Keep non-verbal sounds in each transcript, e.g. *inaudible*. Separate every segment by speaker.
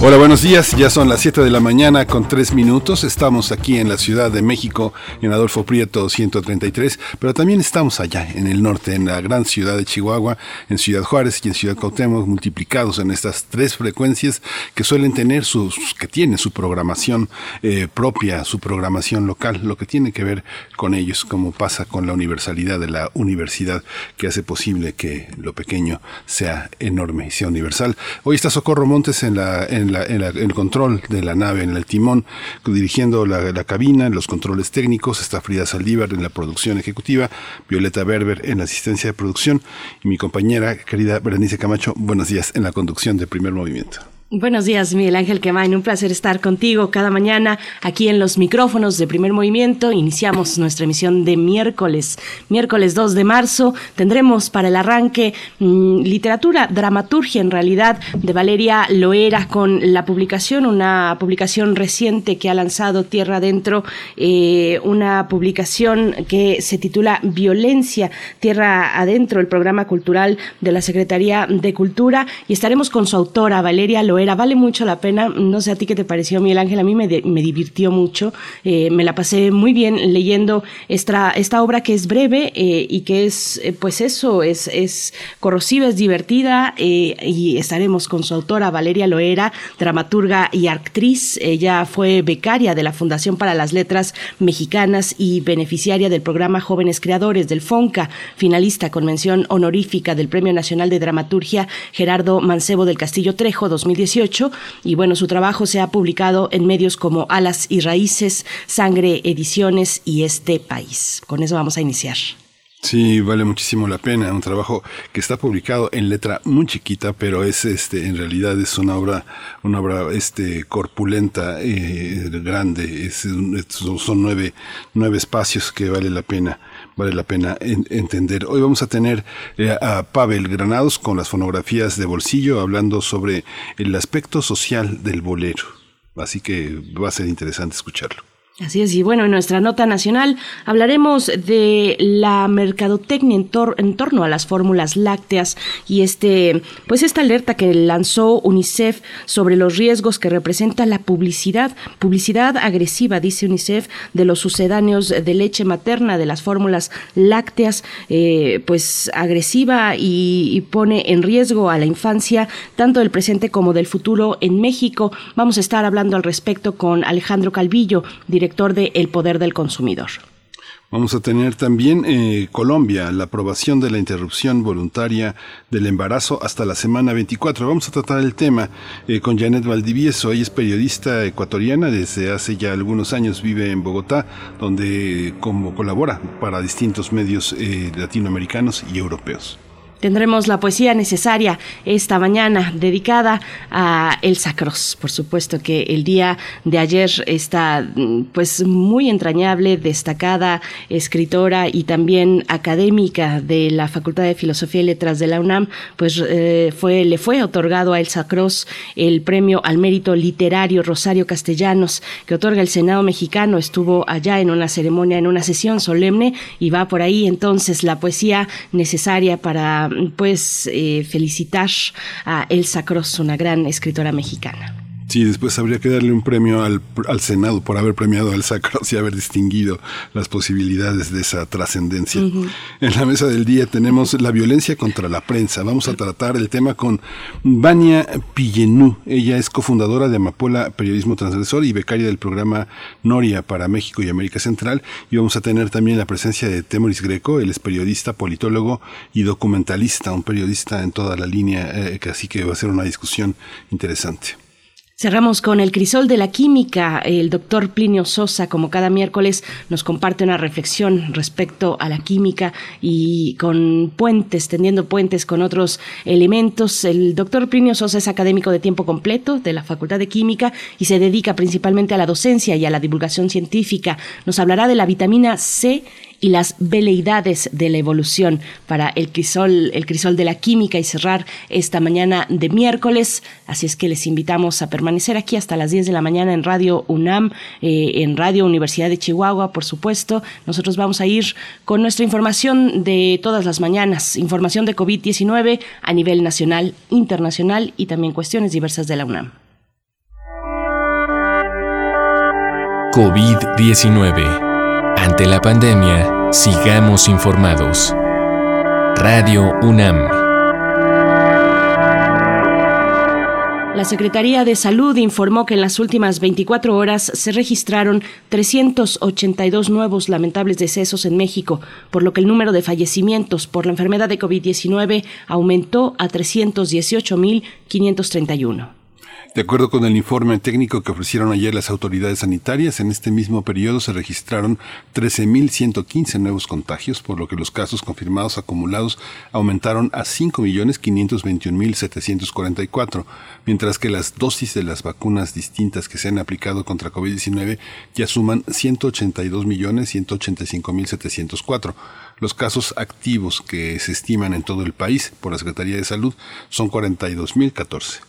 Speaker 1: Hola, buenos días. Ya son las 7 de la mañana con 3 minutos. Estamos aquí en la Ciudad de México, en Adolfo Prieto 133, pero también estamos allá en el norte, en la gran ciudad de Chihuahua, en Ciudad Juárez y en Ciudad Cuauhtémoc, multiplicados en estas tres frecuencias que suelen tener sus, que tienen su programación eh, propia, su programación local, lo que tiene que ver con ellos, como pasa con la universalidad de la universidad que hace posible que lo pequeño sea enorme y sea universal. Hoy está Socorro Montes en la en, el control de la nave, en el timón, dirigiendo la, la, cabina, los controles técnicos, está Frida Saldívar en la producción ejecutiva, Violeta Berber en la asistencia de producción y mi compañera querida Berenice Camacho, buenos días en la conducción de Primer Movimiento.
Speaker 2: Buenos días, Miguel Ángel Quemain. Un placer estar contigo cada mañana aquí en los micrófonos de Primer Movimiento. Iniciamos nuestra emisión de miércoles, miércoles 2 de marzo. Tendremos para el arranque mm, literatura, dramaturgia en realidad, de Valeria Loera con la publicación, una publicación reciente que ha lanzado Tierra Adentro, eh, una publicación que se titula Violencia, Tierra Adentro, el programa cultural de la Secretaría de Cultura. Y estaremos con su autora, Valeria Loera Vale mucho la pena. No sé a ti qué te pareció, Miguel Ángel. A mí me, me divirtió mucho. Eh, me la pasé muy bien leyendo esta, esta obra que es breve eh, y que es, eh, pues eso, es, es corrosiva, es divertida. y estaremos con su autora, Valeria Loera, dramaturga y actriz. Ella fue becaria de la Fundación para las Letras Mexicanas y beneficiaria del programa Jóvenes Creadores del FONCA, finalista con mención honorífica del Premio Nacional de Dramaturgia Gerardo Mancebo del Castillo Trejo 2018 y bueno, su trabajo se ha publicado en medios como Alas y Raíces, Sangre Ediciones y Este País. Con eso vamos a iniciar.
Speaker 1: Sí, vale muchísimo la pena. Un trabajo que está publicado en letra muy chiquita, pero es este, en realidad es una obra, una obra este corpulenta, eh, grande. Es, son nueve, nueve espacios que vale la pena vale la pena entender. Hoy vamos a tener eh, a Pavel Granados con las fonografías de bolsillo hablando sobre el aspecto social del bolero. Así que va a ser interesante escucharlo.
Speaker 2: Así es, y bueno, en nuestra nota nacional hablaremos de la mercadotecnia en, torno a las fórmulas lácteas y este, pues esta alerta que lanzó UNICEF sobre los riesgos que representa la publicidad, publicidad agresiva, dice UNICEF, de los sucedáneos de leche materna, de las fórmulas lácteas, eh, pues agresiva y pone en riesgo a la infancia, tanto del presente como del futuro en México. Vamos a estar hablando al respecto con Alejandro Calvillo, director de El Poder del Consumidor.
Speaker 1: Vamos a tener también eh, Colombia, la aprobación de la interrupción voluntaria del embarazo hasta la semana 24. Vamos a tratar el tema eh, con Janet Valdivieso. Ella es periodista ecuatoriana, desde hace ya algunos años vive en Bogotá, donde como colabora para distintos medios eh, latinoamericanos y europeos.
Speaker 2: Tendremos la poesía necesaria esta mañana dedicada a Elsa Cross. Por supuesto que el día de ayer está pues muy entrañable, destacada escritora y también académica de la Facultad de Filosofía y Letras de la UNAM, pues eh, fue le fue otorgado a Elsa Cross el premio al mérito literario Rosario Castellanos que otorga el Senado mexicano. Estuvo allá en una ceremonia, en una sesión solemne y va por ahí entonces la poesía necesaria para pues eh, felicitar a Elsa Cross, una gran escritora mexicana.
Speaker 1: Sí, después habría que darle un premio al, al Senado por haber premiado al Sacros y haber distinguido las posibilidades de esa trascendencia. En la mesa del día tenemos la violencia contra la prensa. Vamos a tratar el tema con Vania Pillenú. Ella es cofundadora de Amapola Periodismo Transgresor y becaria del programa Noria para México y América Central. Y vamos a tener también la presencia de Temoris Greco. Él es periodista, politólogo y documentalista, un periodista en toda la línea, eh, así que va a ser una discusión interesante.
Speaker 2: Cerramos con el crisol de la química. El doctor Plinio Sosa, como cada miércoles, nos comparte una reflexión respecto a la química y con puentes, tendiendo puentes con otros elementos. El doctor Plinio Sosa es académico de tiempo completo de la Facultad de Química y se dedica principalmente a la docencia y a la divulgación científica. Nos hablará de la vitamina C y las veleidades de la evolución para el crisol, el crisol de la química y cerrar esta mañana de miércoles. Así es que les invitamos a permanecer aquí hasta las 10 de la mañana en Radio UNAM, eh, en Radio Universidad de Chihuahua, por supuesto. Nosotros vamos a ir con nuestra información de todas las mañanas, información de COVID-19 a nivel nacional, internacional y también cuestiones diversas de la UNAM.
Speaker 3: COVID-19 ante la pandemia, sigamos informados. Radio UNAM.
Speaker 2: La Secretaría de Salud informó que en las últimas 24 horas se registraron 382 nuevos lamentables decesos en México, por lo que el número de fallecimientos por la enfermedad de COVID-19 aumentó a 318.531.
Speaker 1: De acuerdo con el informe técnico que ofrecieron ayer las autoridades sanitarias, en este mismo periodo se registraron 13.115 nuevos contagios, por lo que los casos confirmados acumulados aumentaron a 5.521.744, mientras que las dosis de las vacunas distintas que se han aplicado contra COVID-19 ya suman 182.185.704. Los casos activos que se estiman en todo el país por la Secretaría de Salud son 42.014.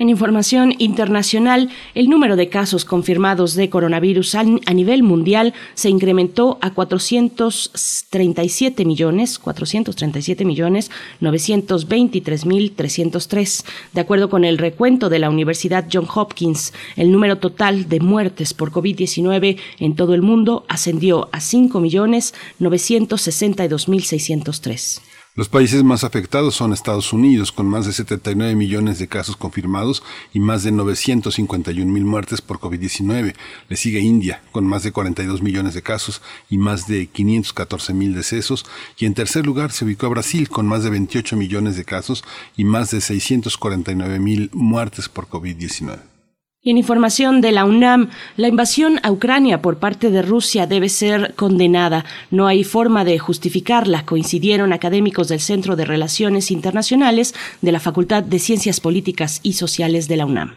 Speaker 2: En información internacional, el número de casos confirmados de coronavirus a nivel mundial se incrementó a 437 millones, 437 millones 923 mil 303. De acuerdo con el recuento de la Universidad John Hopkins, el número total de muertes por COVID-19 en todo el mundo ascendió a 5 millones 962 mil 603.
Speaker 1: Los países más afectados son Estados Unidos, con más de 79 millones de casos confirmados y más de 951 mil muertes por COVID-19. Le sigue India, con más de 42 millones de casos y más de 514 mil decesos. Y en tercer lugar se ubicó Brasil, con más de 28 millones de casos y más de 649 mil muertes por COVID-19
Speaker 2: en información de la UNAM, la invasión a Ucrania por parte de Rusia debe ser condenada. No hay forma de justificarla, coincidieron académicos del Centro de Relaciones Internacionales de la Facultad de Ciencias Políticas y Sociales de la UNAM.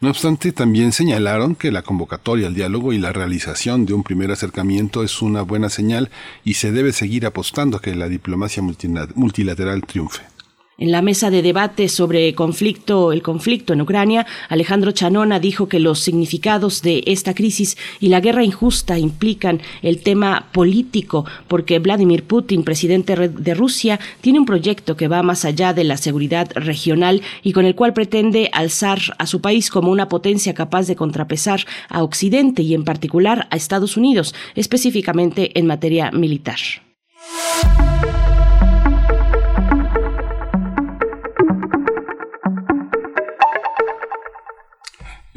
Speaker 1: No obstante, también señalaron que la convocatoria al diálogo y la realización de un primer acercamiento es una buena señal y se debe seguir apostando a que la diplomacia multilateral triunfe.
Speaker 2: En la mesa de debate sobre conflicto, el conflicto en Ucrania, Alejandro Chanona dijo que los significados de esta crisis y la guerra injusta implican el tema político, porque Vladimir Putin, presidente de Rusia, tiene un proyecto que va más allá de la seguridad regional y con el cual pretende alzar a su país como una potencia capaz de contrapesar a Occidente y en particular a Estados Unidos, específicamente en materia militar.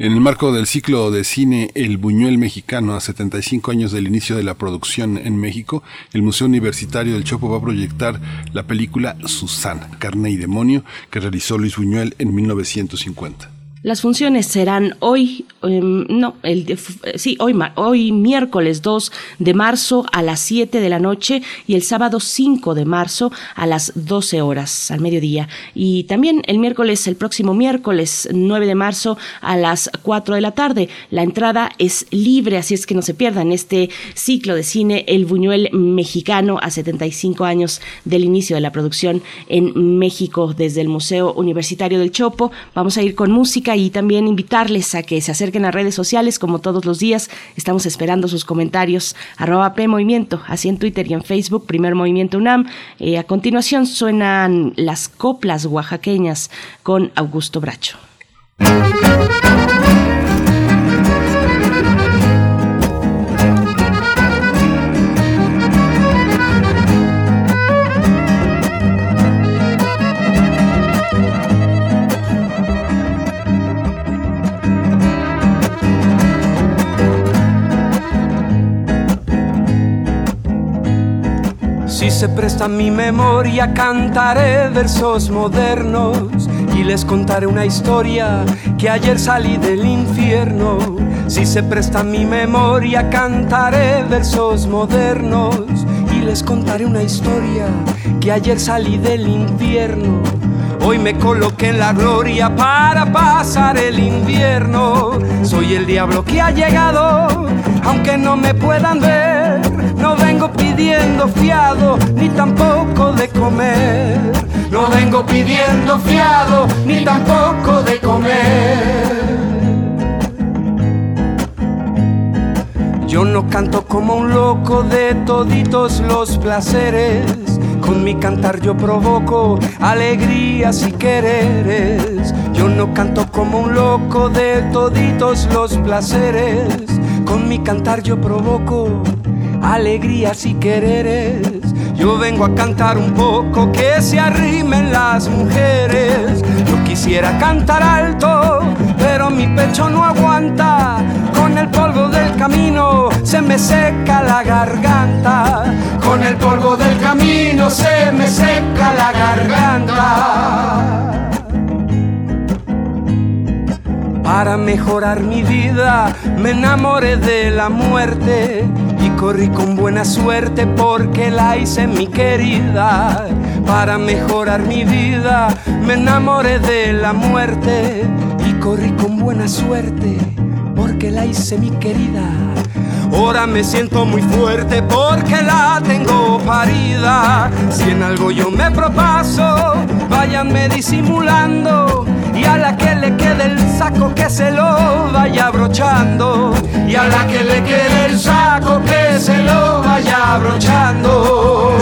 Speaker 1: En el marco del ciclo de cine El Buñuel Mexicano, a 75 años del inicio de la producción en México, el Museo Universitario del Chopo va a proyectar la película Susana, Carne y Demonio, que realizó Luis Buñuel en 1950.
Speaker 2: Las funciones serán hoy, em, no, el, sí, hoy, hoy miércoles 2 de marzo a las 7 de la noche y el sábado 5 de marzo a las 12 horas al mediodía. Y también el miércoles, el próximo miércoles 9 de marzo a las 4 de la tarde. La entrada es libre, así es que no se pierdan este ciclo de cine El Buñuel Mexicano a 75 años del inicio de la producción en México desde el Museo Universitario del Chopo. Vamos a ir con música y también invitarles a que se acerquen a redes sociales como todos los días. Estamos esperando sus comentarios. Arroba P Movimiento, así en Twitter y en Facebook, Primer Movimiento UNAM. Eh, a continuación suenan las coplas oaxaqueñas con Augusto Bracho.
Speaker 4: Se presta mi memoria, cantaré versos modernos y les contaré una historia que ayer salí del infierno. Si se presta mi memoria, cantaré versos modernos y les contaré una historia que ayer salí del infierno. Hoy me coloqué en la gloria para pasar el invierno. Soy el diablo que ha llegado, aunque no me puedan ver. Vengo pidiendo fiado, ni tampoco de comer. No vengo pidiendo fiado, ni tampoco de comer. Yo no canto como un loco de toditos los placeres. Con mi cantar yo provoco alegrías y quereres. Yo no canto como un loco de toditos los placeres. Con mi cantar yo provoco alegrías y quereres. Yo vengo a cantar un poco que se arrimen las mujeres. Yo quisiera cantar alto, pero mi pecho no aguanta. Con el polvo del camino se me seca la garganta. Con el polvo del camino se me seca la garganta. Para mejorar mi vida me enamoré de la muerte y corrí con buena suerte porque la hice mi querida. Para mejorar mi vida me enamoré de la muerte y corrí con buena suerte porque la hice mi querida. Ahora me siento muy fuerte porque la tengo parida. Si en algo yo me propaso, váyanme disimulando. Y a la que le quede el saco que se lo vaya abrochando. Y a la que le quede el saco que se lo vaya abrochando.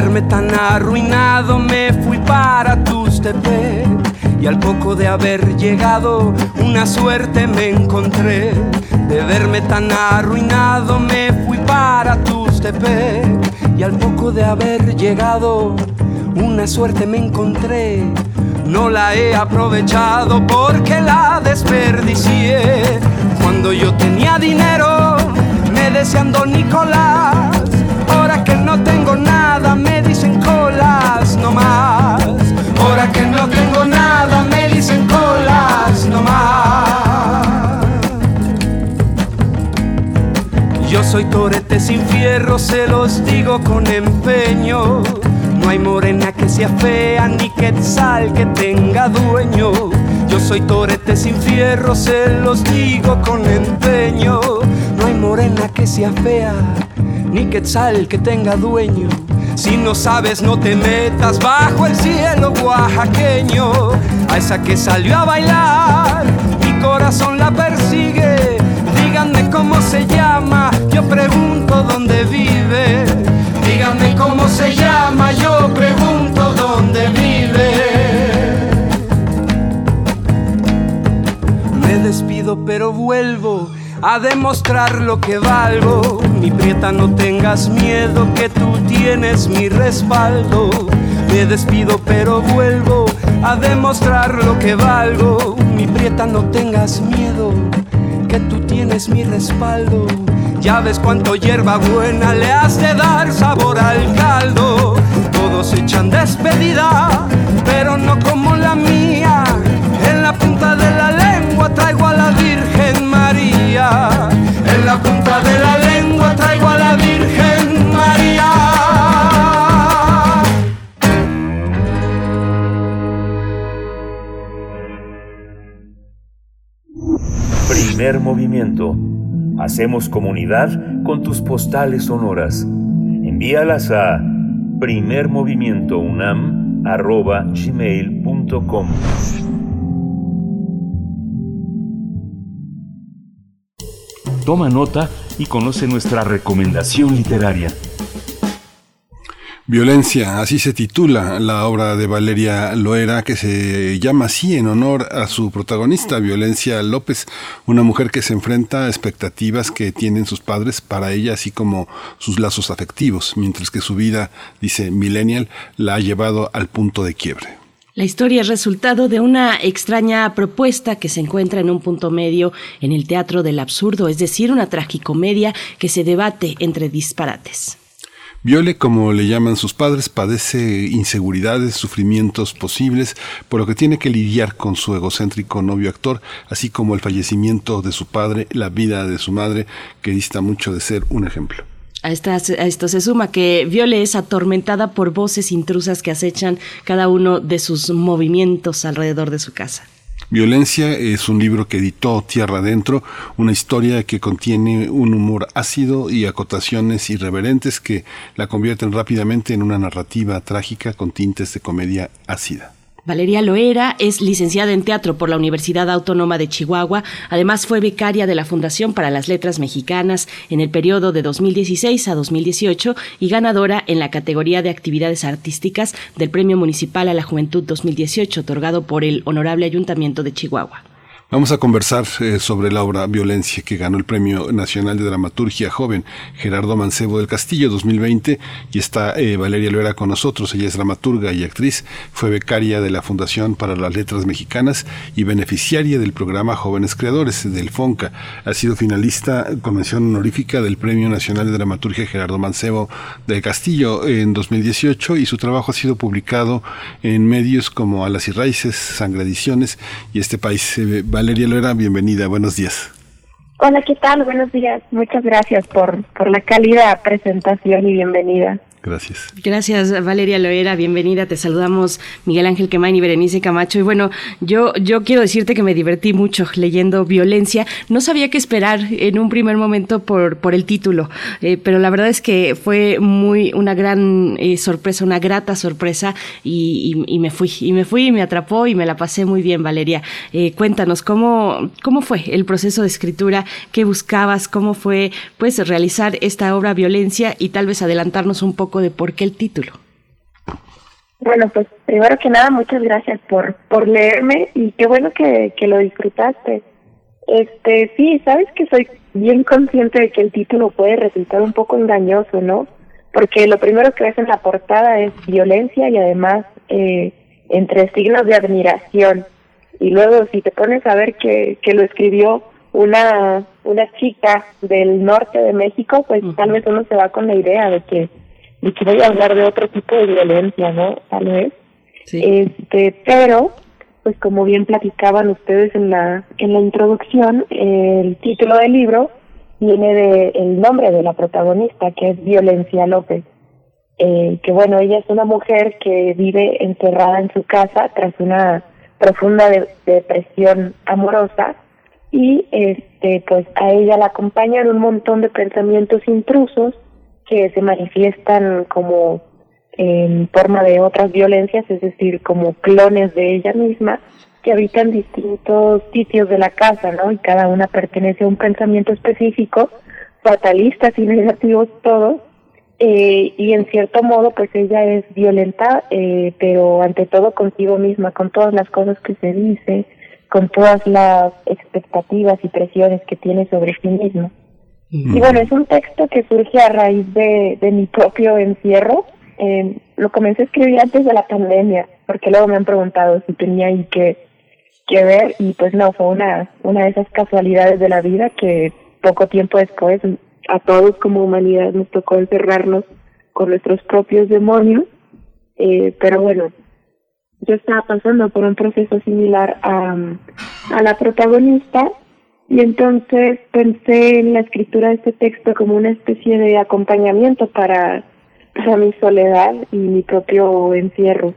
Speaker 4: Verme tan arruinado me fui para Tustepec y al poco de haber llegado una suerte me encontré. De verme tan arruinado me fui para Tustepec y al poco de haber llegado una suerte me encontré. No la he aprovechado porque la desperdicié. Cuando yo tenía dinero me decían Don Nicolás. Ahora que no tengo nada dicen colas no más. Ahora que no tengo nada me dicen colas no más. Yo soy torete sin fierro, se los digo con empeño. No hay morena que sea fea ni quetzal que tenga dueño. Yo soy torete sin fierro, se los digo con empeño. No hay morena que sea fea ni quetzal que tenga dueño. Si no sabes, no te metas bajo el cielo oaxaqueño. A esa que salió a bailar, mi corazón la persigue. Díganme cómo se llama, yo pregunto dónde vive. Díganme cómo se llama, yo pregunto dónde vive. Me despido pero vuelvo a demostrar lo que valgo. Mi prieta, no tengas miedo, que tú tienes mi respaldo. Me despido pero vuelvo a demostrar lo que valgo. Mi prieta, no tengas miedo, que tú tienes mi respaldo. Ya ves cuánto hierba buena le has de dar sabor al caldo. Todos echan despedida, pero no como la mía. En la punta de de la lengua traigo a la Virgen María.
Speaker 5: Primer movimiento. Hacemos comunidad con tus postales sonoras. Envíalas a primermovimientounam.gmail.com Toma nota y conoce nuestra recomendación literaria.
Speaker 1: Violencia, así se titula la obra de Valeria Loera, que se llama así en honor a su protagonista, Violencia López, una mujer que se enfrenta a expectativas que tienen sus padres para ella, así como sus lazos afectivos, mientras que su vida, dice Millennial, la ha llevado al punto de quiebre.
Speaker 2: La historia es resultado de una extraña propuesta que se encuentra en un punto medio en el teatro del absurdo, es decir, una tragicomedia que se debate entre disparates.
Speaker 1: Viole, como le llaman sus padres, padece inseguridades, sufrimientos posibles, por lo que tiene que lidiar con su egocéntrico novio actor, así como el fallecimiento de su padre, la vida de su madre, que dista mucho de ser un ejemplo.
Speaker 2: A, esto se suma que Viole es atormentada por voces intrusas que acechan cada uno de sus movimientos alrededor de su casa.
Speaker 1: Violencia es un libro que editó Tierra Adentro, una historia que contiene un humor ácido y acotaciones irreverentes que la convierten rápidamente en una narrativa trágica con tintes de comedia ácida.
Speaker 2: Valeria Loera es licenciada en teatro por la Universidad Autónoma de Chihuahua. Además, fue becaria de la Fundación para las Letras Mexicanas en el periodo de 2016 a 2018 y ganadora en la categoría de actividades artísticas del Premio Municipal a la Juventud 2018, otorgado por el Honorable Ayuntamiento de Chihuahua.
Speaker 1: Vamos a conversar eh, sobre la obra Violencia que ganó el Premio Nacional de Dramaturgia Joven Gerardo Mancebo del Castillo 2020 y está eh, Valeria Loera con nosotros. Ella es dramaturga y actriz, fue becaria de la Fundación para las Letras Mexicanas y beneficiaria del programa Jóvenes Creadores del FONCA. Ha sido finalista con mención honorífica del Premio Nacional de Dramaturgia Gerardo Mancebo del Castillo en 2018 y su trabajo ha sido publicado en medios como Alas y Raíces, Sangre Ediciones y este país eh, Valeria Loera, bienvenida, buenos días.
Speaker 6: Hola, ¿qué tal? Buenos días. Muchas gracias por, por la cálida presentación y bienvenida.
Speaker 1: Gracias.
Speaker 2: Gracias, Valeria Loera. Bienvenida. Te saludamos Miguel Ángel Quemain y Berenice Camacho. Y bueno, yo, yo quiero decirte que me divertí mucho leyendo Violencia. No sabía qué esperar en un primer momento por, por el título, eh, pero la verdad es que fue muy una gran eh, sorpresa, una grata sorpresa y, me fui, y me fui y me atrapó y me la pasé muy bien, Valeria. Eh, cuéntanos, ¿cómo, ¿cómo fue el proceso de escritura? ¿Qué buscabas? ¿Cómo fue pues realizar esta obra Violencia y tal vez adelantarnos un poco de por qué el título.
Speaker 6: Bueno, pues primero que nada, muchas gracias por, por leerme y qué bueno que, que lo disfrutaste. Este, sí, sabes que soy bien consciente de que el título puede resultar un poco engañoso, ¿no? Porque lo primero que ves en la portada es violencia y además eh, entre signos de admiración. Y luego si te pones a ver que, que lo escribió una, una chica del norte de México, pues uh -huh. tal vez uno se va con la idea de que y que voy a hablar de otro tipo de violencia, ¿no? Tal vez. Sí. Este, pero, pues como bien platicaban ustedes en la, en la introducción, el título del libro viene de el nombre de la protagonista, que es Violencia López. Eh, que bueno, ella es una mujer que vive encerrada en su casa tras una profunda de, depresión amorosa y este pues a ella la acompañan un montón de pensamientos intrusos que se manifiestan como en forma de otras violencias, es decir, como clones de ella misma, que habitan distintos sitios de la casa, ¿no? Y cada una pertenece a un pensamiento específico, fatalistas y negativos todos, eh, y en cierto modo, pues ella es violenta, eh, pero ante todo consigo misma, con todas las cosas que se dice, con todas las expectativas y presiones que tiene sobre sí misma. Y bueno, es un texto que surge a raíz de, de mi propio encierro. Eh, lo comencé a escribir antes de la pandemia, porque luego me han preguntado si tenía ahí que, que ver, y pues no, fue una, una de esas casualidades de la vida que poco tiempo después a todos como humanidad nos tocó encerrarnos con nuestros propios demonios. Eh, pero bueno, yo estaba pasando por un proceso similar a, a la protagonista y entonces pensé en la escritura de este texto como una especie de acompañamiento para, para mi soledad y mi propio encierro.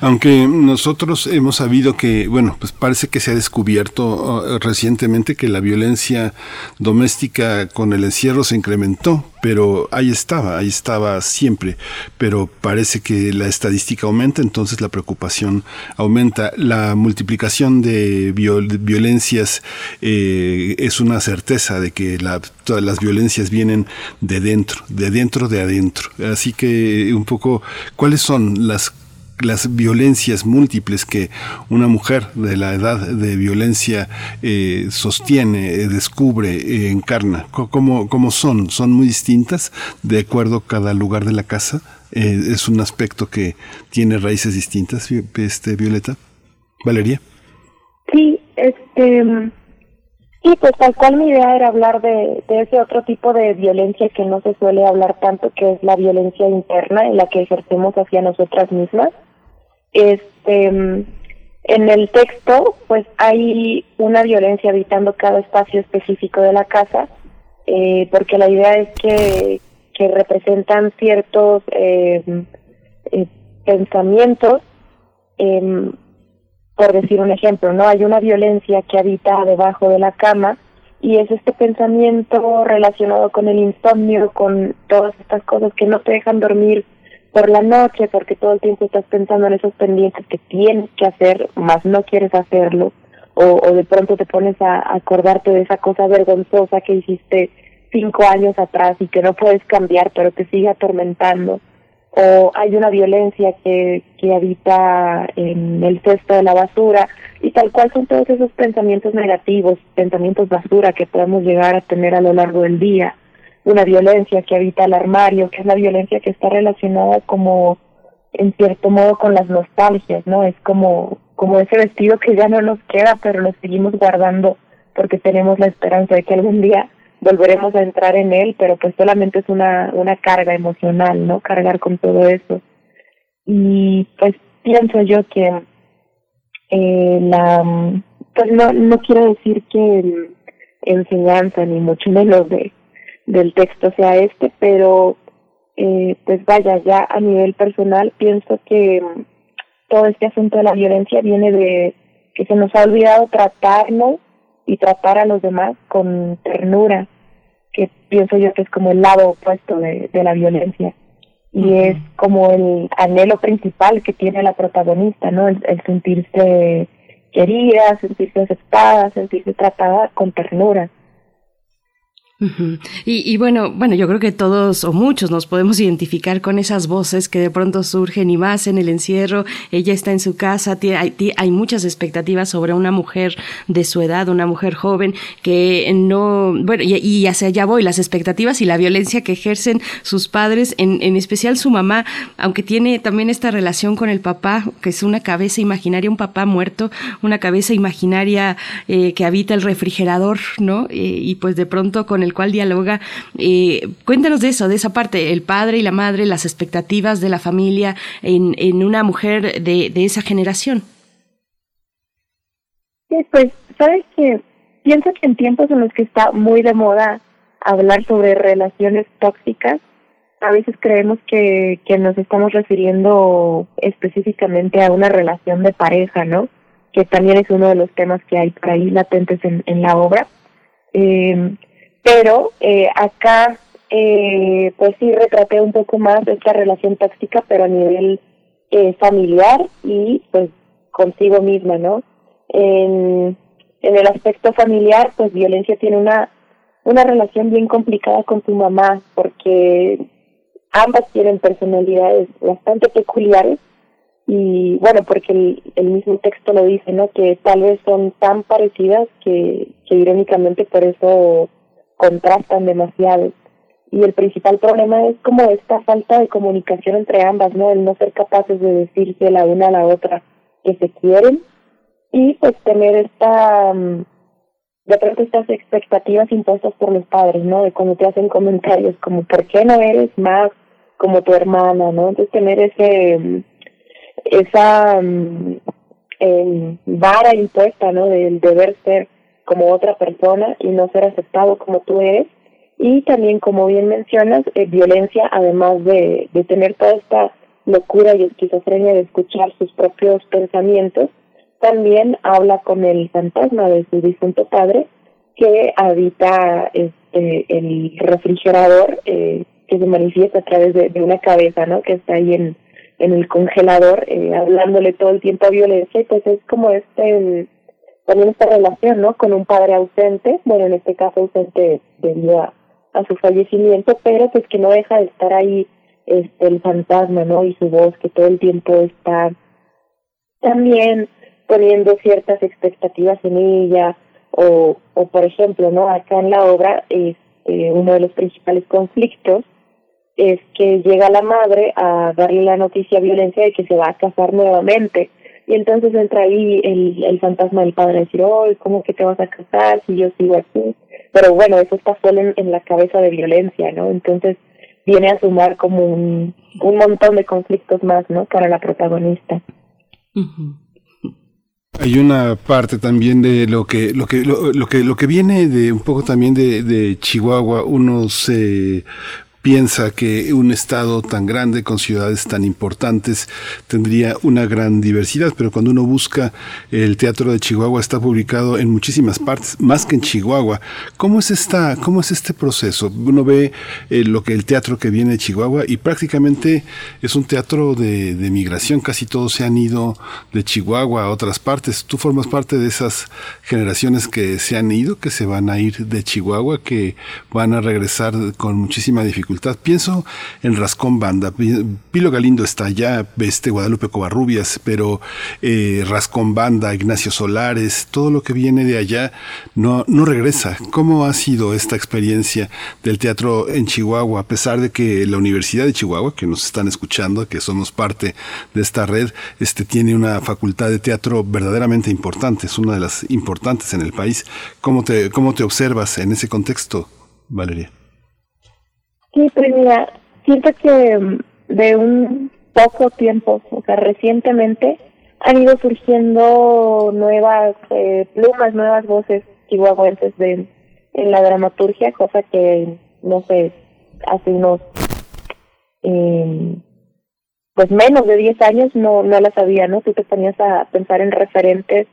Speaker 1: Aunque nosotros hemos sabido que, bueno, pues parece que se ha descubierto uh, recientemente que la violencia doméstica con el encierro se incrementó, pero ahí estaba, ahí estaba siempre, pero parece que la estadística aumenta, entonces la preocupación aumenta. La multiplicación de violencias eh, es una certeza de que todas las violencias vienen de dentro, de dentro de adentro. Así que un poco, ¿cuáles son las las violencias múltiples que una mujer de la edad de violencia eh, sostiene, eh, descubre, eh, encarna? ¿Cómo, ¿Cómo, son? ¿Son muy distintas de acuerdo a cada lugar de la casa? ¿Es un aspecto que tiene raíces distintas, este, Violeta? Valeria.
Speaker 6: Sí, este... Sí, pues tal cual mi idea era hablar de, de, ese otro tipo de violencia que no se suele hablar tanto, que es la violencia interna en la que ejercemos hacia nosotras mismas. Este, en el texto, pues hay una violencia habitando cada espacio específico de la casa, eh, porque la idea es que, que representan ciertos eh, eh, pensamientos, em, por decir un ejemplo, ¿no? Hay una violencia que habita debajo de la cama y es este pensamiento relacionado con el insomnio, con todas estas cosas que no te dejan dormir por la noche porque todo el tiempo estás pensando en esos pendientes que tienes que hacer, más no quieres hacerlo, o, de pronto te pones a, acordarte de esa cosa vergonzosa que hiciste cinco años atrás y que no puedes cambiar, pero te sigue atormentando, o hay una violencia que, que habita en el cesto de la basura, y tal cual son todos esos pensamientos negativos, pensamientos basura que podemos llegar a tener a lo largo del día una violencia que habita el armario, que es la violencia que está relacionada como en cierto modo con las nostalgias, ¿no? Es como como ese vestido que ya no nos queda, pero lo seguimos guardando porque tenemos la esperanza de que algún día volveremos a entrar en él, pero pues solamente es una una carga emocional, ¿no? Cargar con todo eso. Y pues pienso yo que eh, la pues no no quiero decir que enseñanza ni mucho menos de del texto sea este, pero eh, pues vaya, ya a nivel personal pienso que mm, todo este asunto de la violencia viene de que se nos ha olvidado tratarnos y tratar a los demás con ternura, que pienso yo que es como el lado opuesto de, de la violencia. Y es como el anhelo principal que tiene la protagonista, ¿no? el sentirse querida, sentirse aceptada, sentirse tratada con ternura
Speaker 2: y, bueno, bueno, yo creo que todos o muchos nos podemos identificar con esas voces que de pronto surgen y más en el encierro. Ella está en su casa, hay, muchas expectativas sobre una mujer de su edad, una mujer joven que no, bueno, y, hacia allá voy, las expectativas y la violencia que ejercen sus padres, en, en especial su mamá, aunque tiene también esta relación con el papá, que es una cabeza imaginaria, un papá muerto, una cabeza imaginaria eh, que habita el refrigerador, ¿no? Eh, y pues de pronto con el cual dialoga. Eh, cuéntanos de eso, de esa parte, el padre y la madre, las expectativas de la familia en, una mujer de, esa generación.
Speaker 6: Sí, pues, sabes que pienso que en tiempos en los que está muy de moda hablar sobre relaciones tóxicas, a veces creemos que, nos estamos refiriendo específicamente a una relación de pareja, ¿no? Que también es uno de los temas que hay ahí latentes en, en la obra. Eh, pero eh, acá eh, pues sí retraté un poco más esta relación tóxica, pero a nivel eh, familiar y pues consigo misma, ¿no? En, en el aspecto familiar, pues violencia tiene una, una relación bien complicada con su mamá, porque ambas tienen personalidades bastante peculiares y bueno, porque el, el mismo texto lo dice, ¿no? Que tal vez son tan parecidas que, que irónicamente por eso contrastan demasiado. Y el principal problema es como esta falta de comunicación entre ambas, ¿no? El no ser capaces de decirse la una a la otra que se quieren y pues tener esta, mm, de pronto estas expectativas impuestas por los padres, ¿no? De cuando te hacen comentarios como, ¿por qué no eres más como tu hermana, ¿no? Entonces tener ese, mm, esa eh, vara impuesta, ¿no? Del deber ser como otra persona y no ser aceptado como tú eres. Y también, como bien mencionas, eh, violencia, además de, de tener toda esta locura y esquizofrenia de escuchar sus propios pensamientos, también habla con el fantasma de su difunto padre que habita este el refrigerador eh, que se manifiesta a través de, una cabeza, ¿no? Que está ahí en, en el congelador, eh, hablándole todo el tiempo a violencia, y pues es como este, también esta relación, ¿no? Con un padre ausente, bueno, en este caso ausente debido a, su fallecimiento, pero pues que no deja de estar ahí este el fantasma, ¿no? Y su voz que todo el tiempo está también poniendo ciertas expectativas en ella, o, o por ejemplo, ¿no? Acá en la obra, este, uno de los principales conflictos es que llega la madre a darle la noticia de violencia de que se va a casar nuevamente. Y entonces entra ahí el, el fantasma del padre a decir, oh, ¿cómo que te vas a casar si yo sigo aquí? Pero bueno, eso está solo en, la cabeza de violencia, ¿no? Entonces viene a sumar como un, un montón de conflictos más, ¿no? Para la protagonista.
Speaker 1: Hay una parte también de lo que lo que lo, que lo que viene de un poco también de, de Chihuahua. Uno se piensa que un estado tan grande con ciudades tan importantes tendría una gran diversidad, pero cuando uno busca el Teatro de Chihuahua está publicado en muchísimas partes, más que en Chihuahua. ¿Cómo es esta, cómo es este proceso? Uno ve eh, lo que el teatro que viene de Chihuahua y prácticamente es un teatro de, de migración, casi todos se han ido de Chihuahua a otras partes. Tú formas parte de esas generaciones que se han ido, que se van a ir de Chihuahua, que van a regresar con muchísima dificultad Pienso en Rascón Banda. Pilo Galindo está allá, este Guadalupe Covarrubias, pero eh, Rascón Banda, Ignacio Solares, todo lo que viene de allá no, no regresa. ¿Cómo ha sido esta experiencia del teatro en Chihuahua, a pesar de que la Universidad de Chihuahua, que nos están escuchando, que somos parte de esta red, este, tiene una facultad de teatro verdaderamente importante, es una de las importantes en el país. ¿Cómo te, cómo te observas en ese contexto, Valeria?
Speaker 6: Sí, pues mira, siento que mm, de un poco tiempo, o sea, recientemente, han ido surgiendo nuevas eh, plumas, nuevas voces chihuahuenses de, en la dramaturgia, cosa que, no sé, hace unos, eh, pues menos de 10 años no, no la sabía, ¿no? Tú te ponías a pensar en referentes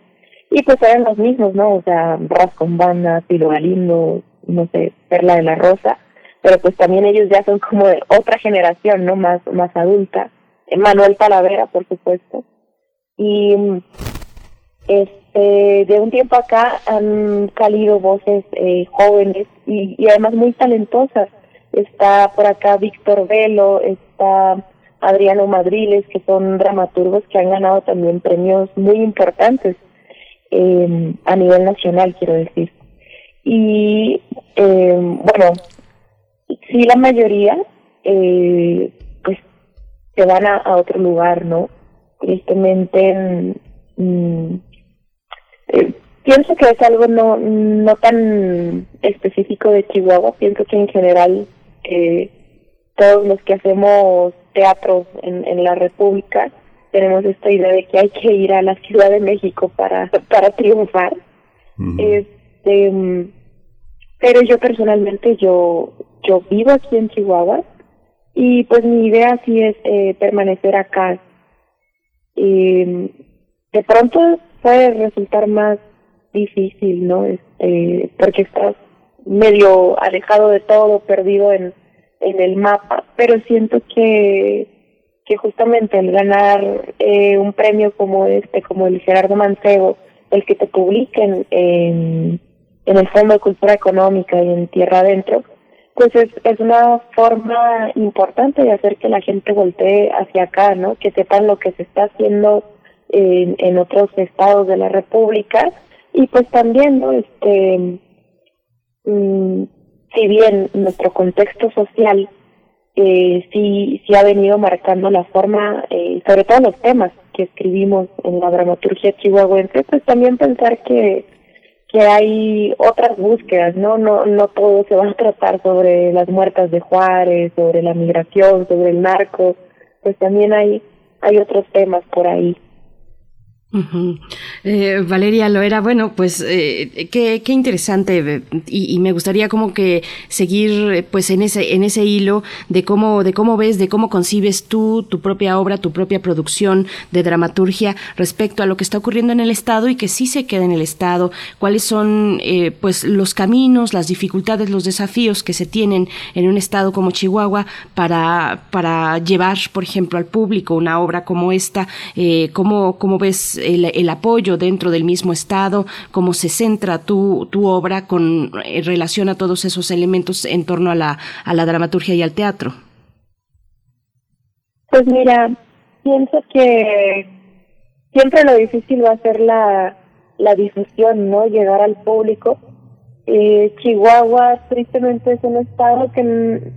Speaker 6: y pues eran los mismos, ¿no? O sea, Rascon Banda, Tilo Galindo, no sé, Perla de la Rosa pero pues también ellos ya son como de otra generación, ¿no? Más, más adulta. Manuel Talavera, por supuesto. Y este de un tiempo acá han salido voces eh, jóvenes y, y además muy talentosas. Está por acá Víctor Velo, está Adriano Madriles, que son dramaturgos que han ganado también premios muy importantes eh, a nivel nacional, quiero decir. Y eh, bueno, sí la mayoría eh, pues se van a, otro lugar no tristemente mm, eh, pienso que es algo no no tan específico de Chihuahua. Pienso que en general eh, todos los que hacemos teatro en, en la República tenemos esta idea de que hay que ir a la Ciudad de México para *laughs* para triunfar. Este mm, pero yo personalmente yo yo vivo aquí en Chihuahua y pues mi idea sí es eh, permanecer acá. Y de pronto puede resultar más difícil, ¿no? Este, porque estás medio alejado de todo, perdido en, en el mapa, pero siento que que justamente el ganar eh, un premio como este, como el Gerardo Mancebo, el que te publiquen en, en el Fondo de Cultura Económica y en Tierra Adentro, pues es, es una forma importante de hacer que la gente voltee hacia acá, ¿no? Que sepan lo que se está haciendo en, en otros estados de la República y pues también, ¿no? Este, mm, si bien nuestro contexto social eh, sí, sí ha venido marcando la forma, eh, sobre todo los temas que escribimos en la dramaturgia chihuahuense, pues también pensar que que hay otras búsquedas, ¿no? No, no todo se va a tratar sobre las muertas de Juárez, sobre la migración, sobre el narco, pues también hay, hay otros temas por ahí.
Speaker 2: Eh, Valeria Loera, bueno, pues eh, qué, interesante y, y, me gustaría como que seguir pues en ese en ese hilo de cómo de cómo ves, de cómo concibes tú tu propia obra, tu propia producción de dramaturgia respecto a lo que está ocurriendo en el estado y que sí se queda en el estado, cuáles son eh, pues los caminos, las dificultades, los desafíos que se tienen en un estado como Chihuahua para para llevar, por ejemplo, al público una obra como esta, eh, cómo cómo ves el, apoyo dentro del mismo Estado, cómo se centra tu, tu obra con en relación a todos esos elementos en torno a la, a la dramaturgia y al teatro.
Speaker 6: Pues mira, pienso que siempre lo difícil va a ser la, la difusión, ¿no? Llegar al público. Eh, Chihuahua tristemente es un estado que,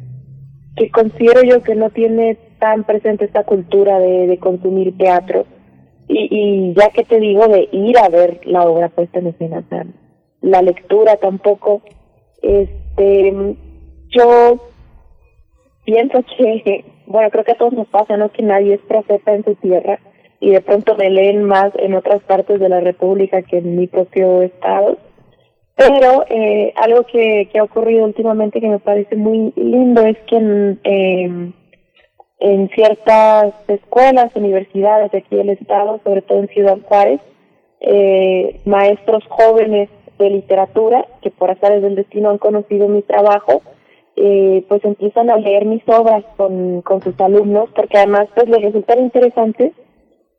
Speaker 6: que considero yo que no tiene tan presente esta cultura de consumir teatro y, y ya que te digo de ir a ver la obra puesta en escena, la lectura tampoco, este, yo pienso que, bueno, creo que a todos nos pasa, ¿no? Que nadie es profeta en su tierra y de pronto me leen más en otras partes de la República que en mi propio estado. Pero eh, algo que, que ha ocurrido últimamente que me parece muy lindo es que eh, en ciertas escuelas, universidades de aquí del estado, sobre todo en Ciudad Juárez, eh, maestros jóvenes de literatura que por azares del destino han conocido mi trabajo, eh, pues empiezan a leer mis obras con, con sus alumnos, porque además pues les resulta interesante,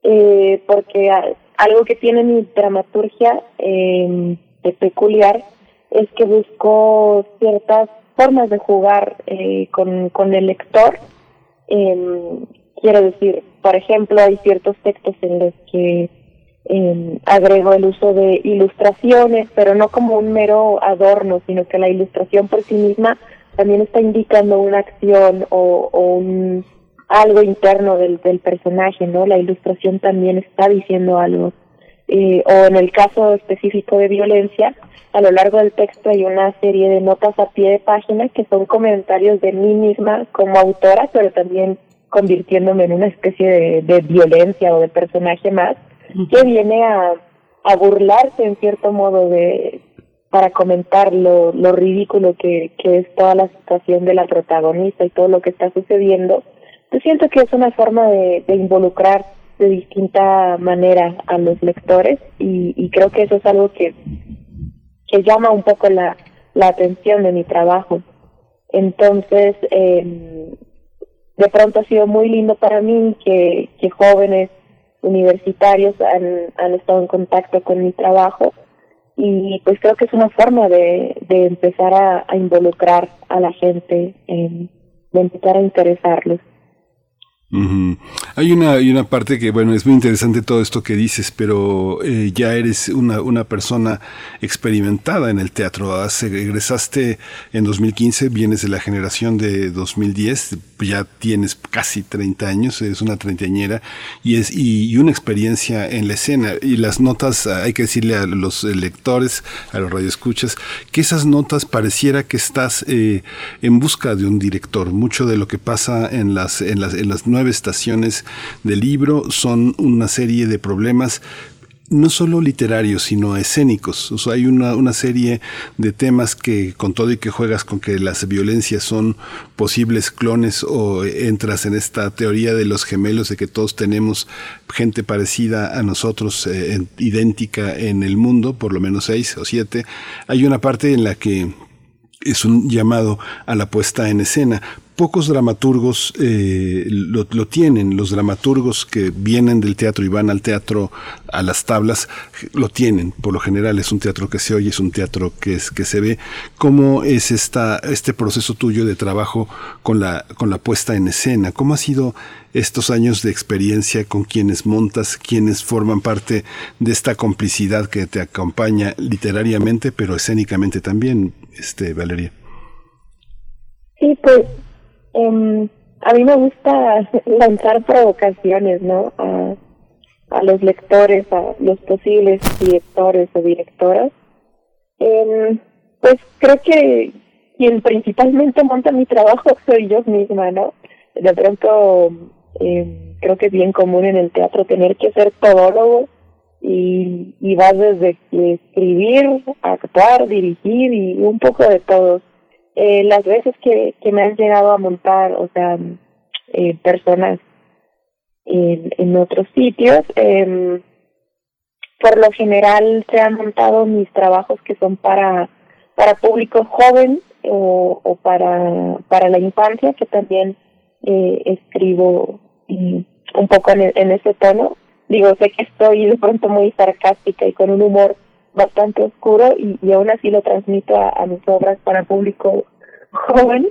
Speaker 6: eh, porque algo que tiene mi dramaturgia eh, de peculiar es que busco ciertas formas de jugar eh, con, con el lector, eh, quiero decir, por ejemplo, hay ciertos textos en los que eh, agrego el uso de ilustraciones, pero no como un mero adorno, sino que la ilustración por sí misma también está indicando una acción o, o un algo interno del, del personaje, ¿no? La ilustración también está diciendo algo. Eh, o en el caso específico de violencia, a lo largo del texto hay una serie de notas a pie de página que son comentarios de mí misma como autora, pero también convirtiéndome en una especie de, de violencia o de personaje más, que viene a, a burlarse en cierto modo de para comentar lo, lo ridículo que, que es toda la situación de la protagonista y todo lo que está sucediendo. Yo siento que es una forma de, de involucrar de distinta manera a los lectores y, y creo que eso es algo que que llama un poco la, la atención de mi trabajo. Entonces, eh, de pronto ha sido muy lindo para mí que, que jóvenes universitarios han, han estado en contacto con mi trabajo y pues creo que es una forma de, de empezar a, involucrar a la gente, de empezar a interesarlos.
Speaker 1: Hay una, hay una parte que, bueno, es muy interesante todo esto que dices, pero eh, ya eres una, una persona experimentada en el teatro. Has, egresaste en 2015, vienes de la generación de 2010, ya tienes casi 30 años, eres una treintañera y, es, y, una experiencia en la escena. Y las notas, hay que decirle a los lectores, a los radioescuchas, que esas notas pareciera que estás eh, en busca de un director. Mucho de lo que pasa en las, en las, en las nueve estaciones del libro son una serie de problemas no solo literarios, sino escénicos. Hay una, una, serie de temas que con todo y que juegas con que las violencias son posibles clones o entras en esta teoría de los gemelos, de que todos tenemos gente parecida a nosotros, eh, idéntica en el mundo, por lo menos seis o siete. Hay una parte en la que es un llamado a la puesta en escena, pocos dramaturgos eh, lo, lo, tienen. Los dramaturgos que vienen del teatro y van al teatro a las tablas lo tienen. Por lo general es un teatro que se oye, es un teatro que, es, que se ve. ¿Cómo es esta, este proceso tuyo de trabajo con la, con la puesta en escena? ¿Cómo ha sido estos años de experiencia con quienes montas, quienes forman parte de esta complicidad que te acompaña literariamente, pero escénicamente también, este, Valeria?
Speaker 6: Sí, pues eh, a mí me gusta *laughs* lanzar provocaciones, ¿no? A, los lectores, a los posibles directores o directoras. Eh, pues creo que quien principalmente monta mi trabajo *laughs* soy yo misma, ¿no? De pronto eh, creo que es bien común en el teatro tener que ser todólogo y, y va desde escribir, actuar, dirigir y un poco de todo. Eh, las veces que, que me han llegado a montar, o sea, eh, personas en, en otros sitios, eh, por lo general se han montado mis trabajos que son para, para público joven o, o para, para la infancia, que también eh, escribo un poco en, en ese tono. Digo, sé que estoy de pronto muy sarcástica y con un humor bastante oscuro y, y aún así lo transmito a mis obras para público joven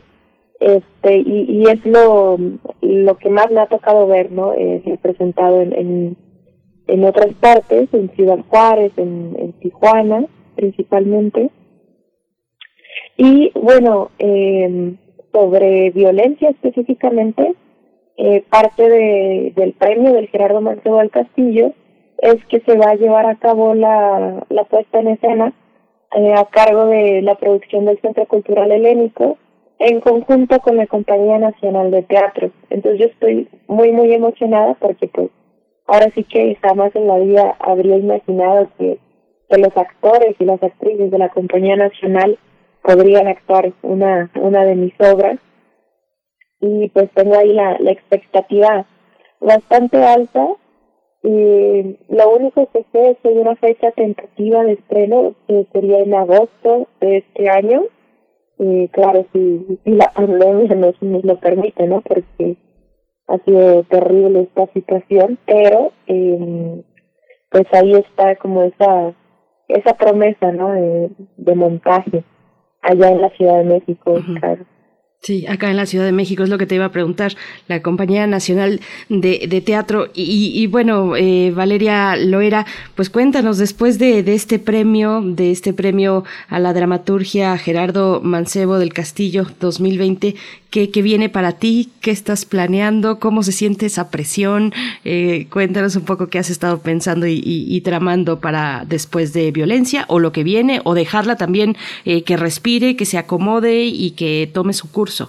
Speaker 6: este y, y es lo lo que más me ha tocado ver no eh, presentado en, en, en otras partes en Ciudad Juárez en, en Tijuana principalmente. Y bueno eh, sobre violencia específicamente eh, parte de, del premio del Gerardo Mancebo del Castillo es que se va a llevar a cabo la, la puesta en escena eh, a cargo de la producción del Centro Cultural Helénico en conjunto con la Compañía Nacional de Teatro. Entonces yo estoy muy, muy emocionada porque pues ahora sí que jamás en la vida habría imaginado que, que los actores y las actrices de la Compañía Nacional podrían actuar una, una de mis obras y pues tengo ahí la, la expectativa bastante alta y lo único que sé es que hay una fecha tentativa de estreno que sería en agosto de este año. Y claro si, si la pandemia nos, nos lo permite no porque ha sido terrible esta situación pero eh, pues ahí está como esa esa promesa no de, de montaje allá en la Ciudad de México claro
Speaker 2: Sí, acá en la Ciudad de México es lo que te iba a preguntar, la Compañía Nacional de, de Teatro. Y, y bueno, eh, Valeria Loera, pues cuéntanos, después de, de, este premio, de este premio a la dramaturgia Gerardo Mancebo del Castillo 2020, ¿qué, viene para ti? ¿Qué estás planeando? ¿Cómo se siente esa presión? Eh, cuéntanos un poco qué has estado pensando y, y, y, tramando para después de violencia o lo que viene, o dejarla también eh, que respire, que se acomode y que tome su curso.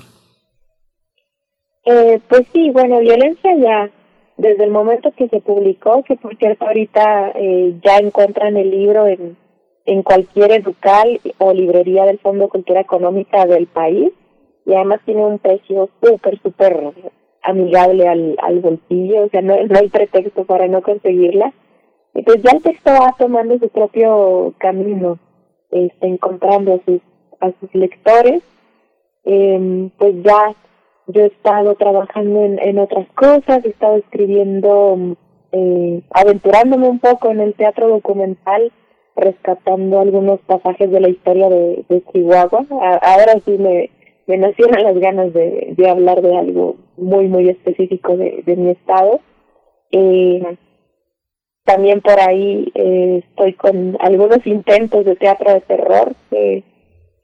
Speaker 6: Eh, pues sí, bueno, violencia ya desde el momento que se publicó, que por cierto ahorita eh, ya encuentran el libro en, en cualquier educal o librería del Fondo de Cultura Económica del país y además tiene un precio súper, súper amigable al, al bolsillo, o sea, no, no hay pretexto para no conseguirla. Entonces ya el texto va tomando su propio camino, este, encontrando a sus, a sus lectores eh, pues ya yo he estado trabajando en, en otras cosas, he estado escribiendo, eh, aventurándome un poco en el teatro documental, rescatando algunos pasajes de la historia de, de Chihuahua. Ahora sí me, me nacieron las ganas de, de hablar de algo muy, muy específico de, de mi estado. Eh, también por ahí eh, estoy con algunos intentos de teatro de terror, que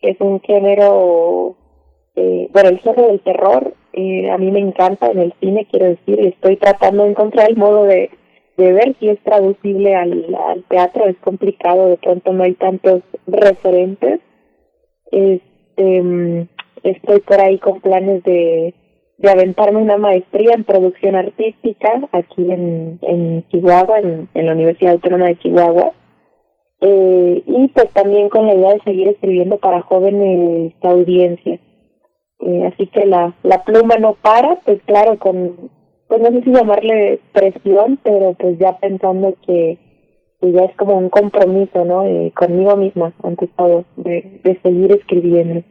Speaker 6: es un género eh, bueno, el género del terror eh, a mí me encanta en el cine, quiero decir, estoy tratando de encontrar el modo de, de ver si es traducible al, al teatro, es complicado, de pronto no hay tantos referentes. Este, estoy por ahí con planes de, de aventarme una maestría en producción artística aquí en, en Chihuahua, en, en la Universidad Autónoma de Chihuahua. Eh, y pues también con la idea de seguir escribiendo para jóvenes audiencias. Eh, así que la, la pluma no para, pues claro, con, pues no sé si llamarle presión, pero pues ya pensando que, que ya es como un compromiso, ¿no? Eh, conmigo misma, ante todo, de, de seguir escribiendo.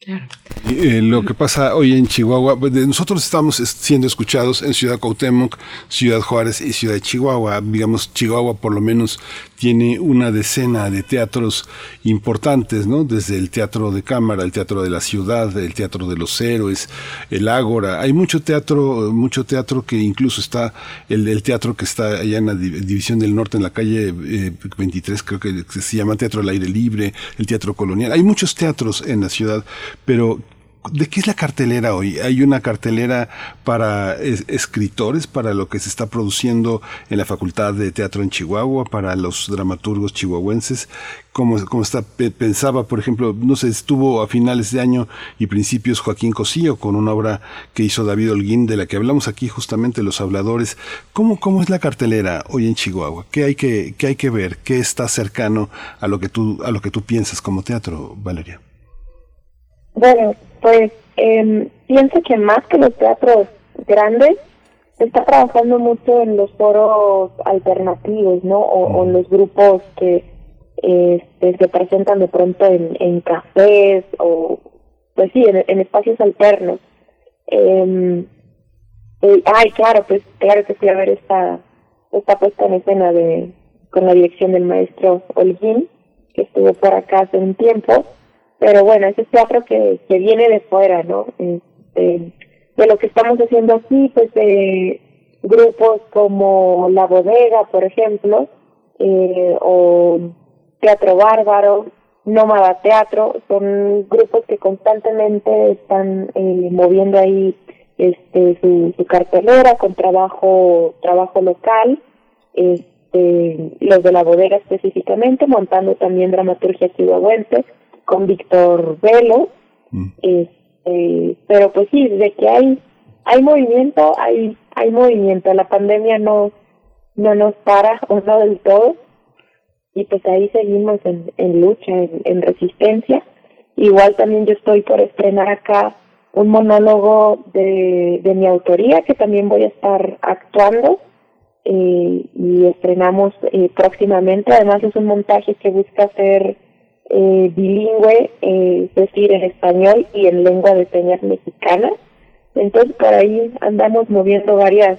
Speaker 1: Eh, lo que pasa hoy en Chihuahua, pues, nosotros estamos siendo escuchados en Ciudad Cuauhtémoc, Ciudad Juárez y Ciudad de Chihuahua. Digamos, Chihuahua por lo menos tiene una decena de teatros importantes, ¿no? Desde el teatro de cámara, el teatro de la ciudad, el teatro de los héroes, el ágora. Hay mucho teatro, mucho teatro que incluso está, el, teatro que está allá en la División del Norte, en la calle eh, 23, creo que se llama Teatro al Aire Libre, el Teatro Colonial. Hay muchos teatros en la ciudad, pero ¿De qué es la cartelera hoy? ¿Hay una cartelera para escritores, para lo que se está produciendo en la Facultad de Teatro en Chihuahua, para los dramaturgos chihuahuenses? ¿Cómo, cómo está? Pensaba, por ejemplo, no sé, estuvo a finales de año y principios Joaquín Cosío con una obra que hizo David Holguín, de la que hablamos aquí justamente, Los Habladores. ¿Cómo, cómo es la cartelera hoy en Chihuahua? ¿Qué hay que, qué hay que ver? ¿Qué está cercano a lo que tú, a lo que tú piensas como teatro, Valeria?
Speaker 6: Bueno, pues eh, pienso que más que los teatros grandes, se está trabajando mucho en los foros alternativos, ¿no? O, en los grupos que este, se presentan de pronto en, en cafés o, pues sí, en, espacios alternos. Eh, ay, claro, pues claro que fui a ver esta, esta puesta en escena de con la dirección del maestro Holguín, que estuvo por acá hace un tiempo pero bueno, ese teatro que, que viene de fuera, ¿no? Este, de lo que estamos haciendo aquí, pues de grupos como La Bodega, por ejemplo, eh, o Teatro Bárbaro, Nómada Teatro, son grupos que constantemente están eh, moviendo ahí este su, su cartelera con trabajo trabajo local, este, los de la bodega específicamente, montando también dramaturgia chihuahuense con Víctor Velo, mm. este, pero pues sí, de que hay hay movimiento, hay hay movimiento, la pandemia no no nos para o no del todo y pues ahí seguimos en, en lucha, en, resistencia. Igual también yo estoy por estrenar acá un monólogo de, de mi autoría que también voy a estar actuando eh, y estrenamos eh, próximamente. Además es un montaje que busca ser eh, bilingüe, eh, es decir, en español y en lengua de señas mexicana. Entonces por ahí andamos moviendo varias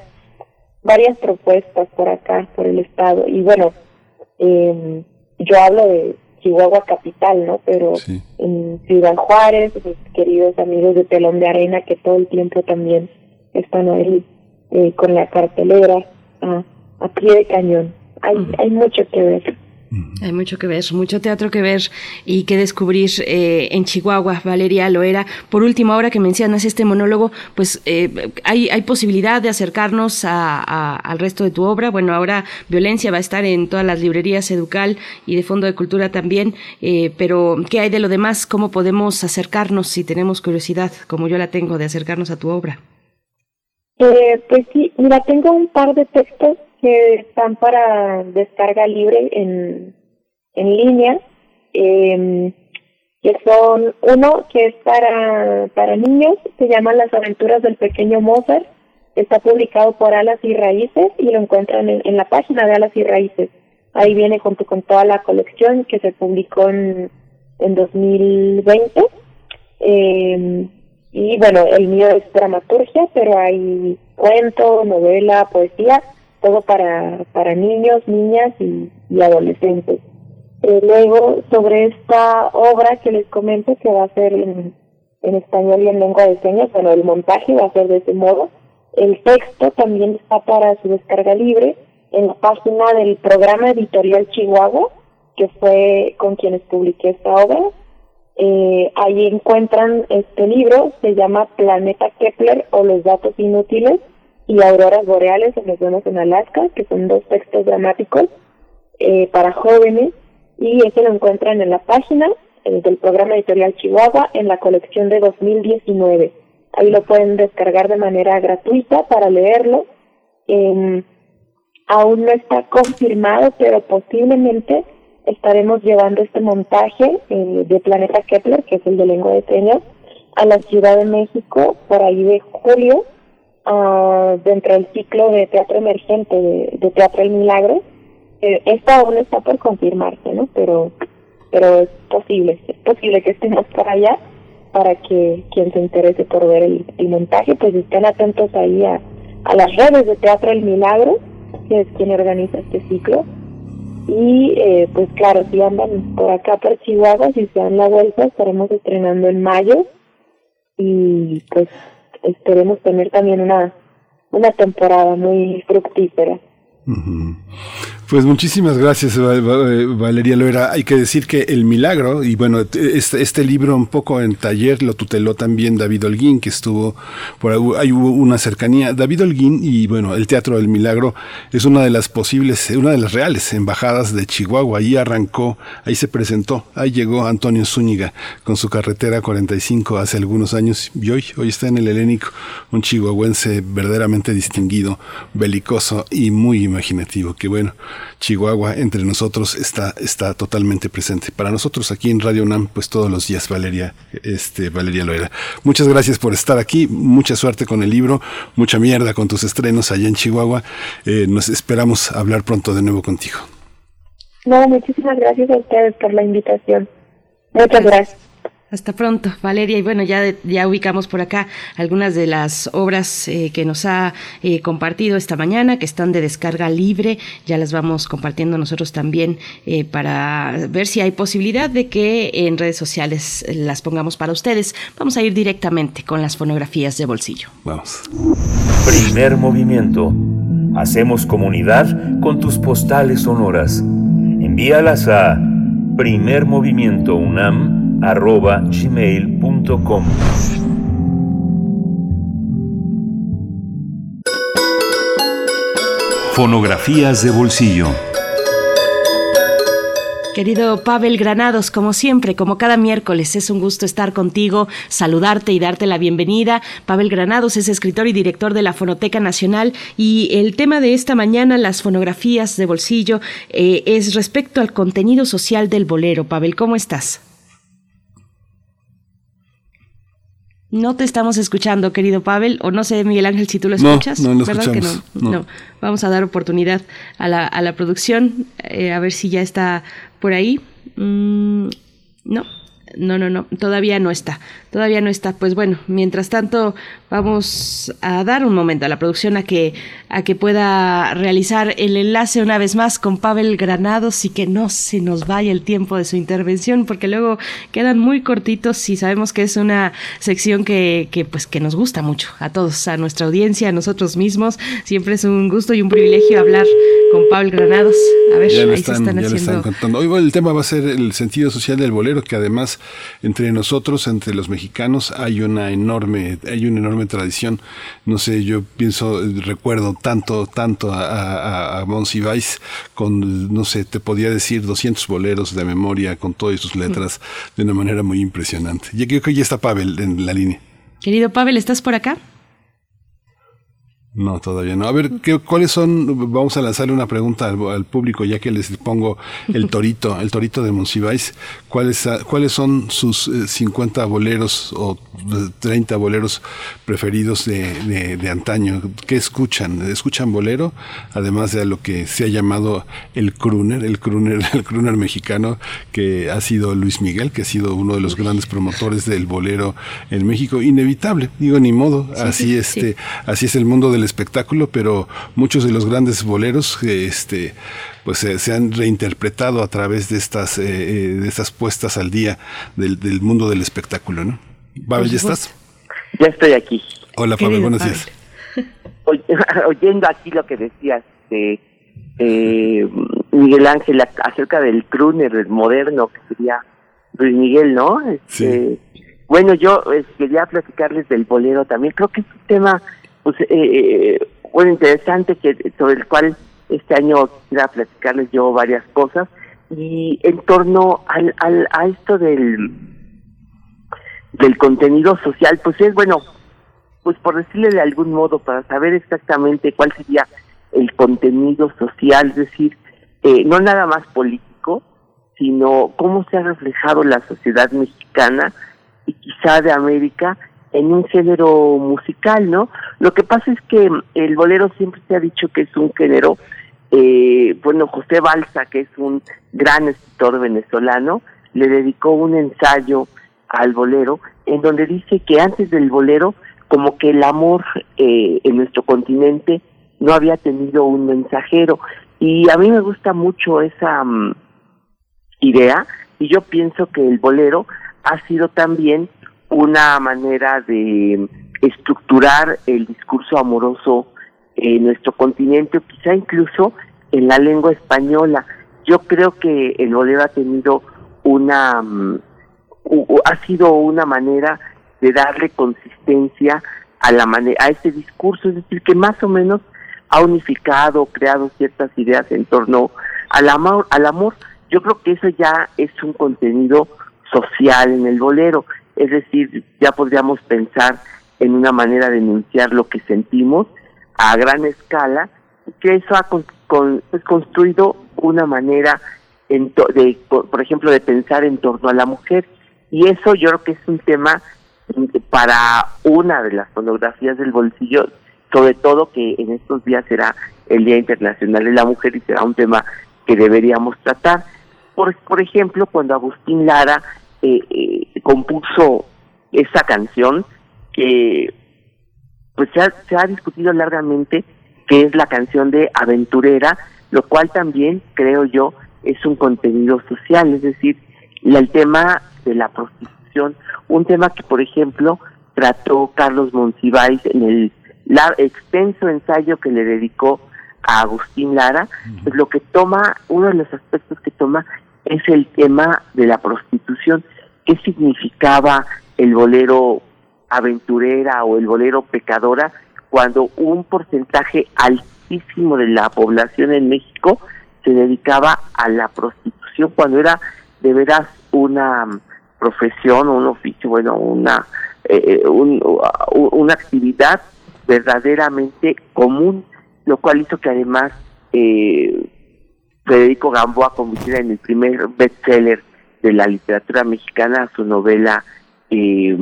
Speaker 6: varias propuestas por acá, por el estado. Y bueno, eh, yo hablo de Chihuahua capital, ¿no? Pero en Ciudad Juárez, mis queridos amigos de Telón de Arena que todo el tiempo también están ahí eh, con la cartelera a, a pie de cañón. Hay, hay mucho que ver.
Speaker 2: Hay mucho que ver, mucho teatro que ver y que descubrir eh, en Chihuahua, Valeria Loera. Por último, ahora que mencionas este monólogo, pues eh, hay, hay posibilidad de acercarnos a, al resto de tu obra. Bueno, ahora Violencia va a estar en todas las librerías Educal y de Fondo de Cultura también, eh, pero ¿qué hay de lo demás? ¿Cómo podemos acercarnos si tenemos curiosidad, como yo la tengo, de acercarnos a tu obra?
Speaker 6: pues sí, mira, tengo un par de textos que están para descarga libre en, en línea, eh, que son uno que es para, para niños, se llama Las aventuras del pequeño Mozart, está publicado por Alas y Raíces y lo encuentran en, la página de Alas y Raíces. Ahí viene junto con toda la colección que se publicó en, en 2020. Eh, y bueno, el mío es dramaturgia, pero hay cuento, novela, poesía todo para, para niños, niñas y, adolescentes. Eh, luego, sobre esta obra que les comento, que va a ser en, en español y en lengua de señas, bueno, el montaje va a ser de ese modo. El texto también está para su descarga libre en la página del programa editorial Chihuahua, que fue con quienes publiqué esta obra. Eh, ahí encuentran este libro, se llama Planeta Kepler o los datos inútiles, y Auroras Boreales en los vemos en Alaska, que son dos textos dramáticos eh, para jóvenes, y ese lo encuentran en la página eh, del programa editorial Chihuahua en la colección de 2019. Ahí lo pueden descargar de manera gratuita para leerlo. Eh, aún no está confirmado, pero posiblemente estaremos llevando este montaje eh, de Planeta Kepler, que es el de lengua de señas, a la Ciudad de México por ahí de julio uh, dentro del ciclo de teatro emergente de, Teatro El Milagro. Eh, esto aún está por confirmarse, ¿no? Pero, pero es posible, es posible que estemos por allá para que quien se interese por ver el, montaje, pues estén atentos ahí a, a las redes de Teatro El Milagro, que es quien organiza este ciclo. Y eh, pues claro, si andan por acá por Chihuahua, si se dan la vuelta, estaremos estrenando en mayo. Y pues esperemos tener también una, una temporada muy fructífera.
Speaker 1: Pues muchísimas gracias, Valeria Loera. Hay que decir que El Milagro, y bueno, este, este, libro un poco en taller lo tuteló también David Holguín, que estuvo por ahí hubo una cercanía. David Holguín y bueno, el Teatro del Milagro es una de las posibles, una de las reales embajadas de Chihuahua. Ahí arrancó, ahí se presentó, ahí llegó Antonio Zúñiga con su carretera 45 hace algunos años y hoy, hoy está en el Helénico, un chihuahuense verdaderamente distinguido, belicoso y muy imaginativo. Que bueno, Chihuahua entre nosotros está, está totalmente presente. Para nosotros aquí en Radio UNAM, pues todos los días, Valeria, este, Valeria Loera. Muchas gracias por estar aquí, mucha suerte con el libro, mucha mierda con tus estrenos allá en Chihuahua. Eh, nos esperamos hablar pronto de nuevo contigo.
Speaker 6: No, muchísimas gracias a ustedes por la invitación. Muchas gracias.
Speaker 2: Hasta pronto, Valeria. Y bueno, ya, ya ubicamos por acá algunas de las obras eh, que nos ha eh, compartido esta mañana, que están de descarga libre. Ya las vamos compartiendo nosotros también eh, para ver si hay posibilidad de que en redes sociales las pongamos para ustedes. Vamos a ir directamente con las fonografías de bolsillo.
Speaker 1: Vamos.
Speaker 5: Primer movimiento. Hacemos comunidad con tus postales sonoras. Envíalas a primermovimientounam arroba gmail.com.
Speaker 3: Fonografías de bolsillo.
Speaker 2: Querido Pavel Granados, como siempre, como cada miércoles, es un gusto estar contigo, saludarte y darte la bienvenida. Pavel Granados es escritor y director de la Fonoteca Nacional y el tema de esta mañana, las fonografías de bolsillo, eh, es respecto al contenido social del bolero. Pavel, ¿cómo estás? No te estamos escuchando, querido Pavel, o no sé, Miguel Ángel, si tú lo escuchas.
Speaker 1: No, no,
Speaker 2: ¿verdad
Speaker 1: que
Speaker 2: no? no? Vamos a dar oportunidad a la, a la producción, eh, a ver si ya está por ahí. Mm, no, no, no, no, todavía no está, todavía no está. Pues bueno, mientras tanto vamos a dar un momento a la producción a que, a que pueda realizar el enlace una vez más con Pavel Granados y que no se nos vaya el tiempo de su intervención porque luego quedan muy cortitos y sabemos que es una sección que, que pues que nos gusta mucho a todos, a nuestra audiencia, a nosotros mismos. Siempre es un gusto y un privilegio hablar con Pavel Granados. A ver, ahí
Speaker 1: están,
Speaker 2: se están
Speaker 1: ya
Speaker 2: haciendo.
Speaker 1: contando. Hoy el tema va a ser el sentido social del bolero, que además entre nosotros, entre los mexicanos, hay una enorme, hay una enorme tradición. No sé, yo pienso, recuerdo tanto, tanto a, a, a con, no sé, te podía decir 200 boleros de memoria con todas sus letras de una manera muy impresionante. Yo creo que ya está Pavel en la línea.
Speaker 2: Querido Pavel, ¿estás por acá?
Speaker 1: No, todavía no. A ver, ¿qué, ¿cuáles son? Vamos a lanzarle una pregunta al, al, público, ya que les pongo el *laughs* torito, el torito de Monsiváis. ¿Cuáles, ¿Cuáles son sus eh, 50 boleros o 30 boleros preferidos de, de, de, antaño? ¿Qué escuchan? ¿Escuchan bolero? Además de lo que se ha llamado el crooner, el crooner, *laughs* el crooner mexicano, que ha sido Luis Miguel, que ha sido uno de los grandes promotores del bolero en México. Inevitable, digo, ni modo.
Speaker 2: Sí,
Speaker 1: así,
Speaker 2: sí,
Speaker 1: este,
Speaker 2: sí.
Speaker 1: así es el mundo del espectáculo, pero muchos de los grandes boleros este, pues se, se han reinterpretado a través de estas, eh, de estas puestas al día del, del mundo del espectáculo, ¿no? Babel, ¿ya estás?
Speaker 7: Ya estoy aquí.
Speaker 1: Hola, Pablo, buenos días.
Speaker 7: Oy- *laughs* oyendo aquí lo que decías de eh, Miguel Ángel ac- acerca del crooner, el moderno, que sería Luis Miguel, ¿no? Este, Bueno, yo eh, quería platicarles del bolero también. Creo que es un tema, pues, eh, eh, bueno, interesante que sobre el cual este año quisiera platicarles yo varias cosas. Y en torno al, al a esto del del contenido social, pues es bueno, pues por decirle de algún modo, para saber exactamente cuál sería el contenido social, es decir, eh, no nada más político, sino cómo se ha reflejado la sociedad mexicana y quizá de América en un género musical, ¿no? Lo que pasa es que mm, el bolero siempre se ha dicho que es un género, eh, bueno, José Balsa, que es un gran escritor venezolano, le dedicó un ensayo al bolero, en donde dice que antes del bolero, como que el amor eh, en nuestro continente no había tenido un mensajero. Y a mí me gusta mucho esa um, idea, y yo pienso que el bolero ha sido también una manera de estructurar el discurso amoroso en nuestro continente, quizá incluso en la lengua española. Yo creo que el bolero ha tenido una, mm, ha sido una manera de darle consistencia a la a este discurso, es decir, que más o menos ha unificado, creado ciertas ideas en torno al amor, al amor. Yo creo que eso ya es un contenido social en el bolero, es decir, ya podríamos pensar en una manera de enunciar lo que sentimos a gran escala, que eso ha con, pues, construido una manera, de, por ejemplo, de pensar en torno a la mujer. Y eso yo creo que es un tema para una de las fonografías del bolsillo, sobre todo que en estos días será el Día Internacional de la Mujer y será un tema que deberíamos tratar. Por, por ejemplo, cuando Agustín Lara eh, eh, compuso esa canción, que pues se ha, se ha discutido largamente, que es la canción de Aventurera, lo cual también, creo yo, es un contenido social, es decir, el tema de la prostitución, un tema que, por ejemplo, trató Carlos Monsiváis en el extenso ensayo que le dedicó a Agustín Lara, pues lo que toma, uno de los aspectos que toma es el tema de la prostitución. ¿Qué significaba el bolero aventurera o el bolero pecadora cuando un porcentaje altísimo de la población en México se dedicaba a la prostitución, cuando era de veras una profesión, un oficio, bueno, una, eh, eh, una actividad verdaderamente común, lo cual hizo que además eh, Federico Gamboa convirtiera en el primer bestseller de la literatura mexicana su novela eh,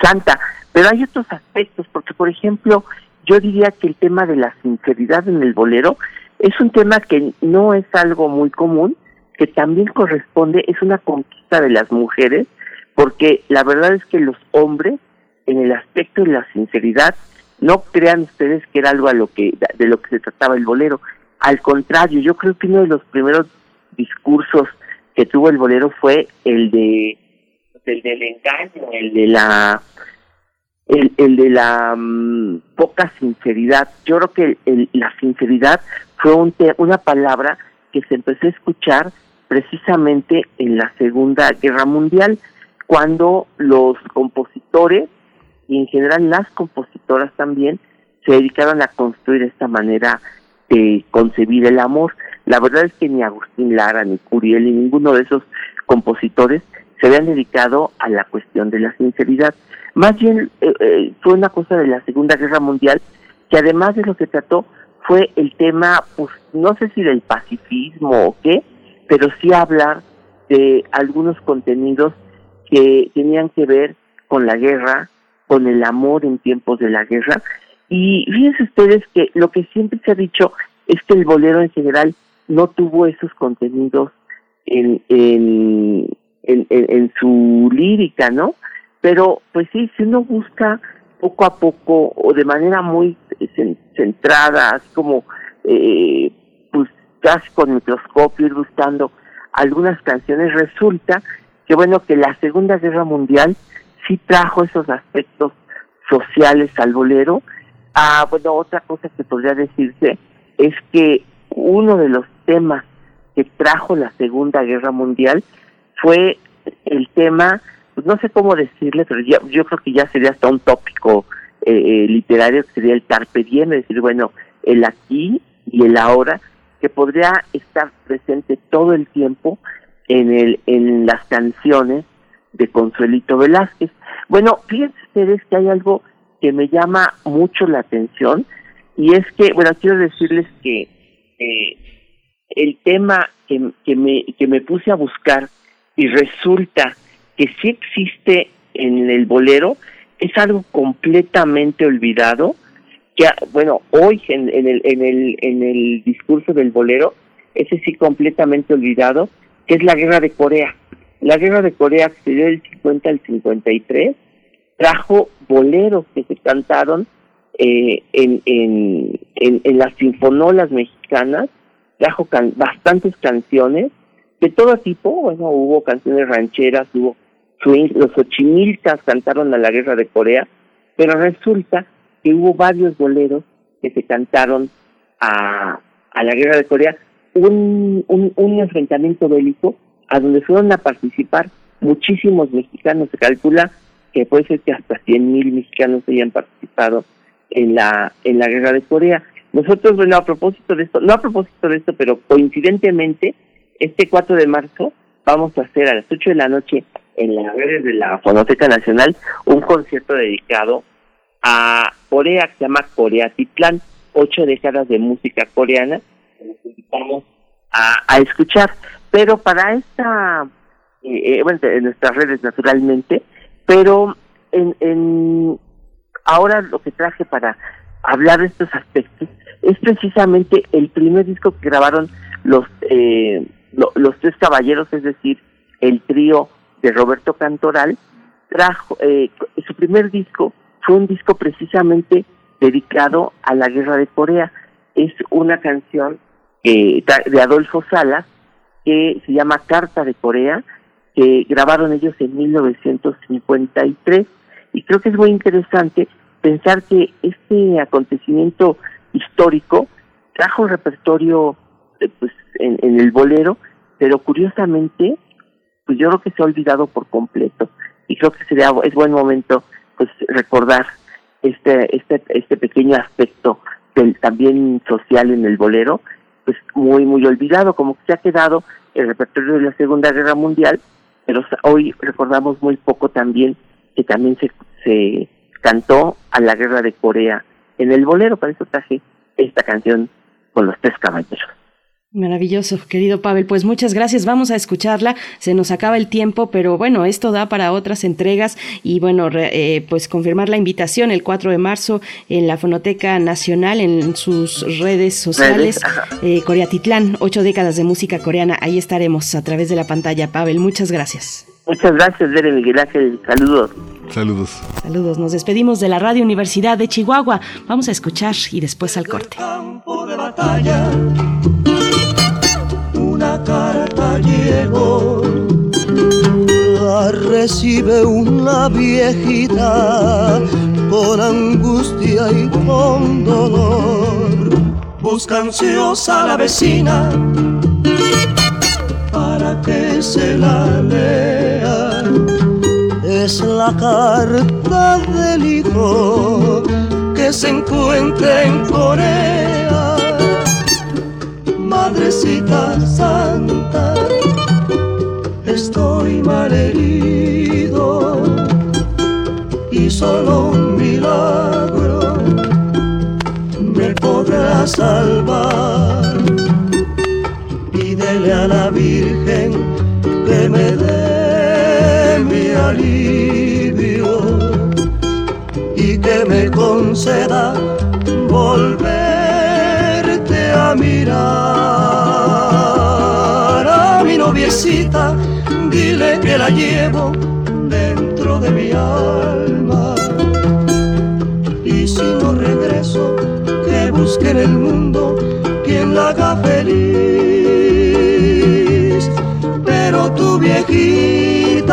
Speaker 7: Santa. Pero hay otros aspectos, porque por ejemplo, yo diría que el tema de la sinceridad en el bolero es un tema que no es algo muy común, que también corresponde, es una conquista de las mujeres, porque la verdad es que los hombres, en el aspecto de la sinceridad, no crean ustedes que era algo a lo que, de lo que se trataba el bolero. Al contrario, yo creo que uno de los primeros discursos que tuvo el bolero fue el de el del engaño, el de la el, el de la mm, poca sinceridad. Yo creo que el, la sinceridad fue un una palabra que se empezó a escuchar precisamente en la Segunda Guerra Mundial, cuando los compositores y en general las compositoras también se dedicaron a construir esta manera de concebir el amor. La verdad es que ni Agustín Lara, ni Curiel, ni ninguno de esos compositores se habían dedicado a la cuestión de la sinceridad. Más bien eh, eh, fue una cosa de la Segunda Guerra Mundial que además de lo que trató fue el tema, pues no sé si del pacifismo o qué, pero sí hablar de algunos contenidos que tenían que ver con la guerra, con el amor en tiempos de la guerra. Y fíjense ustedes que lo que siempre se ha dicho es que el bolero en general no tuvo esos contenidos en, en, en, su lírica, ¿no? Pero pues sí, si uno busca poco a poco o de manera muy centrada, así como eh, pues casi con microscopio ir buscando algunas canciones, resulta que bueno que la Segunda Guerra Mundial sí trajo esos aspectos sociales al bolero. Ah, bueno, otra cosa que podría decirse es que uno de los temas que trajo la Segunda Guerra Mundial fue el tema, pues no sé cómo decirle, pero yo creo que ya sería hasta un tópico eh, eh, literario, que sería el carpe diem, es decir, bueno, el aquí y el ahora, que podría estar presente todo el tiempo en, el, en las canciones de Consuelito Velázquez. Bueno, fíjense ustedes que hay algo que me llama mucho la atención y es que, bueno, quiero decirles que eh, el tema que, que, me, que me puse a buscar y resulta que sí existe en el bolero es algo completamente olvidado que bueno hoy en, en, el en el en el discurso del bolero ese sí completamente olvidado que es la guerra de Corea. La guerra de Corea que se dio del 50 al 53 trajo boleros que se cantaron eh, en, en, en, las sinfonolas mexicanas, trajo bastantes canciones de todo tipo, bueno, hubo canciones rancheras, hubo swing, los ochimilcas cantaron a la guerra de Corea, pero resulta que hubo varios boleros que se cantaron a, a la guerra de Corea un, un, enfrentamiento bélico a donde fueron a participar muchísimos mexicanos. Se calcula que puede ser que hasta 100.000 mexicanos hayan participado en la, en la guerra de Corea. Nosotros, bueno, a propósito de esto, no a propósito de esto, pero coincidentemente, este 4 de marzo vamos a hacer a las 8 de la noche en las redes de la Fonoteca Nacional un concierto dedicado a Corea que se llama Corea Titlán, ocho décadas de música coreana, nos invitamos a, a escuchar. Pero para esta, eh, eh, bueno, en nuestras redes naturalmente, pero en, en ahora lo que traje para hablar de estos aspectos es precisamente el primer disco que grabaron los eh, los tres caballeros, es decir, el trío de Roberto Cantoral, trajo eh, su primer disco fue un disco precisamente dedicado a la guerra de Corea. Es una canción eh, de Adolfo Salas que se llama Carta de Corea, que grabaron ellos en 1953. Y creo que es muy interesante pensar que este acontecimiento histórico trajo un repertorio eh, pues, en, en el bolero, pero curiosamente, pues yo creo que se ha olvidado por completo. Y creo que sería es buen momento pues recordar este este este pequeño aspecto del también social en el bolero pues muy muy olvidado como que se ha quedado el repertorio de la Segunda Guerra Mundial pero hoy recordamos muy poco también que también se se cantó a la guerra de Corea en el bolero para eso traje esta canción con los tres caballeros
Speaker 2: Maravilloso, querido Pavel. Pues muchas gracias. Vamos a escucharla. Se nos acaba el tiempo, pero bueno, esto da para otras entregas y bueno, eh, pues confirmar la invitación el 4 de marzo en la Fonoteca Nacional, en sus redes sociales. Eh, Coreatitlán, ocho décadas de música coreana. Ahí estaremos a través de la pantalla. Pavel, muchas gracias.
Speaker 7: Muchas gracias, Dere Miguel Ángel. Saludos.
Speaker 1: Saludos.
Speaker 2: Saludos. Nos despedimos de la Radio Universidad de Chihuahua. Vamos a escuchar y después al corte
Speaker 8: una llegó. La recibe una viejita con angustia y con dolor. Busca ansiosa la vecina para que se la lea. Es la carta del hijo que se encuentra en Corea Madrecita Santa, estoy mal herido y solo un milagro me podrá salvar. Pídele a la Virgen que me dé mi alivio y que me conceda volver a mirar a mi noviecita, dile que la llevo dentro de mi alma. Y si no regreso, que busque en el mundo quien la haga feliz. Pero tu viejita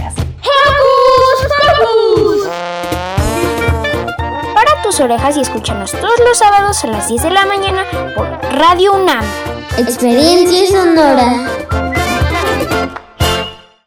Speaker 9: Orejas y escúchanos todos los sábados a las 10 de la mañana por Radio UNAM.
Speaker 10: Experiencia sonora.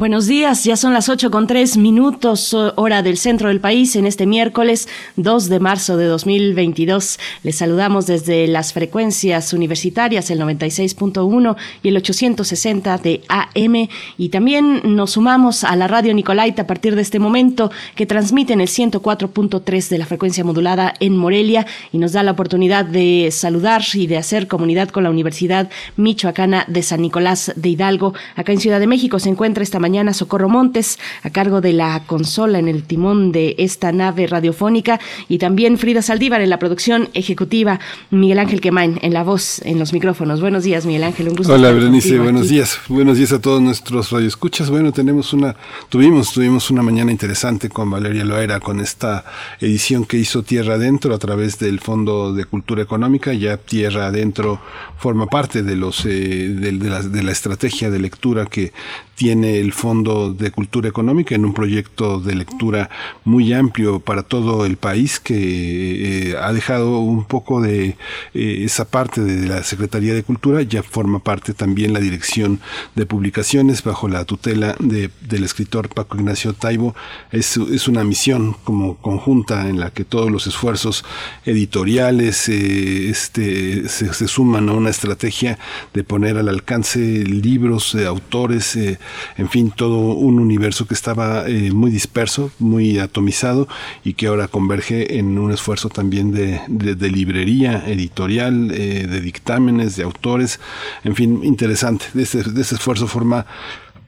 Speaker 2: Buenos días, ya son las 8 con 3 minutos, hora del centro del país, en este miércoles 2 de marzo de 2022. Les saludamos desde las frecuencias universitarias, el 96.1 y el 860 de AM. Y también nos sumamos a la radio Nicolaita a partir de este momento, que transmite en el 104.3 de la frecuencia modulada en Morelia y nos da la oportunidad de saludar y de hacer comunidad con la Universidad Michoacana de San Nicolás de Hidalgo. Acá en Ciudad de México se encuentra esta mañana Socorro Montes a cargo de la consola en el timón de esta nave radiofónica y también Frida Saldívar en la producción ejecutiva, Miguel Ángel Quemain en la voz, en los micrófonos. Buenos días, Miguel Ángel, un gusto.
Speaker 1: Hola, Berenice, buenos días. Buenos días a todos nuestros radioescuchas. Bueno, tenemos una, tuvimos, tuvimos una mañana interesante con Valeria Loera, con esta edición que hizo Tierra Adentro a través del Fondo de Cultura Económica. Ya Tierra Adentro forma parte de los, eh, de, de la, de la estrategia de lectura que tiene el Fondo de Cultura Económica en un proyecto de lectura muy amplio para todo el país que eh, ha dejado un poco de eh, esa parte de la Secretaría de Cultura, ya forma parte también la dirección de publicaciones bajo la tutela de, del escritor Paco Ignacio Taibo. Es, es, una misión como conjunta en la que todos los esfuerzos editoriales eh, este, se, se, suman a una estrategia de poner al alcance libros autores, en fin, todo un universo que estaba eh, muy disperso, muy atomizado y que ahora converge en un esfuerzo también de, de, librería editorial, eh, de dictámenes, de autores, en fin, interesante. De ese, de ese esfuerzo forma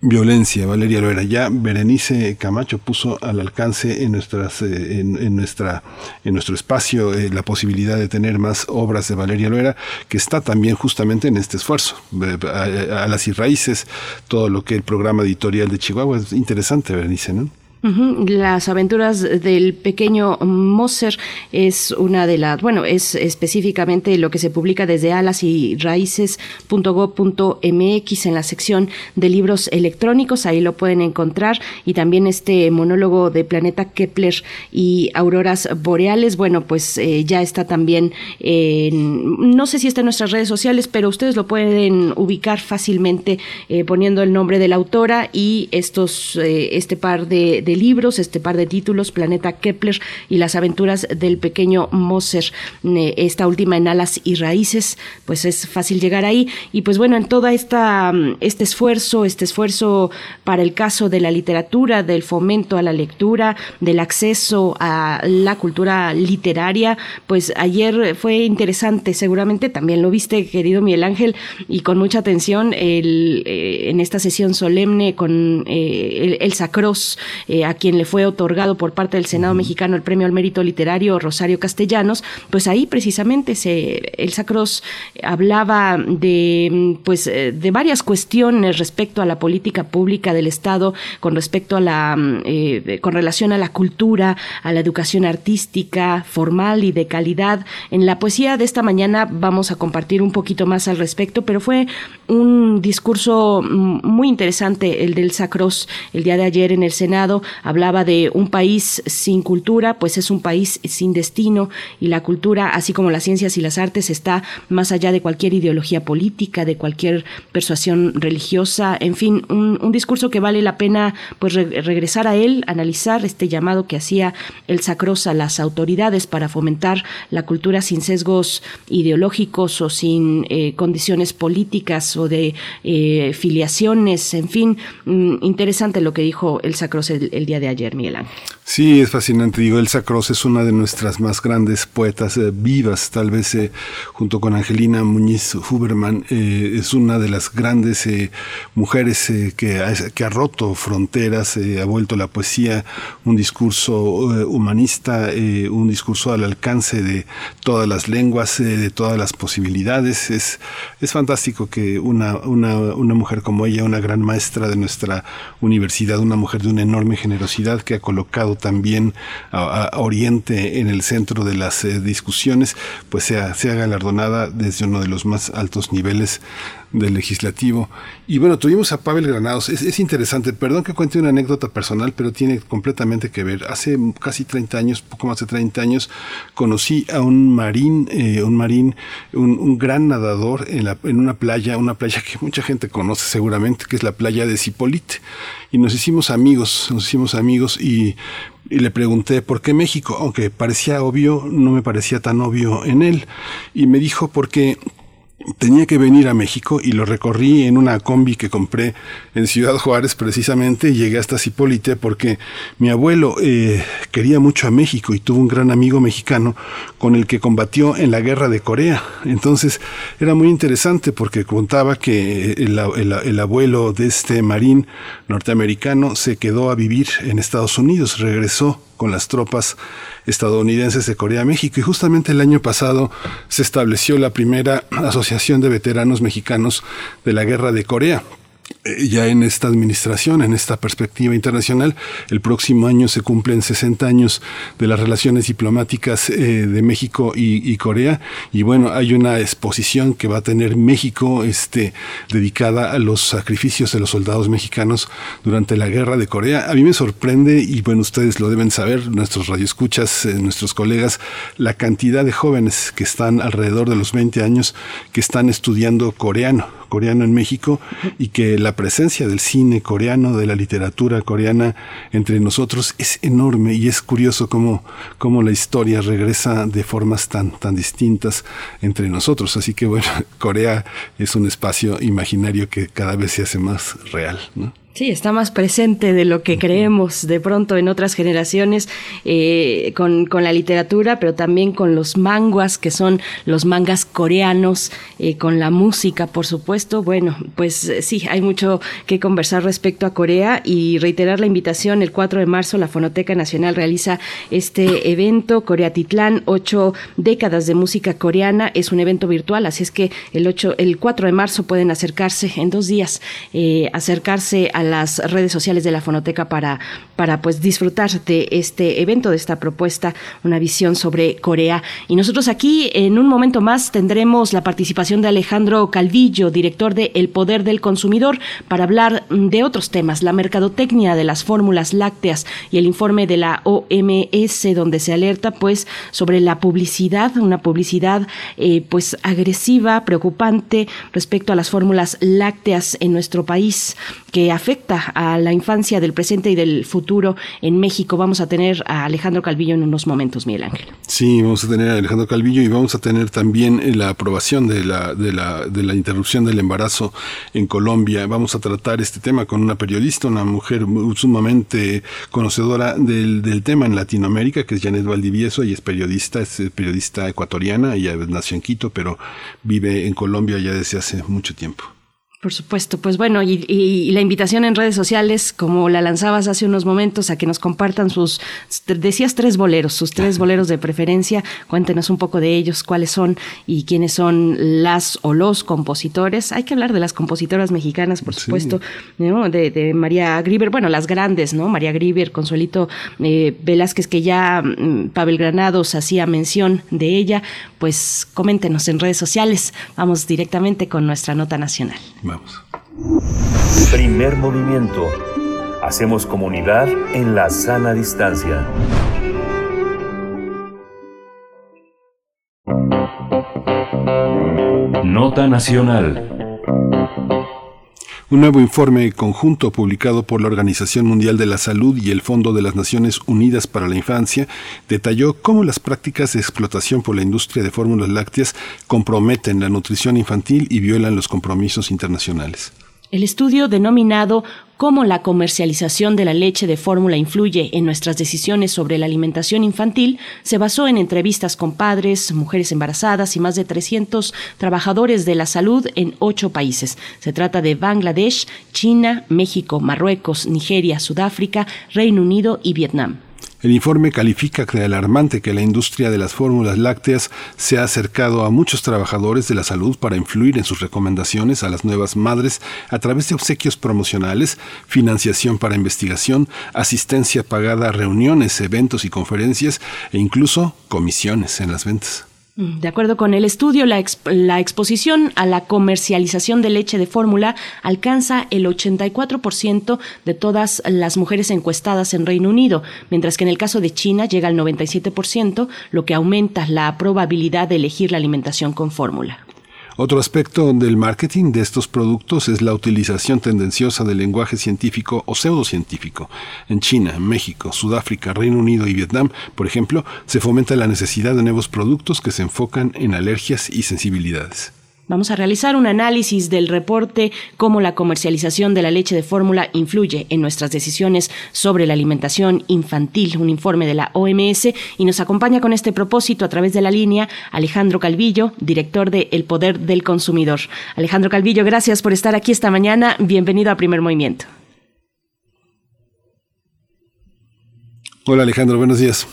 Speaker 1: violencia, Valeria Loera. Ya Berenice Camacho puso al alcance en nuestras, eh, en, nuestra, en nuestro espacio eh, la posibilidad de tener más obras de Valeria Loera, que está también justamente en este esfuerzo. A, a las y raíces, todo lo que el programa editorial de Chihuahua es interesante, Berenice, ¿no?
Speaker 2: Las aventuras del pequeño Moser es una de las, bueno, es específicamente lo que se publica desde alas y raíces.gov.mx en la sección de libros electrónicos, ahí lo pueden encontrar, y también este monólogo de Planeta Kepler y Auroras Boreales, bueno, pues eh, ya está también en, no sé si está en nuestras redes sociales, pero ustedes lo pueden ubicar fácilmente eh, poniendo el nombre de la autora y estos, eh, este par de libros, este par de títulos, Planeta Kepler y las aventuras del pequeño Moser, esta última en alas y raíces, pues es fácil llegar ahí. Y pues bueno, en toda esta este esfuerzo, este esfuerzo para el caso de la literatura, del fomento a la lectura, del acceso a la cultura literaria, pues ayer fue interesante, seguramente también lo viste, querido Miguel Ángel, y con mucha atención el, eh, en esta sesión solemne con eh, el, Sacros, eh, eh, a quien le fue otorgado por parte del Senado mexicano el premio al mérito literario, Rosario Castellanos, pues ahí precisamente se, Elsa Cross hablaba de, pues, eh, de varias cuestiones respecto a la política pública del Estado, con respecto a la, eh, con relación a la cultura, a la educación artística, formal y de calidad. En la poesía de esta mañana vamos a compartir un poquito más al respecto, pero fue un discurso muy interesante el del Sacros el día de ayer en el Senado. Hablaba de un país sin cultura, pues es un país sin destino y la cultura, así como las ciencias y las artes, está más allá de cualquier ideología política, de cualquier persuasión religiosa, en fin, un, discurso que vale la pena pues regresar a él, analizar este llamado que hacía el Sacros a las autoridades para fomentar la cultura sin sesgos ideológicos o sin eh, condiciones políticas o de eh, filiaciones, en fin, mm, interesante lo que dijo el Sacros el, día de ayer, Miguel.
Speaker 1: Sí, es fascinante. Digo, Elsa Cross es una de nuestras más grandes poetas eh, vivas, tal vez junto con Angelina Muñiz Huberman, es una de las grandes mujeres que ha, que, ha, roto fronteras, ha vuelto la poesía un discurso humanista, un discurso al alcance de todas las lenguas, de todas las posibilidades. Es, es fantástico que una, una, una, mujer como ella, una gran maestra de nuestra universidad, una mujer de una enorme generosidad que ha colocado también a, Oriente en el centro de las eh, discusiones, pues sea, sea galardonada desde uno de los más altos niveles del legislativo. Y bueno, tuvimos a Pavel Granados. Es, interesante, perdón que cuente una anécdota personal, pero tiene completamente que ver. Hace casi 30 años, poco más de 30 años, conocí a un marín, eh, un marín, un, gran nadador en, la, en una playa, una playa que mucha gente conoce seguramente, que es la playa de Cipolite. Y nos hicimos amigos, nos hicimos amigos y y le pregunté por qué México, aunque parecía obvio, no me parecía tan obvio en él. Y me dijo porque tenía que venir a México y lo recorrí en una combi que compré en Ciudad Juárez precisamente y llegué hasta Cipolite porque mi abuelo eh, quería mucho a México y tuvo un gran amigo mexicano con el que combatió en la guerra de Corea. Entonces era muy interesante porque contaba que el, el abuelo de este marín norteamericano se quedó a vivir en Estados Unidos, regresó con las tropas estadounidenses de Corea-México. Y justamente el año pasado se estableció la primera asociación de veteranos mexicanos de la guerra de Corea. Eh, ya en esta administración, en esta perspectiva internacional, el próximo año se cumplen 60 años de las relaciones diplomáticas eh, de México y, Corea y bueno, hay una exposición que va a tener México este, dedicada a los sacrificios de los soldados mexicanos durante la guerra de Corea. A mí me sorprende y bueno, ustedes lo deben saber, nuestros radioescuchas, eh, nuestros colegas, la cantidad de jóvenes que están alrededor de los 20 años que están estudiando coreano coreano en México y que la presencia del cine coreano, de la literatura coreana entre nosotros es enorme y es curioso cómo, cómo la historia regresa de formas tan, tan distintas entre nosotros. Así que bueno, *laughs* Corea es un espacio imaginario que cada vez se hace más real. ¿no?
Speaker 2: Sí, está más presente de lo que creemos de pronto en otras generaciones eh, con, la literatura, pero también con los manguas, que son los mangas coreanos, eh, con la música, por supuesto. Bueno, pues eh, sí, hay mucho que conversar respecto a Corea y reiterar la invitación. El 4 de marzo la Fonoteca Nacional realiza este evento, Corea Titlán, ocho décadas de música coreana. Es un evento virtual, así es que el, 8, el 4 de marzo pueden acercarse en dos días, acercarse a las redes sociales de la Fonoteca para, para pues disfrutar de este evento, de esta propuesta, una visión sobre Corea. Y nosotros aquí en un momento más tendremos la participación de Alejandro Calvillo, director de El Poder del Consumidor, para hablar de otros temas, la mercadotecnia de las fórmulas lácteas y el informe de la OMS donde se alerta pues sobre la publicidad, una publicidad eh, pues agresiva, preocupante respecto a las fórmulas lácteas en nuestro país que afecta a la infancia del presente y del futuro en México. Vamos a tener a Alejandro Calvillo en unos momentos, Miguel Ángel.
Speaker 1: Sí, vamos a tener a Alejandro Calvillo y vamos a tener también la aprobación de la, de la, de la interrupción del embarazo en Colombia. Vamos a tratar este tema con una periodista, una mujer sumamente conocedora del, del tema en Latinoamérica, que es Janet Valdivieso, y es periodista, es periodista ecuatoriana, ella nació en Quito, pero vive en Colombia ya desde hace mucho tiempo.
Speaker 2: Por supuesto, pues bueno, y, la invitación en redes sociales, como la lanzabas hace unos momentos, a que nos compartan sus, decías tres boleros, sus tres boleros de preferencia, cuéntenos un poco de ellos, cuáles son y quiénes son las o los compositores. Hay que hablar de las compositoras mexicanas, por supuesto, de, María Grieber, bueno, las grandes, ¿no? María Grieber, Consuelito eh, Velázquez, que ya mm, Pavel Granados hacía mención de ella, pues coméntenos en redes sociales. Vamos directamente con nuestra nota nacional.
Speaker 5: Primer movimiento. Hacemos comunidad en la sana distancia.
Speaker 11: Nota Nacional.
Speaker 1: Un nuevo informe conjunto publicado por la Organización Mundial de la Salud y el Fondo de las Naciones Unidas para la Infancia detalló cómo las prácticas de explotación por la industria de fórmulas lácteas comprometen la nutrición infantil y violan los compromisos internacionales.
Speaker 2: El estudio denominado Cómo la comercialización de la leche de fórmula influye en nuestras decisiones sobre la alimentación infantil se basó en entrevistas con padres, mujeres embarazadas y más de 300 trabajadores de la salud en ocho países. Se trata de Bangladesh, China, México, Marruecos, Nigeria, Sudáfrica, Reino Unido y Vietnam.
Speaker 1: El informe califica de alarmante que la industria de las fórmulas lácteas se ha acercado a muchos trabajadores de la salud para influir en sus recomendaciones a las nuevas madres a través de obsequios promocionales, financiación para investigación, asistencia pagada a reuniones, eventos y conferencias e incluso comisiones en las ventas.
Speaker 2: De acuerdo con el estudio, la, exposición a la comercialización de leche de fórmula alcanza el 84% de todas las mujeres encuestadas en Reino Unido, mientras que en el caso de China llega al 97%, lo que aumenta la probabilidad de elegir la alimentación con fórmula.
Speaker 1: Otro aspecto del marketing de estos productos es la utilización tendenciosa del lenguaje científico o pseudocientífico. En China, México, Sudáfrica, Reino Unido y Vietnam, por ejemplo, se fomenta la necesidad de nuevos productos que se enfocan en alergias y sensibilidades.
Speaker 2: Vamos a realizar un análisis del reporte cómo la comercialización de la leche de fórmula influye en nuestras decisiones sobre la alimentación infantil, un informe de la OMS, y nos acompaña con este propósito a través de la línea Alejandro Calvillo, director de El Poder del Consumidor. Alejandro Calvillo, gracias por estar aquí esta mañana. Bienvenido a Primer Movimiento.
Speaker 1: Hola Alejandro, buenos días.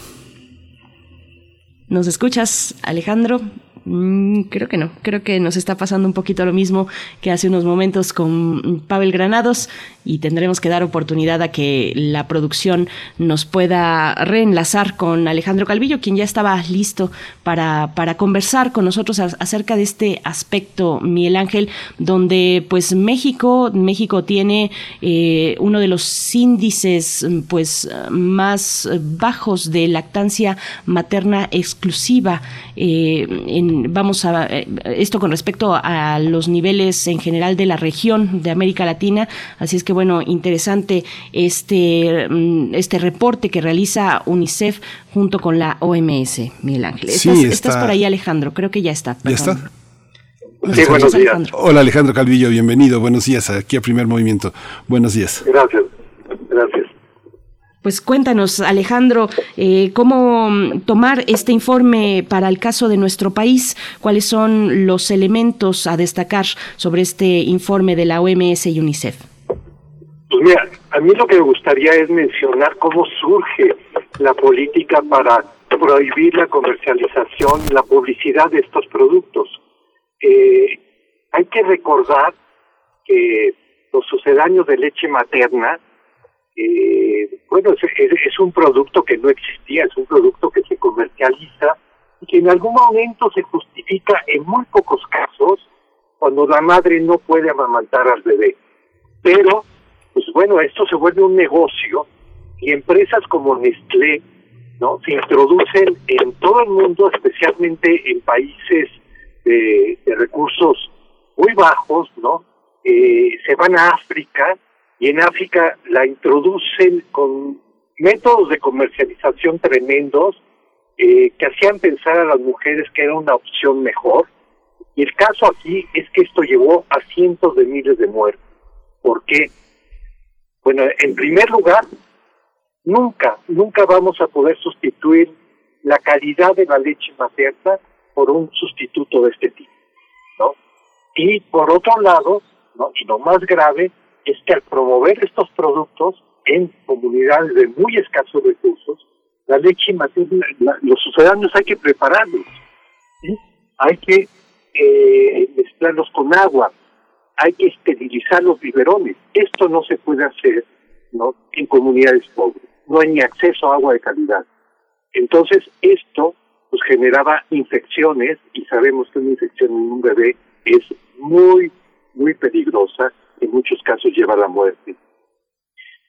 Speaker 2: ¿Nos escuchas, Alejandro? Mm, creo que no, creo que nos está pasando un poquito lo mismo que hace unos momentos con Pavel Granados y tendremos que dar oportunidad a que la producción nos pueda reenlazar con Alejandro Calvillo, quien ya estaba listo para, para conversar con nosotros acerca de este aspecto, Miguel Ángel, donde pues México, México tiene eh, uno de los índices pues más bajos de lactancia materna exclusiva eh, en vamos a eh, esto con respecto a los niveles en general de la región de América Latina. Así es que bueno, interesante este, mm, este reporte que realiza UNICEF junto con la OMS, Miguel Ángel. Estás, por ahí, Alejandro, creo que ya está.
Speaker 1: ¿Ya está?
Speaker 12: Sí, buenos días.
Speaker 1: Hola Alejandro Calvillo, bienvenido. Buenos días aquí a Primer Movimiento. Buenos días.
Speaker 12: Gracias. Gracias.
Speaker 2: Pues cuéntanos, Alejandro, eh, cómo tomar este informe para el caso de nuestro país, cuáles son los elementos a destacar sobre este informe de la OMS y UNICEF.
Speaker 12: Pues mira, a mí lo que me gustaría es mencionar cómo surge la política para prohibir la comercialización, la publicidad de estos productos. Eh, hay que recordar que los sucedáneos de leche materna eh, bueno, es, un producto que no existía, es un producto que se comercializa y que en algún momento se justifica en muy pocos casos cuando la madre no puede amamantar al bebé. Pero, pues bueno, esto se vuelve un negocio y empresas como Nestlé, ¿no? Se introducen en todo el mundo, especialmente en países de, recursos muy bajos, ¿no? Eh, se van a África y en África la introducen con métodos de comercialización tremendos eh, que hacían pensar a las mujeres que era una opción mejor. Y el caso aquí es que esto llevó a cientos de miles de muertos. ¿Por qué? Bueno, en primer lugar, nunca, nunca vamos a poder sustituir la calidad de la leche materna por un sustituto de este tipo, ¿no? Y por otro lado, ¿no? Y lo más grave es que al promover estos productos en comunidades de muy escasos recursos, la leche materna, los sucedáneos hay que prepararlos, hay que eh, mezclarlos con agua, hay que esterilizar los biberones. Esto no se puede hacer ¿no? en comunidades pobres, no hay ni acceso a agua de calidad. Entonces esto pues generaba infecciones y sabemos que una infección en un bebé es muy, muy peligrosa, en muchos casos lleva a la muerte.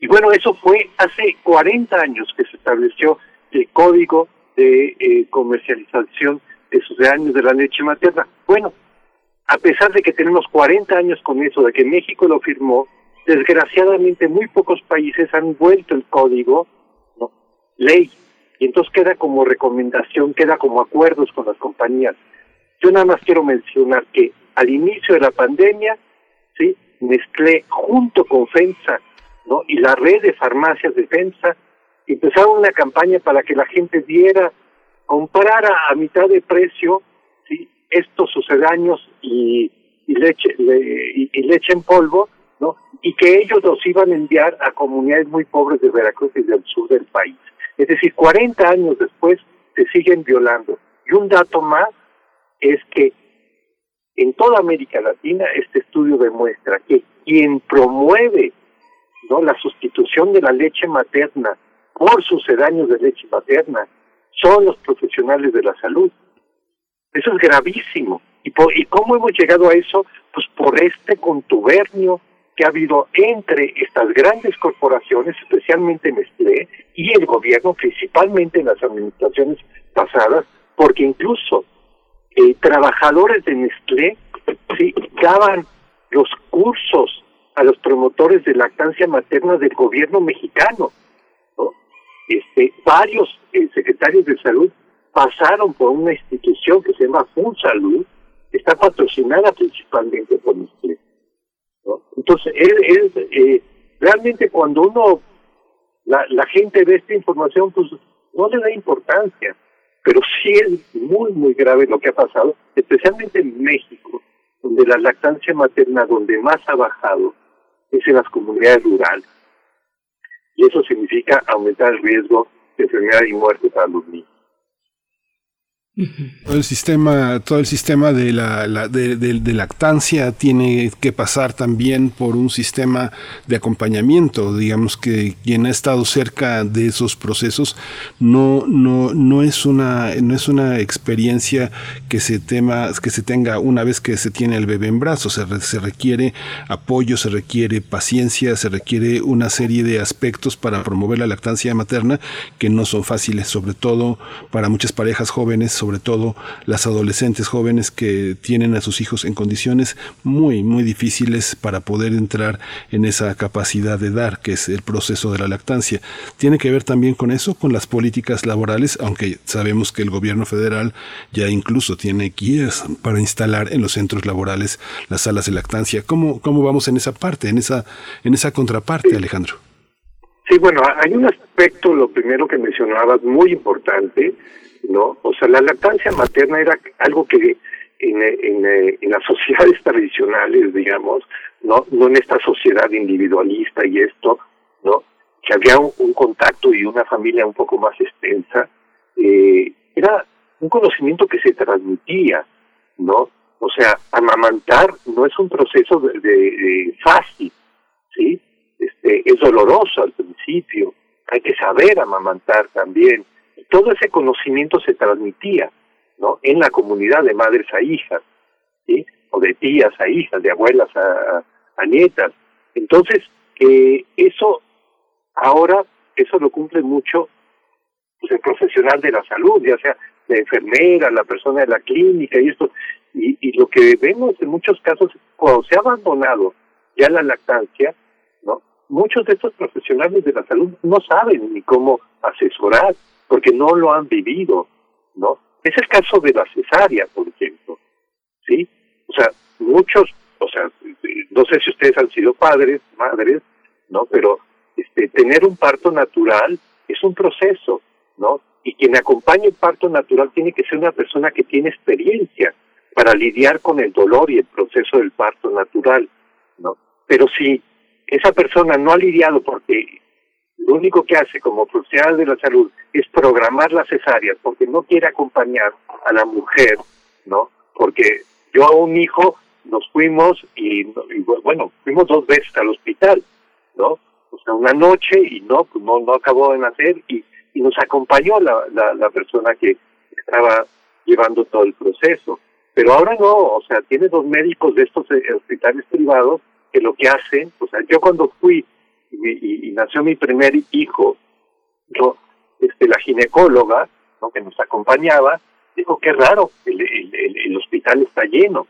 Speaker 12: Y bueno, eso fue hace 40 años que se estableció el código de eh, comercialización de años de la leche materna. Bueno, a pesar de que tenemos 40 años con eso, de que México lo firmó, desgraciadamente muy pocos países han vuelto el código ley y entonces queda como recomendación, queda como acuerdos con las compañías. Yo nada más quiero mencionar que al inicio de la pandemia, sí, Nestlé junto con FEMSA, ¿no? y la red de farmacias de FEMSA empezaron una campaña para que la gente diera, comprara a mitad de precio, sí, estos sucedáneos y, leche y leche en polvo, ¿no? Y que ellos los iban a enviar a comunidades muy pobres de Veracruz y del sur del país. Es decir, 40 años después se siguen violando. Y un dato más es que en toda América Latina este estudio demuestra que quien promueve no la sustitución de la leche materna por sucedáneos de leche materna son los profesionales de la salud. Eso es gravísimo. ¿Y, ¿Y cómo hemos llegado a eso? Pues por este contubernio que ha habido entre estas grandes corporaciones, especialmente Nestlé, y el gobierno, principalmente en las administraciones pasadas, porque incluso eh, trabajadores de Nestlé sí, daban los cursos a los promotores de lactancia materna del gobierno mexicano. ¿no? Este, varios eh, secretarios de salud pasaron por una institución que se llama FunSalud, que está patrocinada principalmente por Nestlé. Entonces, es, eh, realmente cuando uno, la, la gente ve esta información, pues no le da importancia, pero sí es muy, muy grave lo que ha pasado, especialmente en México, donde la lactancia materna, donde más ha bajado, es en las comunidades rurales. Y eso significa aumentar el riesgo de enfermedad y muerte para los niños.
Speaker 1: Todo el sistema, todo el sistema de la, de, lactancia tiene que pasar también por un sistema de acompañamiento. Digamos que quien ha estado cerca de esos procesos no, no, no es una, no es una experiencia que se tema, que se tenga una vez que se tiene el bebé en brazos. Se, se requiere apoyo, se requiere paciencia, se requiere una serie de aspectos para promover la lactancia materna que no son fáciles, sobre todo para muchas parejas jóvenes sobre todo las adolescentes jóvenes que tienen a sus hijos en condiciones muy, muy difíciles para poder entrar en esa capacidad de dar, que es el proceso de la lactancia. Tiene que ver también con eso, con las políticas laborales, aunque sabemos que el gobierno federal ya incluso tiene guías para instalar en los centros laborales las salas de lactancia. ¿Cómo, cómo vamos en esa parte, en esa, en esa contraparte, Alejandro?
Speaker 12: Sí, bueno, hay un aspecto, lo primero que mencionabas, muy importante, ¿no? O sea, la lactancia materna era algo que en, las sociedades tradicionales, digamos, no, no en esta sociedad individualista y esto, ¿no? Que había un, contacto y una familia un poco más extensa, eh, era un conocimiento que se transmitía, ¿no? O sea, amamantar no es un proceso de, de fácil, ¿sí? Este, es doloroso al principio, hay que saber amamantar también, todo ese conocimiento se transmitía ¿no? en la comunidad de madres a hijas, o de tías a hijas, de abuelas a, a nietas. Entonces, eh, eso ahora, eso lo cumple mucho pues, el profesional de la salud, ya sea la enfermera, la persona de la clínica y esto. Y, y lo que vemos en muchos casos, cuando se ha abandonado ya la lactancia, ¿no? muchos de estos profesionales de la salud no saben ni cómo asesorar porque no lo han vivido, ¿no? Es el caso de la cesárea, por ejemplo, ¿sí? O sea, muchos, o sea, no sé si ustedes han sido padres, madres, ¿no? Pero este, tener un parto natural es un proceso, ¿no? Y quien acompaña el parto natural tiene que ser una persona que tiene experiencia para lidiar con el dolor y el proceso del parto natural, ¿no? Pero si esa persona no ha lidiado porque lo único que hace como profesional de la salud es programar las cesáreas porque no quiere acompañar a la mujer, ¿no? Porque yo a un hijo nos fuimos y, bueno, fuimos dos veces al hospital, ¿no? O sea, una noche y no, pues no, no acabó de nacer y, y nos acompañó la, la, la persona que estaba llevando todo el proceso. Pero ahora no, o sea, tiene dos médicos de estos eh, hospitales privados que lo que hacen, o sea, yo cuando fui y, nació mi primer hijo, este, la ginecóloga, que nos acompañaba, dijo, qué raro, el, hospital está lleno,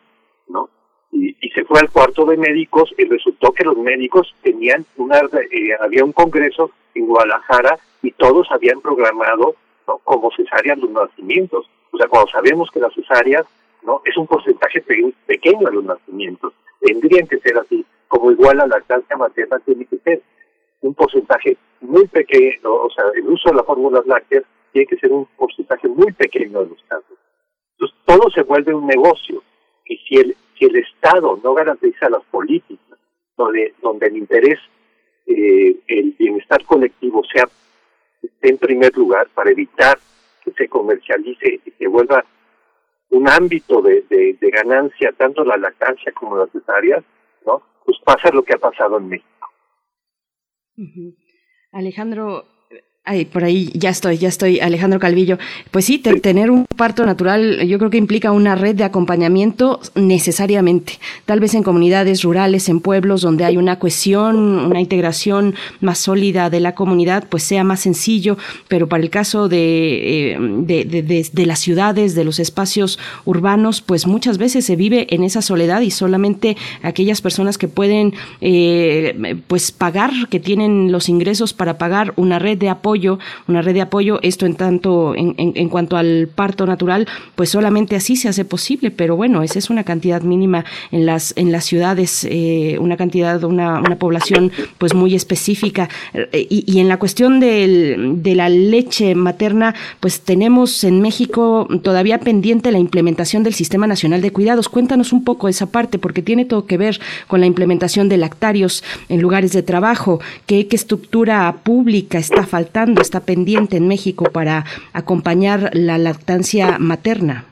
Speaker 12: ¿no? Y, se fue al cuarto de médicos y resultó que los médicos tenían una, eh, había un congreso en Guadalajara y todos habían programado como cesáreas los nacimientos. O sea, cuando sabemos que las cesáreas no es un porcentaje pequeño de los nacimientos, tendrían que ser así, como igual la lactancia materna tiene que ser un porcentaje muy pequeño, o sea, el uso de las fórmulas lácteas tiene que ser un porcentaje muy pequeño de los casos. Entonces, todo se vuelve un negocio. Y si el, si el Estado no garantiza las políticas donde, donde el interés, eh, el bienestar colectivo sea en primer lugar para evitar que se comercialice y que vuelva un ámbito de, de, ganancia, tanto la lactancia como las cesáreas, ¿no? Pues pasa lo que ha pasado en México.
Speaker 2: Alejandro, Por ahí ya estoy, ya estoy, Alejandro Calvillo. Pues sí, tener un parto natural yo creo que implica una red de acompañamiento necesariamente. Tal vez en comunidades rurales, en pueblos donde hay una cohesión, una integración más sólida de la comunidad, pues sea más sencillo, pero para el caso de, eh, de, las ciudades, de los espacios urbanos, pues muchas veces se vive en esa soledad y solamente aquellas personas que pueden eh, pues pagar, que tienen los ingresos para pagar una red de apoyo, una red de apoyo, esto en tanto en, en, cuanto al parto natural, pues solamente así se hace posible, pero bueno, esa es una cantidad mínima en las, en las ciudades, eh, una cantidad, una, una población pues muy específica. Y, y en la cuestión del, de la leche materna, pues tenemos en México todavía pendiente la implementación del Sistema Nacional de Cuidados. Cuéntanos un poco esa parte, porque tiene todo que ver con la implementación de lactarios en lugares de trabajo, qué, qué estructura pública está faltando está pendiente en México para acompañar la lactancia materna?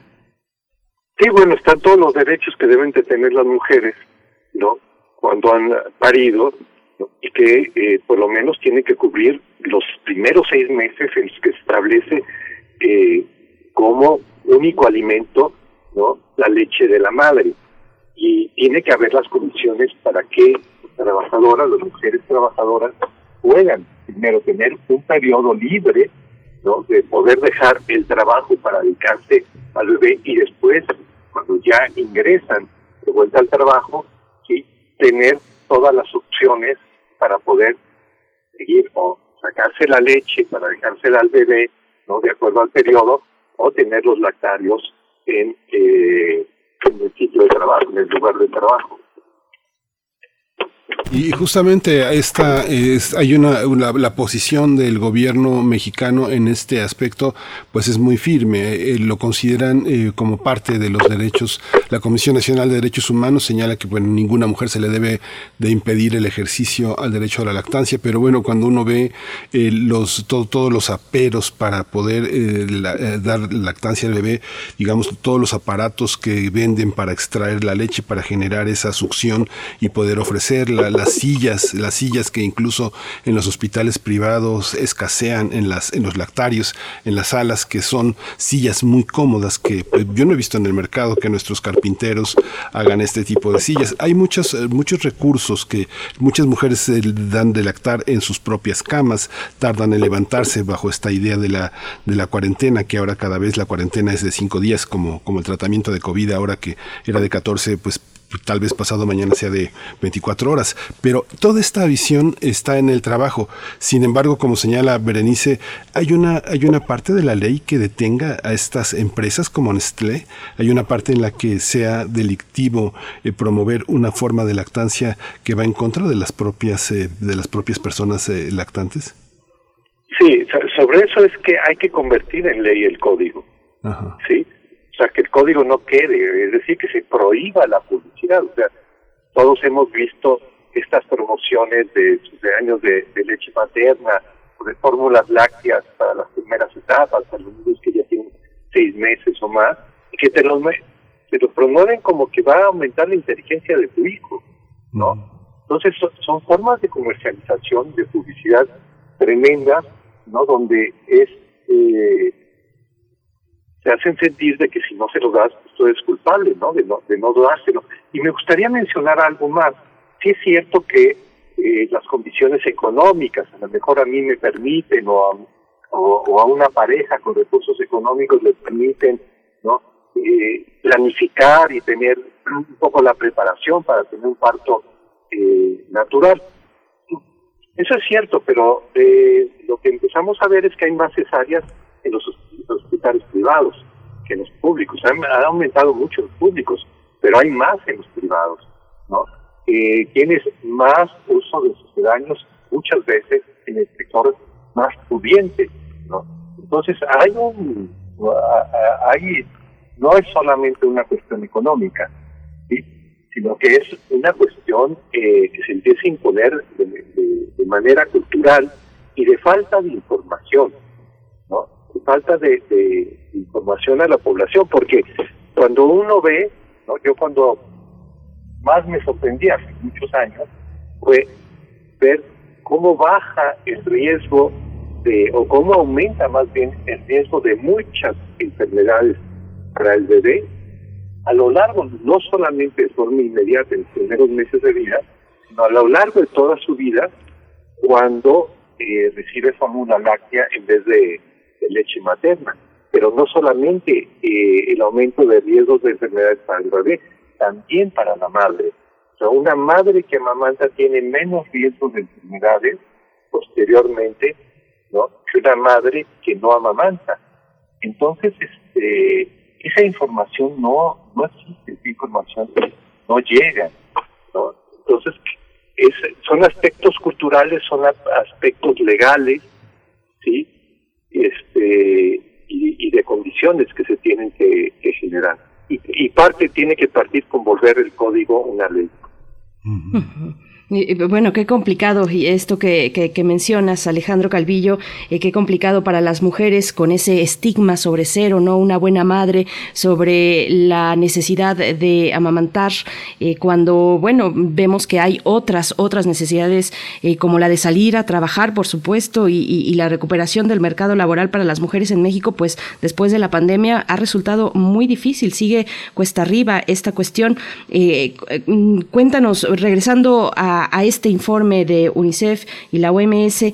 Speaker 12: Sí, bueno, están todos los derechos que deben de tener las mujeres, ¿no? Cuando han parido, y que eh, por lo menos tienen que cubrir los primeros seis meses en los que se establece eh, como único alimento, ¿no? La leche de la madre. Y tiene que haber las condiciones para que las trabajadoras, las mujeres trabajadoras, puedan primero tener un periodo libre ¿no? de poder dejar el trabajo para dedicarse al bebé y después, cuando ya ingresan de vuelta al trabajo, ¿sí? tener todas las opciones para poder seguir o sacarse la leche para dejársela al bebé, no de acuerdo al periodo, o tener los lactarios en, eh, en el sitio de trabajo, en el lugar de trabajo.
Speaker 1: Y justamente esta es, hay una, posición del gobierno mexicano en este aspecto, pues es muy firme. Eh, lo consideran eh, como parte de los derechos. La Comisión Nacional de Derechos Humanos señala que bueno ninguna mujer se le debe de impedir el ejercicio al derecho a la lactancia, pero bueno cuando uno ve eh, los todo, todos los aperos para poder dar lactancia al bebé, digamos todos los aparatos que venden para extraer la leche, para generar esa succión y poder ofrecerla las sillas, las sillas que incluso en los hospitales privados escasean en las en los lactarios, en las salas que son sillas muy cómodas que pues, yo no he visto en el mercado que nuestros carpinteros hagan este tipo de sillas. Hay muchos muchos recursos que muchas mujeres dan de lactar en sus propias camas, tardan en levantarse bajo esta idea de la de la cuarentena que ahora cada vez la cuarentena es de cinco días como como el tratamiento de covid ahora que era de 14 pues tal vez pasado mañana sea de 24 horas, pero toda esta visión está en el trabajo. Sin embargo, como señala Berenice, hay una, hay una parte de la ley que detenga a estas empresas como Nestlé, hay una parte en la que sea delictivo eh, promover una forma de lactancia que va en contra de las propias, eh, de las propias personas eh, lactantes.
Speaker 12: Sí, sobre eso es que hay que convertir en ley el código. Ajá. Sí, o sea, que el código no quede, es decir, que se prohíba la publicidad. O sea, todos hemos visto estas promociones de años de, de leche materna, de fórmulas lácteas para las primeras etapas, para los niños que ya tienen seis meses o más, y que te lo, te lo promueven como que va a aumentar la inteligencia de tu hijo, ¿no? Entonces son, formas de comercialización, de publicidad tremendas, ¿no? Donde es eh, se hacen sentir de que si no se lo das, pues tú eres culpable, ¿no? De no, de no dárselo. Y me gustaría mencionar algo más. Sí es cierto que eh, las condiciones económicas, a lo mejor a mí me permiten o a, o, a una pareja con recursos económicos le permiten, ¿no? Eh, planificar y tener un poco la preparación para tener un parto eh, natural. Eso es cierto, pero eh, lo que empezamos a ver es que hay más cesáreas en los hospitales privados que los públicos. Han, aumentado mucho los públicos, pero hay más en los privados, ¿no? Eh, tienes más uso de sucedáneos muchas veces en el sector más pudiente, ¿no? Entonces hay un, hay, no es solamente una cuestión económica, sino que es una cuestión eh, que se empieza a imponer de, manera cultural y de falta de información, ¿no? De falta de, información a la población, porque cuando uno ve, ¿no? Yo cuando más me sorprendí hace muchos años fue ver cómo baja el riesgo de, o cómo aumenta más bien el riesgo de muchas enfermedades para el bebé a lo largo, no solamente de forma inmediata en los primeros meses de vida, sino a lo largo de toda su vida, cuando eh, recibe fórmula láctea en vez de, leche materna. Pero no solamente eh, el aumento de riesgos de enfermedades para el bebé, también para la madre. O sea, una madre que amamanta tiene menos riesgos de enfermedades posteriormente, ¿no? Que una madre que no amamanta. Entonces, este, esa información no, no existe, esa información no llega. ¿no? Entonces, es, son aspectos culturales, son aspectos legales, ¿sí? Este, y, de condiciones que se tienen que, generar. Y, y, parte tiene que partir con volver el código una ley.
Speaker 2: Bueno, qué complicado y esto que, que, mencionas, Alejandro Calvillo, eh, qué complicado para las mujeres con ese estigma sobre ser o no una buena madre, sobre la necesidad de amamantar, eh, cuando, bueno, vemos que hay otras, otras necesidades eh, como la de salir a trabajar, por supuesto, y, y, la recuperación del mercado laboral para las mujeres en México, pues después de la pandemia ha resultado muy difícil, sigue cuesta arriba esta cuestión. cuéntanos, regresando a a, este informe de UNICEF y la OMS,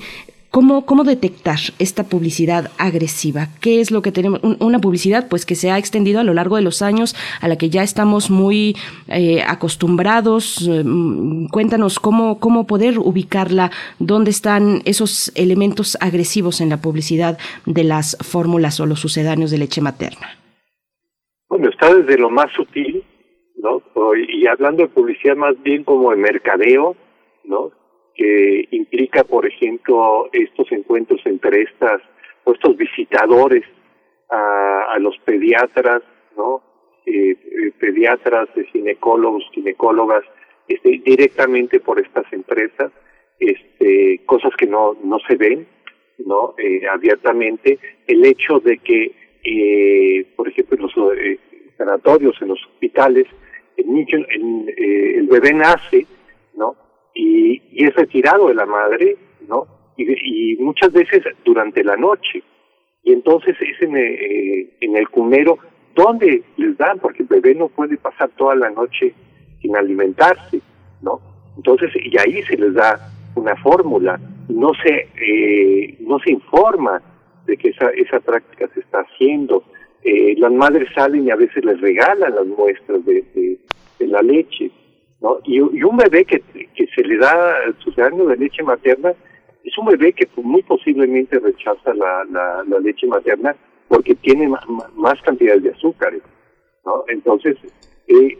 Speaker 2: ¿Cómo, ¿Cómo, detectar esta publicidad agresiva? ¿Qué es lo que tenemos? Una publicidad pues que se ha extendido a lo largo de los años, a la que ya estamos muy eh, acostumbrados. Mm, cuéntanos cómo, cómo poder ubicarla, dónde están esos elementos agresivos en la publicidad de las fórmulas o los sucedáneos de leche materna.
Speaker 12: Bueno, está desde lo más sutil ¿no? Y hablando de publicidad más bien como de mercadeo. Que implica, por ejemplo, estos encuentros entre estas, o estos visitadores a, los pediatras, ¿no? Eh, eh pediatras, ginecólogos, ginecólogas, este, directamente por estas empresas, este, cosas que no, no se ven, ¿no? Eh, abiertamente, el hecho de que, eh, por ejemplo, en los eh, sanatorios, en los hospitales, el niño, eh, el bebé nace, ¿no? Y, y, es retirado de la madre, ¿no? Y, muchas veces durante la noche. Y entonces es en, eh, el cunero donde les dan, porque el bebé no puede pasar toda la noche sin alimentarse, ¿no? Entonces, y ahí se les da una fórmula, no se, eh, no se informa de que esa, esa práctica se está haciendo, eh, las madres salen y a veces les regalan las muestras de, la leche, ¿no? Y, un bebé que, se le da su daño de leche materna es un bebé que muy posiblemente rechaza la, leche materna porque tiene más cantidad de azúcar, ¿no? Entonces, eh,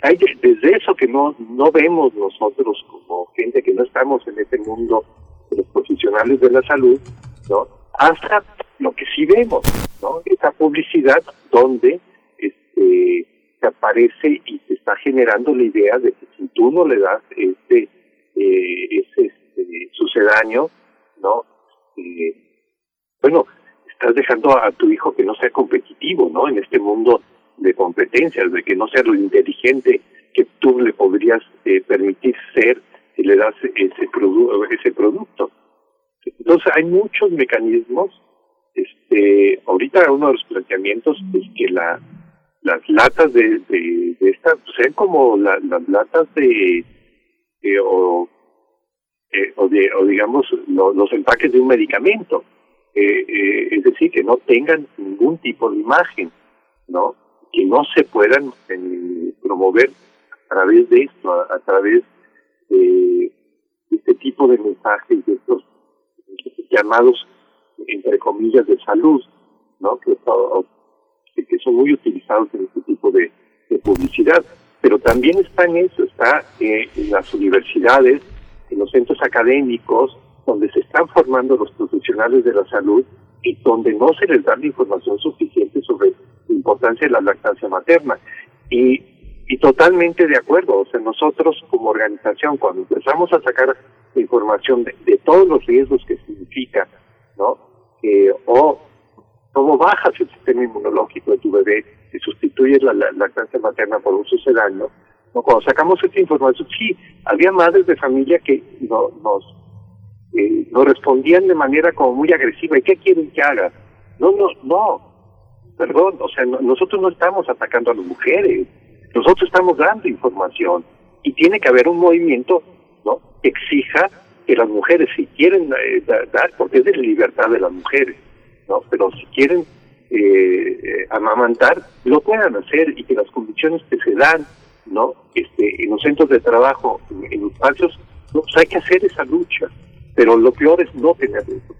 Speaker 12: hay desde eso que no, no vemos nosotros como gente que no estamos en este mundo de los profesionales de la salud, ¿no? Hasta lo que sí vemos, ¿no? Esa publicidad donde este, te aparece y te está generando la idea de que si tú no le das este, eh, ese este, sucedáneo, ¿no? Eh, bueno, estás dejando a tu hijo que no sea competitivo, ¿no? En este mundo de competencias, de que no sea lo inteligente que tú le podrías eh, permitir ser si le das ese, produ ese producto. Entonces hay muchos mecanismos. Este, ahorita uno de los planteamientos es que la las latas de, de, de esta pues, sean como las latas de, o, eh, o, de, o digamos los empaques de un medicamento. Eh, eh, es decir, que no tengan ningún tipo de imagen, ¿no? Que no se puedan promover a través de esto, a, través de este tipo de mensajes, de estos llamados, entre comillas, de salud, ¿no? Que, son muy utilizados en este tipo de, publicidad. Pero también está en eso, está eh, en las universidades, en los centros académicos, donde se están formando los profesionales de la salud y donde no se les da la información suficiente sobre la importancia de la lactancia materna. Y, totalmente de acuerdo, o sea, nosotros como organización, cuando empezamos a sacar información de, de todos los riesgos que significa, ¿no? Eh, o cómo bajas el sistema inmunológico de tu bebé y sustituyes la, lactancia materna por un sucedáneo. ¿no? Cuando sacamos esta información, sí, había madres de familia que no, nos, eh, nos respondían de manera como muy agresiva, ¿y qué quieren que haga? No, no, no, perdón, o sea, nosotros no estamos atacando a las mujeres, nosotros estamos dando información y tiene que haber un movimiento ¿no? que exija que las mujeres, si quieren eh, dar, porque es de la libertad de las mujeres, ¿no? Pero si quieren eh, amamantar, lo puedan hacer y que las condiciones que se dan, ¿no? Este, en los centros de trabajo, en, los espacios, pues hay que hacer esa lucha. Pero lo peor es no tener eso.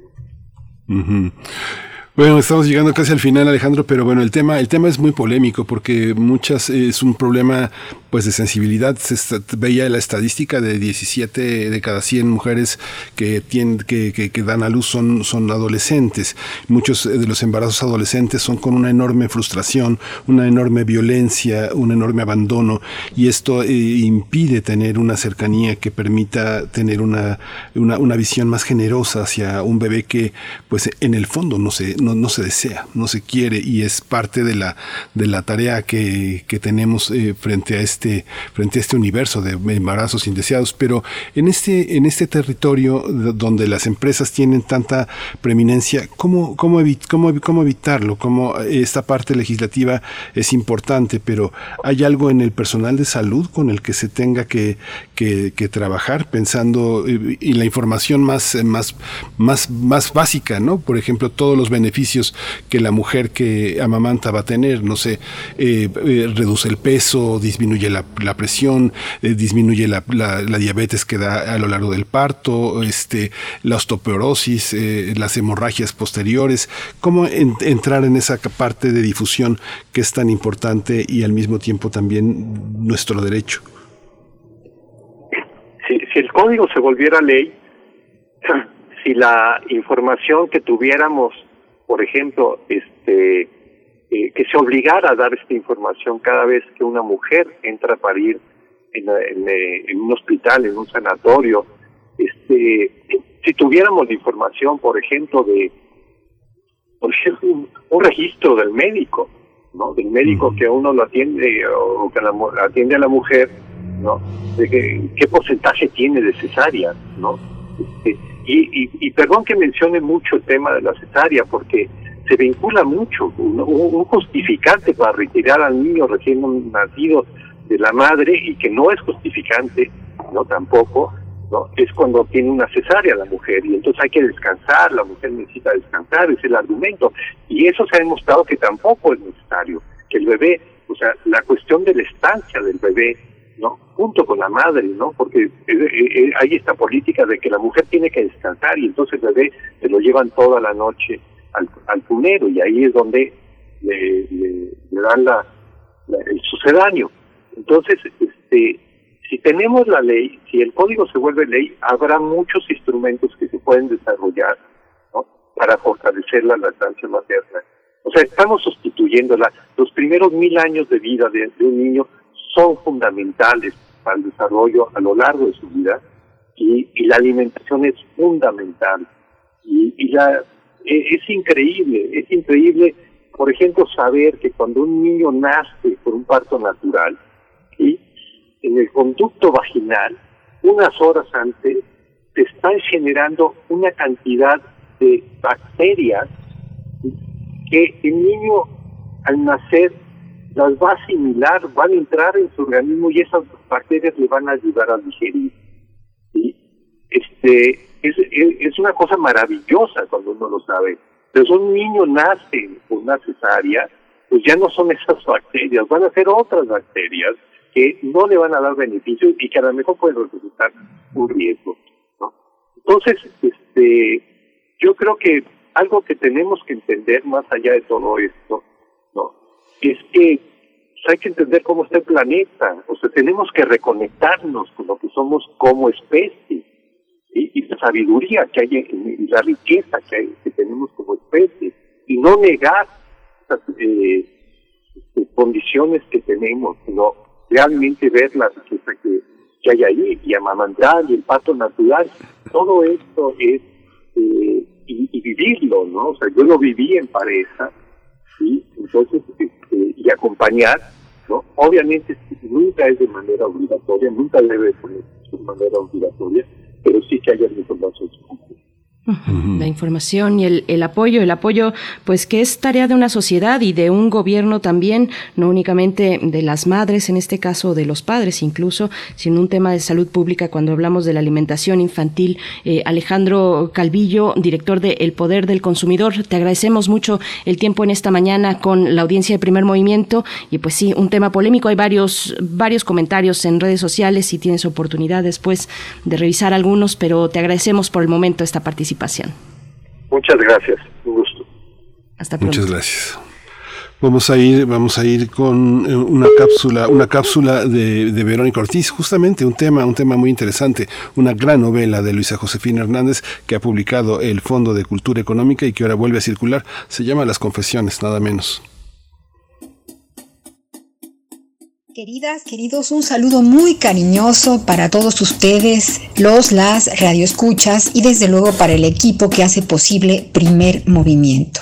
Speaker 1: Bueno, estamos llegando casi al final, Alejandro, pero bueno, el tema, el tema es muy polémico porque muchas es un problema pues de sensibilidad. Se veía la estadística de 17 de cada 100 mujeres que tienen que, que, dan a luz son, son adolescentes. Muchos de los embarazos adolescentes son con una enorme frustración, una enorme violencia, un enorme abandono y esto eh, impide tener una cercanía que permita tener una, una, una visión más generosa hacia un bebé que pues en el fondo no se no, se desea, no se quiere y es parte de la, de la tarea que, que tenemos eh, frente, a este, frente a este universo de embarazos indeseados. Pero en este, en este territorio donde las empresas tienen tanta preeminencia, ¿cómo, cómo, cómo, cómo evitarlo? ¿Cómo esta parte legislativa es importante, pero hay algo en el personal de salud con el que se tenga que, que, trabajar pensando eh, y la información más, más, más, más básica, ¿no? Por ejemplo, todos los beneficios que la mujer que amamanta va a tener, no sé, eh, eh, reduce el peso, disminuye la, presión, eh, disminuye la, diabetes que da a lo largo del parto, este, la osteoporosis, las hemorragias posteriores, cómo entrar en esa parte de difusión que es tan importante y al mismo tiempo también nuestro derecho.
Speaker 12: Si el código se volviera ley, *clears throat* si la información que tuviéramos por ejemplo, este, eh, que se obligara a dar esta información cada vez que una mujer entra a parir en, eh, en, un hospital, en un sanatorio. Este, si tuviéramos la información, por ejemplo, de por ejemplo, un, registro del médico, ¿no? Del médico que uno lo atiende o que la, atiende a la mujer, ¿no? De qué porcentaje tiene de cesárea, ¿no? Este, y, y, perdón que mencione mucho el tema de la cesárea, porque se vincula mucho, un, justificante para retirar al niño recién nacido de la madre y que no es justificante, no tampoco, no es cuando tiene una cesárea la mujer y entonces hay que descansar, la mujer necesita descansar, es el argumento. Y eso se ha demostrado que tampoco es necesario, que el bebé, o sea, la cuestión de la estancia del bebé ¿no? Junto con la madre, ¿no? Porque eh, eh, eh, hay esta política de que la mujer tiene que descansar y entonces el bebé se lo llevan toda la noche al, al y ahí es donde le, dan la, el sucedáneo. Entonces, este, si tenemos la ley, si el código se vuelve ley, habrá muchos instrumentos que se pueden desarrollar para fortalecer la lactancia materna. O sea, estamos sustituyéndola. Los primeros mil años de vida de, un niño son fundamentales para el desarrollo a lo largo de su vida y, la alimentación es fundamental. Y, la, e, es increíble, es increíble, por ejemplo, saber que cuando un niño nace por un parto natural, y en el conducto vaginal, unas horas antes, se están generando una cantidad de bacterias que el niño al nacer las va a asimilar, van a entrar en su organismo y esas bacterias le van a ayudar a digerir. Este, es, es, una cosa maravillosa cuando uno lo sabe. Si un niño nace con una cesárea, pues ya no son *laughs* esas bacterias, van a ser otras bacterias que no le van a dar beneficios y que a lo mejor pueden representar un riesgo. Entonces, este, yo creo que algo que tenemos que entender más allá de todo esto, ¿no? Es que hay que entender cómo está el planeta, o sea, tenemos que reconectarnos con lo que somos como especie y, la sabiduría que hay y la riqueza que, tenemos como especie y no negar esas eh, este, condiciones que tenemos, sino realmente ver la riqueza que, que hay ahí y amamantar y el pato natural, todo esto es eh, y, vivirlo, ¿no? O sea, yo lo viví en pareja, ¿sí? Entonces, este, y acompañar, ¿no? Obviamente nunca es de manera obligatoria, nunca debe ser de manera obligatoria, pero sí que haya información
Speaker 2: la información y el, el, apoyo, el apoyo, pues que es tarea de una sociedad y de un gobierno también, no únicamente de las madres, en este caso de los padres incluso, sino un tema de salud pública cuando hablamos de la alimentación infantil. Eh, Alejandro Calvillo, director de El Poder del Consumidor, te agradecemos mucho el tiempo en esta mañana con la audiencia de Primer Movimiento y pues sí, un tema polémico. Hay varios, varios comentarios en redes sociales si tienes oportunidad después de revisar algunos, pero te agradecemos por el momento esta participación.
Speaker 12: Muchas gracias, un gusto.
Speaker 2: Hasta pronto.
Speaker 1: Muchas gracias. Vamos a ir, vamos a ir con eh, una cápsula, una cápsula de, de, Verónica Ortiz, justamente un tema, un tema muy interesante, una gran novela de Luisa Josefina Hernández que ha publicado el Fondo de Cultura Económica y que ahora vuelve a circular. Se llama Las Confesiones, nada menos.
Speaker 13: Queridas, queridos, un saludo muy cariñoso para todos ustedes, los, las radioescuchas y desde luego para el equipo que hace posible Primer Movimiento.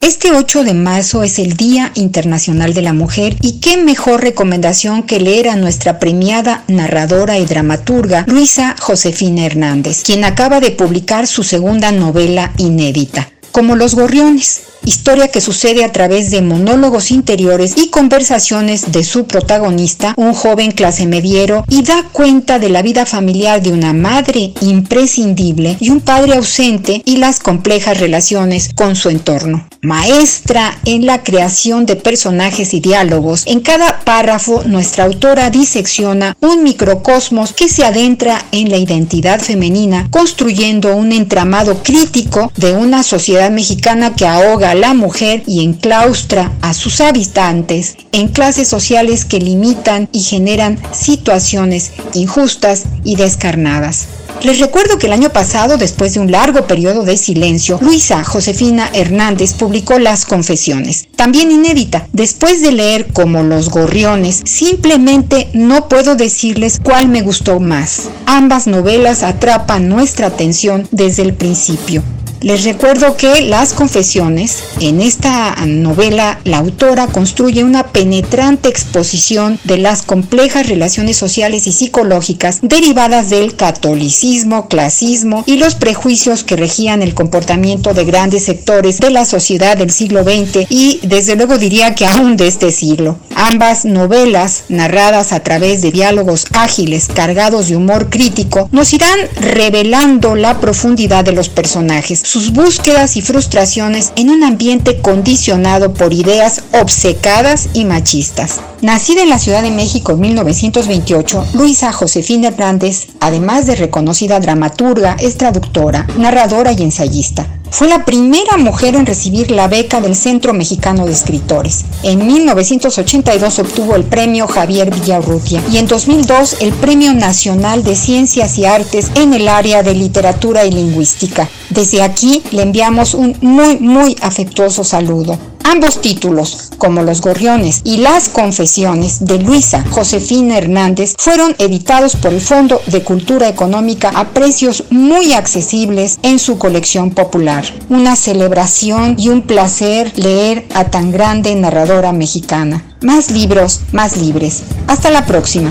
Speaker 13: Este 8 de marzo es el Día Internacional de la Mujer y qué mejor recomendación que leer a nuestra premiada narradora y dramaturga Luisa Josefina Hernández, quien acaba de publicar su segunda novela inédita, Como los Gorriones historia que sucede a través de monólogos interiores y conversaciones de su protagonista, un joven clase mediero, y da cuenta de la vida familiar de una madre imprescindible y un padre ausente y las complejas relaciones con su entorno. Maestra en la creación de personajes y diálogos, en cada párrafo nuestra autora disecciona un microcosmos que se adentra en la identidad femenina, construyendo un entramado crítico de una sociedad mexicana que ahoga la mujer y enclaustra a sus habitantes en clases sociales que limitan y generan situaciones injustas y descarnadas. Les recuerdo que el año pasado, después de un largo periodo de silencio, Luisa Josefina Hernández publicó Las Confesiones, también inédita. Después de leer como Los Gorriones, simplemente no puedo decirles cuál me gustó más. Ambas novelas atrapan nuestra atención desde el principio. Les recuerdo que Las Confesiones, en esta novela, la autora construye una penetrante exposición de las complejas relaciones sociales y psicológicas derivadas del catolicismo, clasismo y los prejuicios que regían el comportamiento de grandes sectores de la sociedad del siglo XX y desde luego diría que aún de este siglo. Ambas novelas, narradas a través de diálogos ágiles cargados de humor crítico, nos irán revelando la profundidad de los personajes sus búsquedas y frustraciones en un ambiente condicionado por ideas obcecadas y machistas. Nacida en la Ciudad de México en 1928, Luisa Josefina Hernández, además de reconocida dramaturga, es traductora, narradora y ensayista. Fue la primera mujer en recibir la beca del Centro Mexicano de Escritores. En 1982 obtuvo el premio Javier Villarrutia y en 2002 el Premio Nacional de Ciencias y Artes en el área de literatura y lingüística. Desde aquí le enviamos un muy, muy afectuoso saludo. Ambos títulos, como Los Gorriones y Las Confesiones de Luisa Josefina Hernández, fueron editados por el Fondo de Cultura Económica a precios muy accesibles en su colección popular. Una celebración y un placer leer a tan grande narradora mexicana. Más libros, más libres. Hasta la próxima.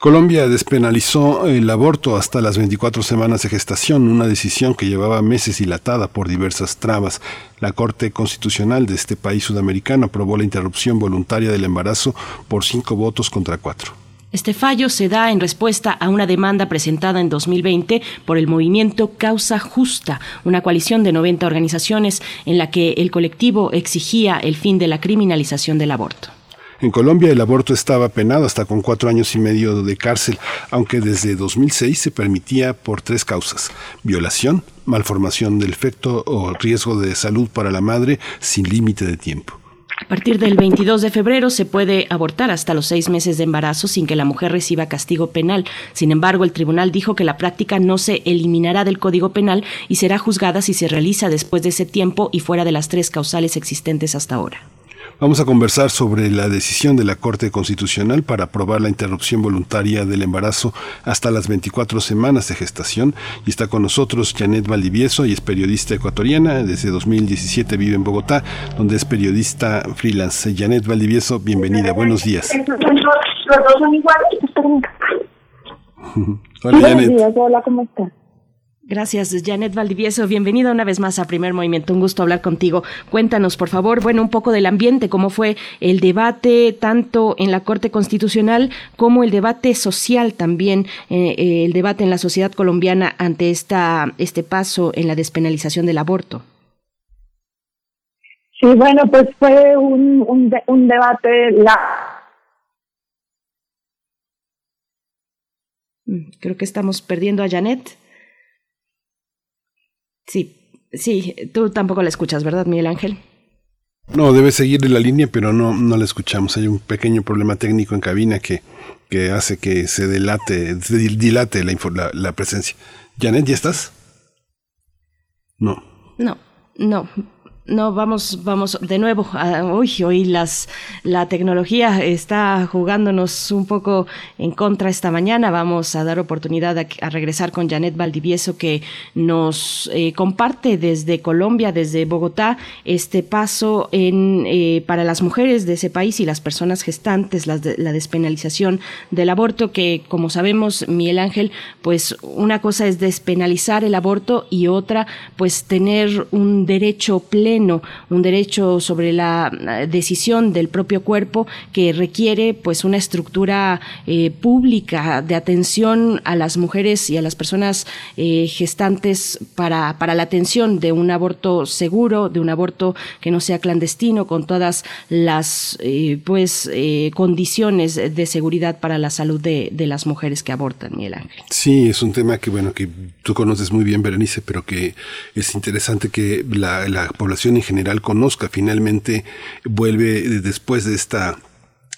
Speaker 1: Colombia despenalizó el aborto hasta las 24 semanas de gestación, una decisión que llevaba meses dilatada por diversas trabas. La Corte Constitucional de este país sudamericano aprobó la interrupción voluntaria del embarazo por cinco votos contra cuatro.
Speaker 2: Este fallo se da en respuesta a una demanda presentada en 2020 por el movimiento Causa Justa, una coalición de 90 organizaciones en la que el colectivo exigía el fin de la criminalización del aborto.
Speaker 1: En Colombia el aborto estaba penado hasta con cuatro años y medio de cárcel, aunque desde 2006 se permitía por tres causas. Violación, malformación del feto o riesgo de salud para la madre sin límite de tiempo.
Speaker 2: A partir del 22 de febrero se puede abortar hasta los seis meses de embarazo sin que la mujer reciba castigo penal. Sin embargo, el tribunal dijo que la práctica no se eliminará del Código Penal y será juzgada si se realiza después de ese tiempo y fuera de las tres causales existentes hasta ahora.
Speaker 1: Vamos a conversar sobre la decisión de la Corte Constitucional para aprobar la interrupción voluntaria del embarazo hasta las 24 semanas de gestación. Y está con nosotros Janet Valdivieso y es periodista ecuatoriana. Desde 2017 vive en Bogotá, donde es periodista freelance. Janet Valdivieso, bienvenida. Buenos días.
Speaker 6: Los dos son iguales. *laughs*
Speaker 1: Hola,
Speaker 6: Buenos días, hola, ¿cómo estás?
Speaker 2: Gracias, Janet Valdivieso. Bienvenida una vez más a Primer Movimiento. Un gusto hablar contigo. Cuéntanos, por favor, bueno, un poco del ambiente, cómo fue el debate tanto en la Corte Constitucional como el debate social también, eh, eh, el debate en la sociedad colombiana ante esta, este paso en la despenalización del aborto.
Speaker 6: Sí, bueno, pues fue un, un, de- un debate la
Speaker 2: Mm, Creo que estamos perdiendo a Janet. Sí, sí, tú tampoco la escuchas, ¿verdad, Miguel Ángel?
Speaker 1: No, debe seguir en la línea, pero no, no la escuchamos. Hay un pequeño problema técnico en cabina que, que hace que se delate, se dil- dilate la, la, la presencia. Janet, ¿ya estás? No.
Speaker 2: No, no. No, vamos, vamos de nuevo. a- uy, hoy las, la tecnología está jugándonos un poco en contra esta mañana. Vamos a dar oportunidad a, regresar con Janet Valdivieso, que nos eh, comparte desde Colombia, desde Bogotá, este paso en, eh, para las mujeres de ese país y las personas gestantes, de- la despenalización del aborto, que como sabemos, Miguel Ángel, pues una cosa es despenalizar el aborto y otra, pues tener un derecho pleno, un derecho sobre la decisión del propio cuerpo que requiere pues una estructura eh, pública de atención a las mujeres y a las personas eh, gestantes para, para la atención de un aborto seguro, de un aborto que no sea clandestino, con todas las eh, pues condiciones de seguridad para la salud de, de las mujeres que abortan, Miguel Ángel.
Speaker 1: Sí, es un tema que, bueno, que tú conoces muy bien, Berenice, pero que es interesante que la, la población en general conozca. Finalmente vuelve eh, después de esta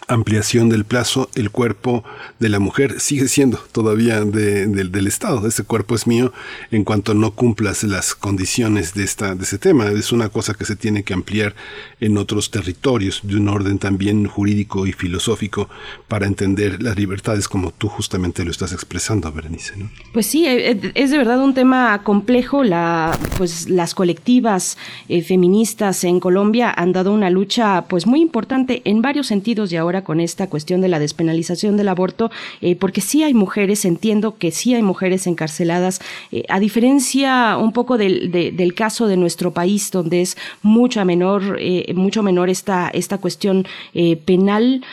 Speaker 1: ampliación del plazo, el cuerpo de la mujer sigue siendo todavía de- del- del Estado. Ese cuerpo es mío en cuanto no cumplas las condiciones de, esta, de ese tema. Es una cosa que se tiene que ampliar en otros territorios de un orden también jurídico y filosófico para entender las libertades como tú justamente lo estás expresando, Berenice. ¿no?
Speaker 2: Pues sí, eh, eh, es de verdad un tema complejo. La, pues las colectivas eh, feministas en Colombia han dado una lucha pues muy importante en varios sentidos y ahora ahora con esta cuestión de la despenalización del aborto, eh, porque sí hay mujeres, entiendo que sí hay mujeres encarceladas, eh, a diferencia un poco del, del, caso de nuestro país, donde es mucho menor, eh, mucho menor esta, esta cuestión penal,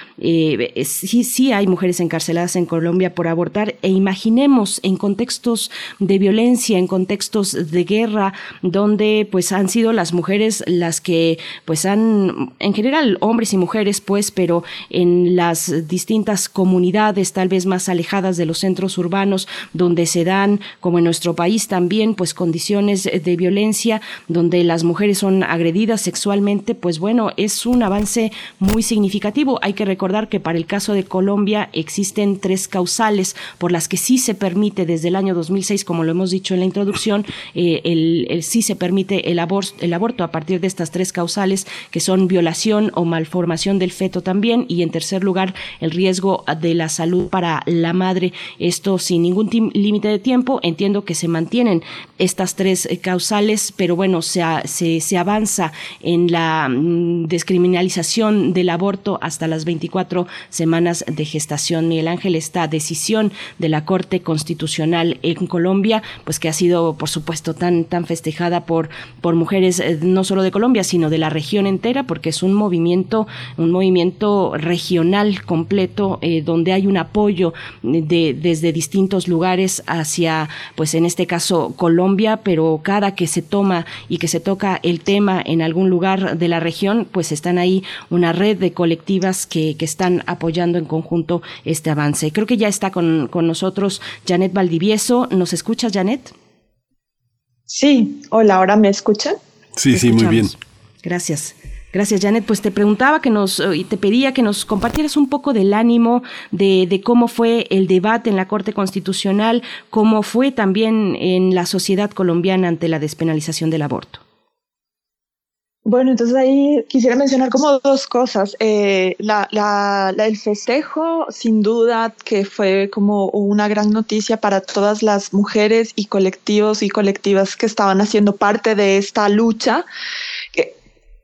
Speaker 2: sí, sí hay mujeres encarceladas en Colombia por abortar, e imaginemos en contextos de violencia, en contextos de guerra, donde pues han sido las mujeres las que pues han, en general hombres y mujeres pues, pero en las distintas comunidades tal vez más alejadas de los centros urbanos, donde se dan, como en nuestro país también, pues condiciones de violencia, donde las mujeres son agredidas sexualmente, pues bueno, es un avance muy significativo. Hay que recordar que para el caso de Colombia existen tres causales por las que sí se permite desde el año 2006, como lo hemos dicho en la introducción, eh, el, sí se permite el, el aborto a partir de estas tres causales, que son violación o malformación del feto también, en tercer lugar, el riesgo de la salud para la madre. Esto sin ningún límite de tiempo. Entiendo que se mantienen estas tres eh, causales, pero bueno, se, se, se avanza en la mm, descriminalización del aborto hasta las 24 semanas de gestación. Miguel Ángel, esta decisión de la Corte Constitucional en Colombia, pues que ha sido, por supuesto, tan, tan festejada por, por mujeres eh, no solo de Colombia, sino de la región entera, porque es un movimiento, un movimiento regional completo, eh, donde hay un apoyo de, desde distintos lugares hacia, pues en este caso, Colombia, pero cada que se toma y que se toca el tema en algún lugar de la región, pues están ahí una red de colectivas que, que están apoyando en conjunto este avance. Creo que ya está con, con nosotros Janet Valdivieso. ¿Nos escuchas, Janet?
Speaker 14: Sí, hola, ¿ahora me escuchan?
Speaker 1: Sí, sí, muy bien.
Speaker 2: Gracias. Gracias, Janet. Pues te preguntaba que nos, y te pedía que nos compartieras un poco del ánimo de, de, cómo fue el debate en la Corte Constitucional, cómo fue también en la sociedad colombiana ante la despenalización del aborto.
Speaker 14: Bueno, entonces ahí quisiera mencionar como dos cosas. Eh, la, el festejo, sin duda, que fue como una gran noticia para todas las mujeres y colectivos y colectivas que estaban haciendo parte de esta lucha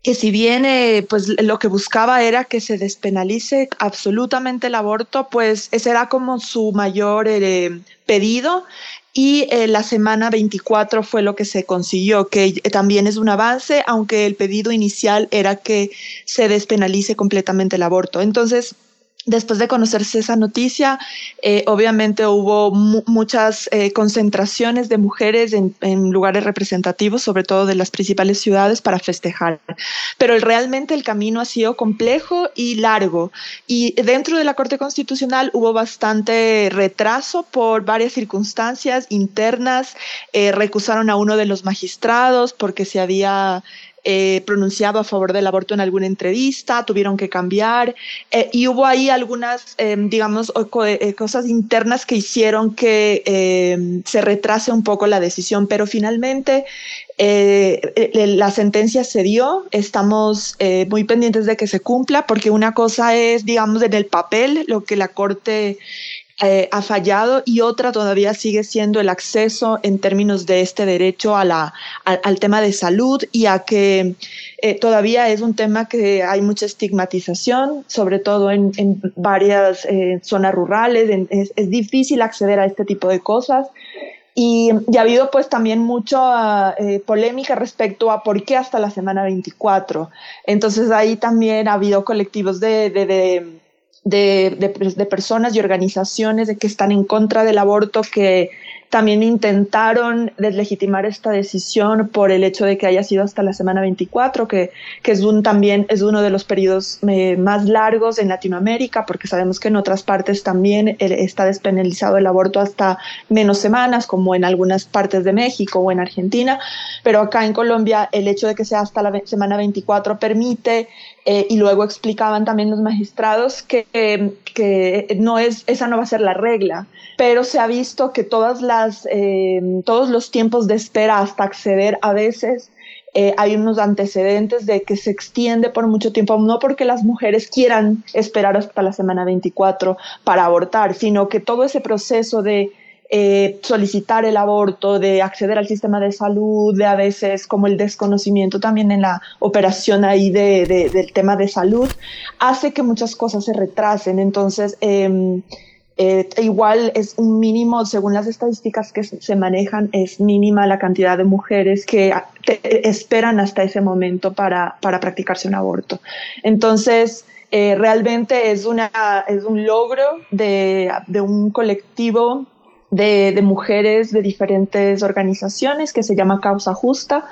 Speaker 14: que si bien eh, pues lo que buscaba era que se despenalice absolutamente el aborto, pues ese era como su mayor eh, pedido y eh, la semana 24 fue lo que se consiguió, que también es un avance, aunque el pedido inicial era que se despenalice completamente el aborto. Entonces, Después de conocerse esa noticia, eh, obviamente hubo muchas eh, concentraciones de mujeres en, lugares representativos, sobre todo de las principales ciudades, para festejar. Pero realmente el camino ha sido complejo y largo. Y dentro de la Corte Constitucional hubo bastante retraso por varias circunstancias internas. Eh, recusaron a uno de los magistrados porque se había eh, pronunciado a favor del aborto en alguna entrevista, tuvieron que cambiar eh, y hubo ahí algunas, em, digamos, eh, cosas internas que hicieron que em, se retrase un poco la decisión, pero finalmente la sentencia se dio, estamos muy pendientes de que se cumpla, porque una cosa es, digamos, en el papel, lo que la Corte eh, ha fallado y otra todavía sigue siendo el acceso en términos de este derecho a la, al tema de salud y a que eh, todavía es un tema que hay mucha estigmatización, sobre todo en, varias eh, zonas rurales, es, difícil acceder a este tipo de cosas. Y, ha habido pues también mucha polémica respecto a por qué hasta la semana 24. Entonces ahí también ha habido colectivos de, de de, de, personas y organizaciones de que están en contra del aborto que también intentaron deslegitimar esta decisión por el hecho de que haya sido hasta la semana 24, que, que es un, también es uno de los periodos eh, más largos en Latinoamérica, porque sabemos que en otras partes también eh, está despenalizado el aborto hasta menos semanas, como en algunas partes de México o en Argentina, pero acá en Colombia el hecho de que sea hasta la semana 24 permite eh, y luego explicaban también los magistrados que, que, no es, esa no va a ser la regla, pero se ha visto que todas las, eh, todos los tiempos de espera hasta acceder a veces eh, hay unos antecedentes de que se extiende por mucho tiempo, no porque las mujeres quieran esperar hasta la semana 24 para abortar, sino que todo ese proceso de eh, solicitar el aborto, de acceder al sistema de salud, de a veces como el desconocimiento también en la operación ahí de, del tema de salud, hace que muchas cosas se retrasen. Entonces, em, eh, igual es un mínimo, según las estadísticas que se manejan, es mínima la cantidad de mujeres que esperan hasta ese momento para, para practicarse un aborto. Entonces, eh, realmente es, una, es un logro de, de un colectivo de, mujeres de diferentes organizaciones que se llama Causa Justa.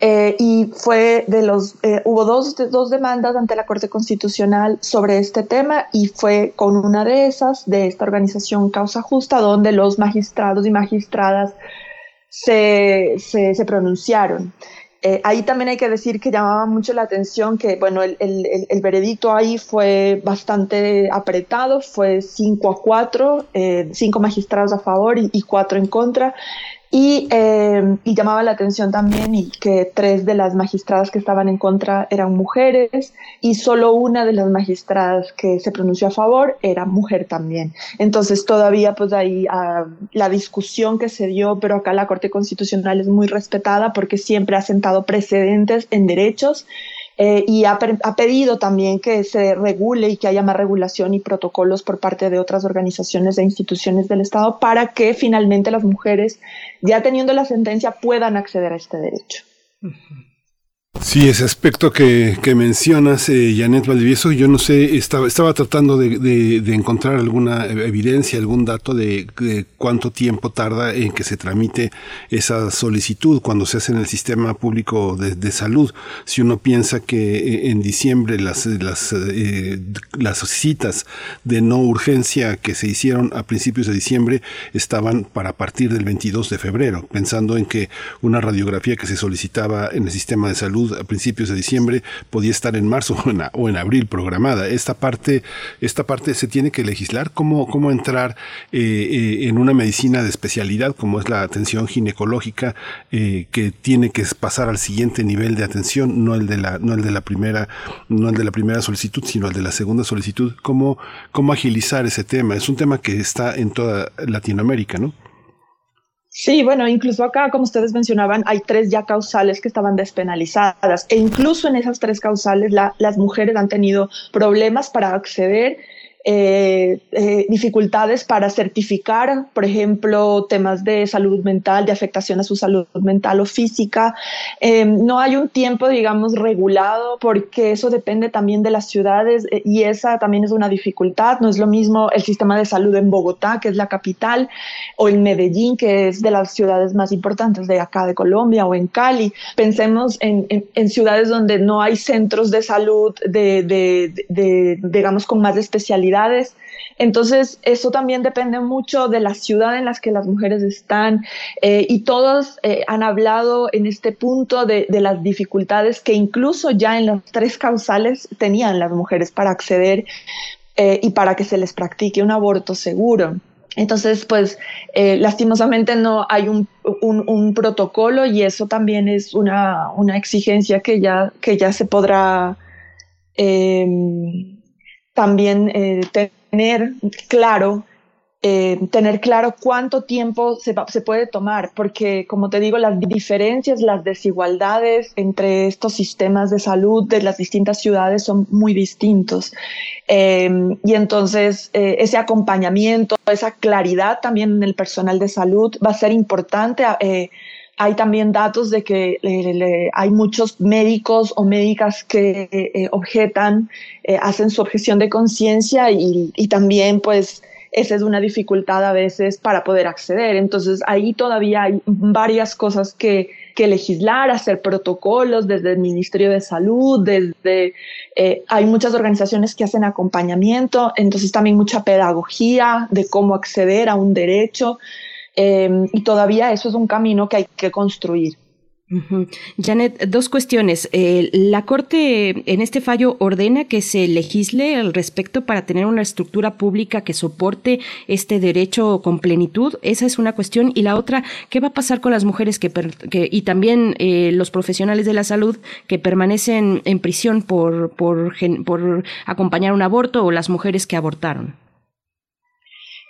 Speaker 14: Eh, y fue de los, eh, hubo dos, dos demandas ante la Corte Constitucional sobre este tema y fue con una de esas, de esta organización Causa Justa, donde los magistrados y magistradas se, se, se pronunciaron. Eh, ahí también hay que decir que llamaba mucho la atención que, bueno, el, el, el veredicto ahí fue bastante apretado, fue 5 a 4, 5 eh, magistrados a favor y, y 4 en contra. Y, eh, y, llamaba la atención también y que tres de las magistradas que estaban en contra eran mujeres y solo una de las magistradas que se pronunció a favor era mujer también. Entonces todavía pues ahí uh, la discusión que se dio, pero acá la Corte Constitucional es muy respetada porque siempre ha sentado precedentes en derechos eh, y ha, ha, pedido también que se regule y que haya más regulación y protocolos por parte de otras organizaciones e instituciones del Estado para que finalmente las mujeres, ya teniendo la sentencia, puedan acceder a este derecho.
Speaker 1: Sí, ese aspecto que, mencionas, eh, Janet Valdivieso, yo no sé, estaba, estaba tratando de encontrar alguna evidencia, algún dato de, de, cuánto tiempo tarda en que se tramite esa solicitud cuando se hace en el sistema público de, salud. Si uno piensa que eh, en diciembre las, las, eh, las citas de no urgencia que se hicieron a principios de diciembre estaban para partir del 22 de febrero, pensando en que una radiografía que se solicitaba en el sistema de salud a principios de diciembre podía estar en marzo o en, o en, abril programada. Esta parte, esta parte se tiene que legislar cómo, cómo entrar eh, eh, en una medicina de especialidad como es la atención ginecológica eh, que tiene que pasar al siguiente nivel de atención, no el de la, no el de la primera, no el de la primera solicitud, sino el de la segunda solicitud. Cómo, cómo agilizar ese tema. Es un tema que está en toda Latinoamérica, ¿no?
Speaker 14: Sí, bueno, incluso acá, como ustedes mencionaban, hay tres ya causales que estaban despenalizadas. E incluso en esas tres causales la, las mujeres han tenido problemas para acceder eh, eh, dificultades para certificar, por ejemplo, temas de salud mental, de afectación a su salud mental o física. Eh, no hay un tiempo, digamos, regulado porque eso depende también de las ciudades eh, y esa también es una dificultad. No es lo mismo el sistema de salud en Bogotá, que es la capital, o en Medellín, que es de las ciudades más importantes de acá de Colombia, o en Cali. Pensemos en, en, en ciudades donde no hay centros de salud, de, de, de, de digamos, con más especialidad entonces, eso también depende mucho de la ciudad en las que las mujeres están eh, y todos eh, han hablado en este punto de, de, las dificultades que incluso ya en las tres causales tenían las mujeres para acceder eh, y para que se les practique un aborto seguro. Entonces, pues eh, lastimosamente no hay un, un, un, protocolo y eso también es una, una exigencia que ya, que ya se podrá eh, también eh, tener claro, eh, tener claro cuánto tiempo se, se, puede tomar, porque como te digo, las diferencias, las desigualdades entre estos sistemas de salud de las distintas ciudades son muy distintos. Eh, y entonces eh, ese acompañamiento, esa claridad también en el personal de salud va a ser importante. Hay también datos de que eh, hay muchos médicos o médicas que eh, objetan, eh, hacen su objeción de conciencia y, también pues esa es una dificultad a veces para poder acceder. Entonces ahí todavía hay varias cosas que, que legislar, hacer protocolos desde el Ministerio de Salud, desde hay muchas organizaciones que hacen acompañamiento, entonces también mucha pedagogía de cómo acceder a un derecho. Eh, y todavía eso es un camino que hay que construir.
Speaker 2: Janet, dos cuestiones. Eh, la Corte en este fallo ordena que se legisle al respecto para tener una estructura pública que soporte este derecho con plenitud. Esa es una cuestión. Y la otra, ¿qué va a pasar con las mujeres que, que y también eh, los profesionales de la salud que permanecen en prisión por, por, por acompañar un aborto o las mujeres que abortaron?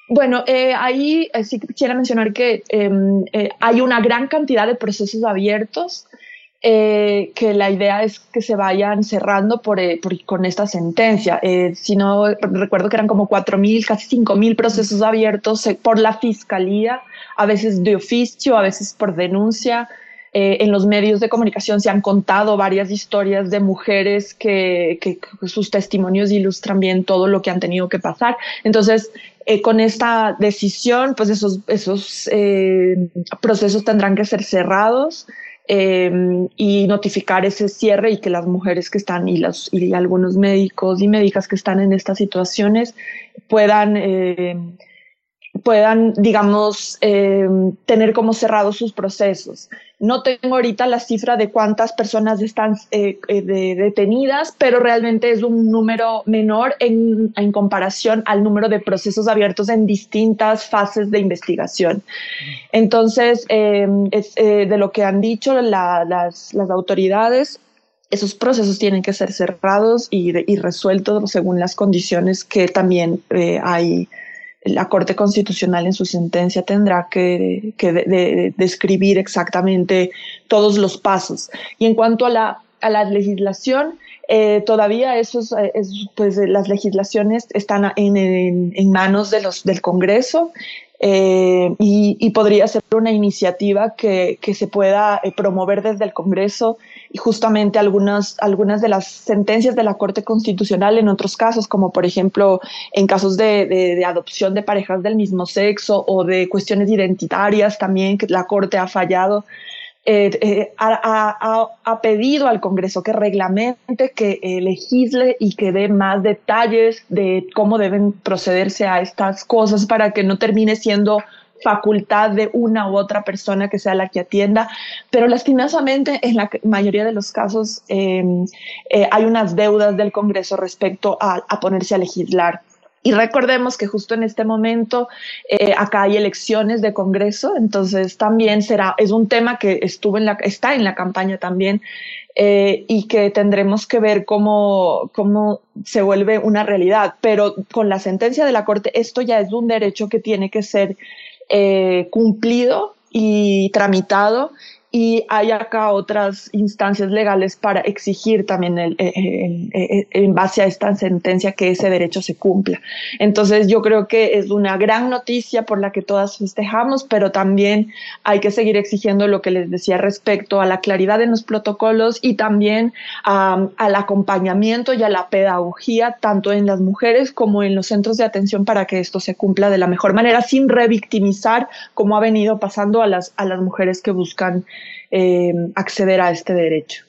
Speaker 14: Bueno, eh, ahí eh, sí quisiera mencionar que em, eh, hay una gran cantidad de procesos abiertos eh, que la idea es que se vayan cerrando por, eh, con esta sentencia. Si no recuerdo que eran como 4.000, casi 5.000 procesos abiertos por la fiscalía, a veces de oficio, a veces por denuncia. En los medios de comunicación se han contado varias historias de mujeres que sus testimonios ilustran bien todo lo que han tenido que pasar. Entonces, eh, con esta decisión, pues esos, esos eh, procesos tendrán que ser cerrados eh, y notificar ese cierre y que las mujeres que están y, los, y algunos médicos y médicas que están en estas situaciones puedan puedan, digamos, eh, tener como cerrados sus procesos. No tengo ahorita la cifra de cuántas personas están eh, eh, de, detenidas, pero realmente es un número menor en, en, comparación al número de procesos abiertos en distintas fases de investigación. Entonces, eh, es, de lo que han dicho la, las, las autoridades, esos procesos tienen que ser cerrados y, y resueltos según las condiciones que también hay la Corte Constitucional en su sentencia tendrá que, que de, de, describir exactamente todos los pasos. Y en cuanto a la, a la legislación, eh, todavía esos, es, pues, las legislaciones están en, en, manos de los, del Congreso. Eh, y, y, podría ser una iniciativa que, que se pueda eh, promover desde el Congreso y justamente algunas, algunas de las sentencias de la Corte Constitucional en otros casos, como por ejemplo en casos de, de, de adopción de parejas del mismo sexo o de cuestiones identitarias también, que la Corte ha fallado. Eh, eh, ha, ha, ha, pedido al Congreso que reglamente, que eh, legisle y que dé más detalles de cómo deben procederse a estas cosas para que no termine siendo facultad de una u otra persona que sea la que atienda, pero lastimosamente en la mayoría de los casos eh, eh, hay unas deudas del Congreso respecto a, a ponerse a legislar. Y recordemos que justo en este momento eh, acá hay elecciones de Congreso, entonces también será, es un tema que estuvo en la, está en la campaña también eh, y que tendremos que ver cómo, cómo se vuelve una realidad. Pero con la sentencia de la Corte, esto ya es un derecho que tiene que ser eh, cumplido y tramitado y hay acá otras instancias legales para exigir también el, el, el, en base a esta sentencia que ese derecho se cumpla. Entonces yo creo que es una gran noticia por la que todas festejamos, pero también hay que seguir exigiendo lo que les decía respecto a la claridad en los protocolos y también al acompañamiento y a la pedagogía tanto en las mujeres como en los centros de atención para que esto se cumpla de la mejor manera sin revictimizar como ha venido pasando a las, a las mujeres que buscan eh, acceder a este derecho.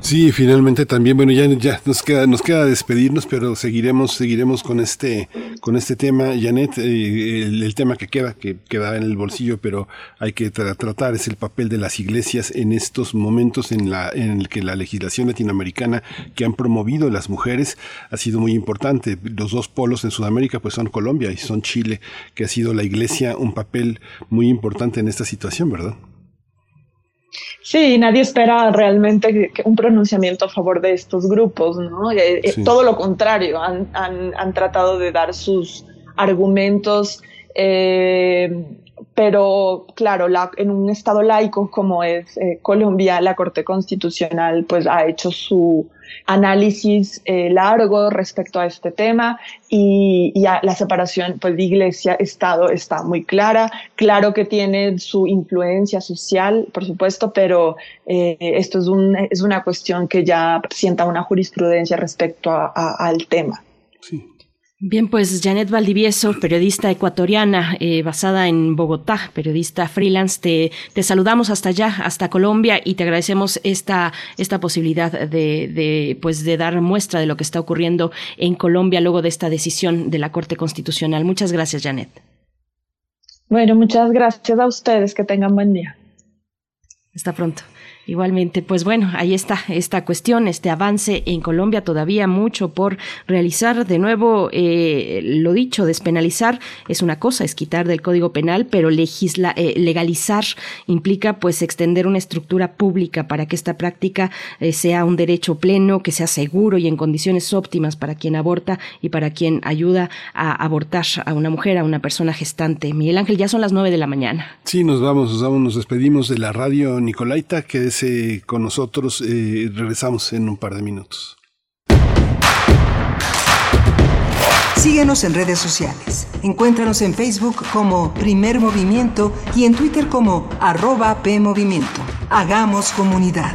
Speaker 1: Sí, finalmente también, bueno, ya, nos queda, nos queda despedirnos, pero seguiremos, seguiremos con este, con este tema, Janet, eh, el, tema que queda, que queda en el bolsillo, pero hay que tra tratar es el papel de las iglesias en estos momentos en la, en el que la legislación latinoamericana que han promovido las mujeres ha sido muy importante. Los dos polos en Sudamérica, pues son Colombia y son Chile, que ha sido la iglesia un papel muy importante en esta situación, ¿verdad?
Speaker 14: Sí, nadie espera realmente que un pronunciamiento a favor de estos grupos, ¿no? Eh, sí. Todo lo contrario, han, han, han, tratado de dar sus argumentos, eh, pero claro, la, en un estado laico como es eh, Colombia, la Corte Constitucional pues ha hecho su análisis eh, largo respecto a este tema y, y la separación pues, de iglesia-estado está muy clara. Claro que tiene su influencia social, por supuesto, pero eh, esto es, un, es una cuestión que ya sienta una jurisprudencia respecto a, a, al tema.
Speaker 1: Sí.
Speaker 2: Bien, pues Janet Valdivieso, periodista ecuatoriana eh, basada en Bogotá, periodista freelance, te, te, saludamos hasta allá, hasta Colombia y te agradecemos esta, esta posibilidad de, de, pues de dar muestra de lo que está ocurriendo en Colombia luego de esta decisión de la Corte Constitucional. Muchas gracias, Janet.
Speaker 14: Bueno, muchas gracias a ustedes, que tengan buen día.
Speaker 2: Hasta pronto. Igualmente, pues bueno, ahí está esta cuestión, este avance en Colombia, todavía mucho por realizar. De nuevo, eh, lo dicho, despenalizar es una cosa, es quitar del Código Penal, pero legisla, eh, legalizar implica pues extender una estructura pública para que esta práctica eh, sea un derecho pleno, que sea seguro y en condiciones óptimas para quien aborta y para quien ayuda a abortar a una mujer, a una persona gestante. Miguel Ángel, ya son las nueve de la mañana.
Speaker 1: Sí, nos vamos, nos vamos, nos despedimos de la radio Nicolaita, que con nosotros. Eh, regresamos en un par de minutos.
Speaker 15: Síguenos en redes sociales. Encuéntranos en Facebook como Primer Movimiento y en Twitter como arroba PMovimiento. Hagamos comunidad.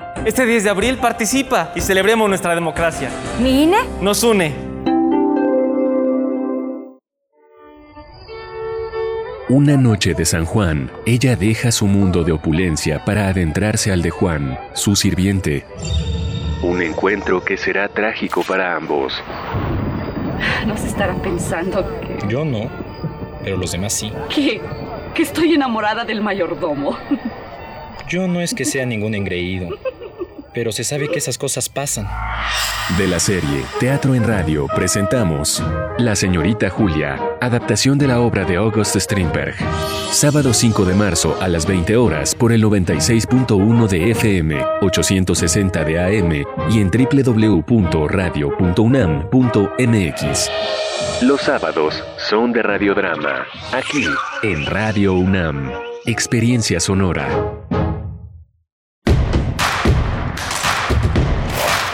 Speaker 16: Este 10 de abril participa y celebremos nuestra democracia.
Speaker 17: ¿Mi INE?
Speaker 16: Nos une.
Speaker 18: Una noche de San Juan, ella deja su mundo de opulencia para adentrarse al de Juan, su sirviente. Un encuentro que será trágico para ambos.
Speaker 19: No se estarán pensando que...
Speaker 20: Yo no, pero los demás sí.
Speaker 19: ¿Qué? que estoy enamorada del mayordomo.
Speaker 20: Yo no es que sea ningún engreído, pero se sabe que esas cosas pasan.
Speaker 18: De la serie Teatro en Radio presentamos La señorita Julia, adaptación de la obra de August Strindberg. Sábado 5 de marzo a las 20 horas por el 96.1 de FM, 860 de AM y en www.radio.unam.mx. Los sábados son de radiodrama, aquí en Radio UNAM. Experiencia sonora.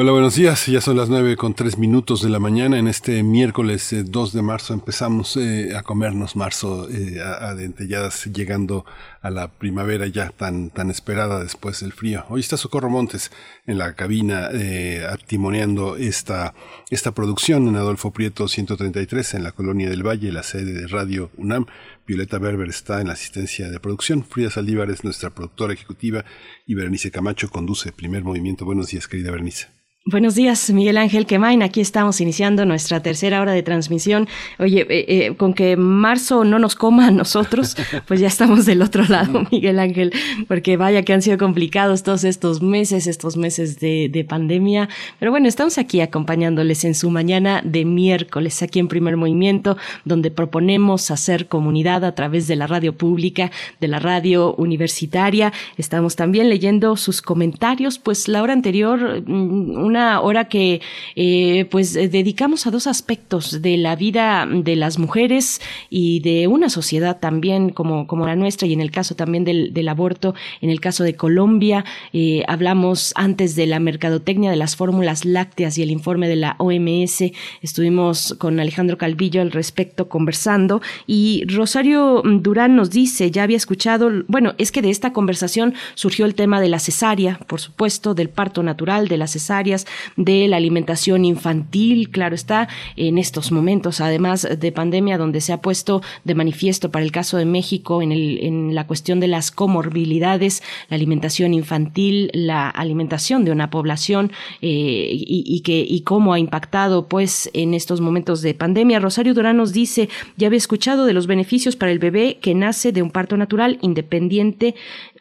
Speaker 1: Hola, buenos días. Ya son las nueve con tres minutos de la mañana. En este miércoles 2 eh, de marzo empezamos eh, a comernos marzo eh, a, dentelladas, llegando a la primavera ya tan, tan esperada después del frío. Hoy está Socorro Montes en la cabina eh, timoneando esta, esta producción en Adolfo Prieto 133 en la Colonia del Valle, la sede de Radio UNAM. Violeta Berber está en la asistencia de producción. Frida Saldívar es nuestra productora ejecutiva y Berenice Camacho conduce Primer Movimiento. Buenos días, querida Berenice.
Speaker 2: Buenos días, Miguel Ángel Quemain. Aquí estamos iniciando nuestra tercera hora de transmisión. Oye, eh, eh, con que marzo no nos coma a nosotros, *laughs* pues ya estamos del otro lado, Miguel Ángel, porque vaya que han sido complicados todos estos meses, estos meses de, de pandemia. Pero bueno, estamos aquí acompañándoles en su mañana de miércoles, aquí en Primer Movimiento, donde proponemos hacer comunidad a través de la radio pública, de la radio universitaria. Estamos también leyendo sus comentarios, pues la hora anterior, mm, una hora que eh, pues dedicamos a dos aspectos de la vida de las mujeres y de una sociedad también como, como la nuestra y en el caso también del, aborto, en el caso de Colombia, eh, hablamos antes de la mercadotecnia de las fórmulas lácteas y el informe de la OMS, estuvimos con Alejandro Calvillo al respecto conversando y Rosario Durán nos dice, ya había escuchado, bueno, es que de esta conversación surgió el tema de la cesárea, por supuesto, del parto natural, de las cesáreas, de la alimentación infantil, claro está, en estos momentos, además de pandemia, donde se ha puesto de manifiesto para el caso de México en la cuestión de las comorbilidades, la alimentación infantil, la alimentación de una población eh, y, y, que, y cómo ha impactado pues en estos momentos de pandemia. Rosario Durán nos dice, ya había escuchado de los beneficios para el bebé que nace de un parto natural independiente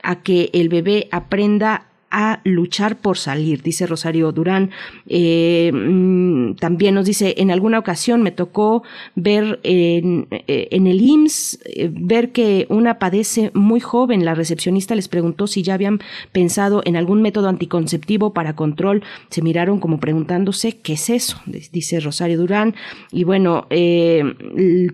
Speaker 2: a que el bebé aprenda a luchar por salir, dice Rosario Durán. Eh, mm, también nos dice, en alguna ocasión me tocó ver en, eh, el IMSS, eh, ver que una padece muy joven. La recepcionista les preguntó si ya habían pensado en algún método anticonceptivo para control. Se miraron como preguntándose, ¿qué es eso? Dice Rosario Durán. Y bueno,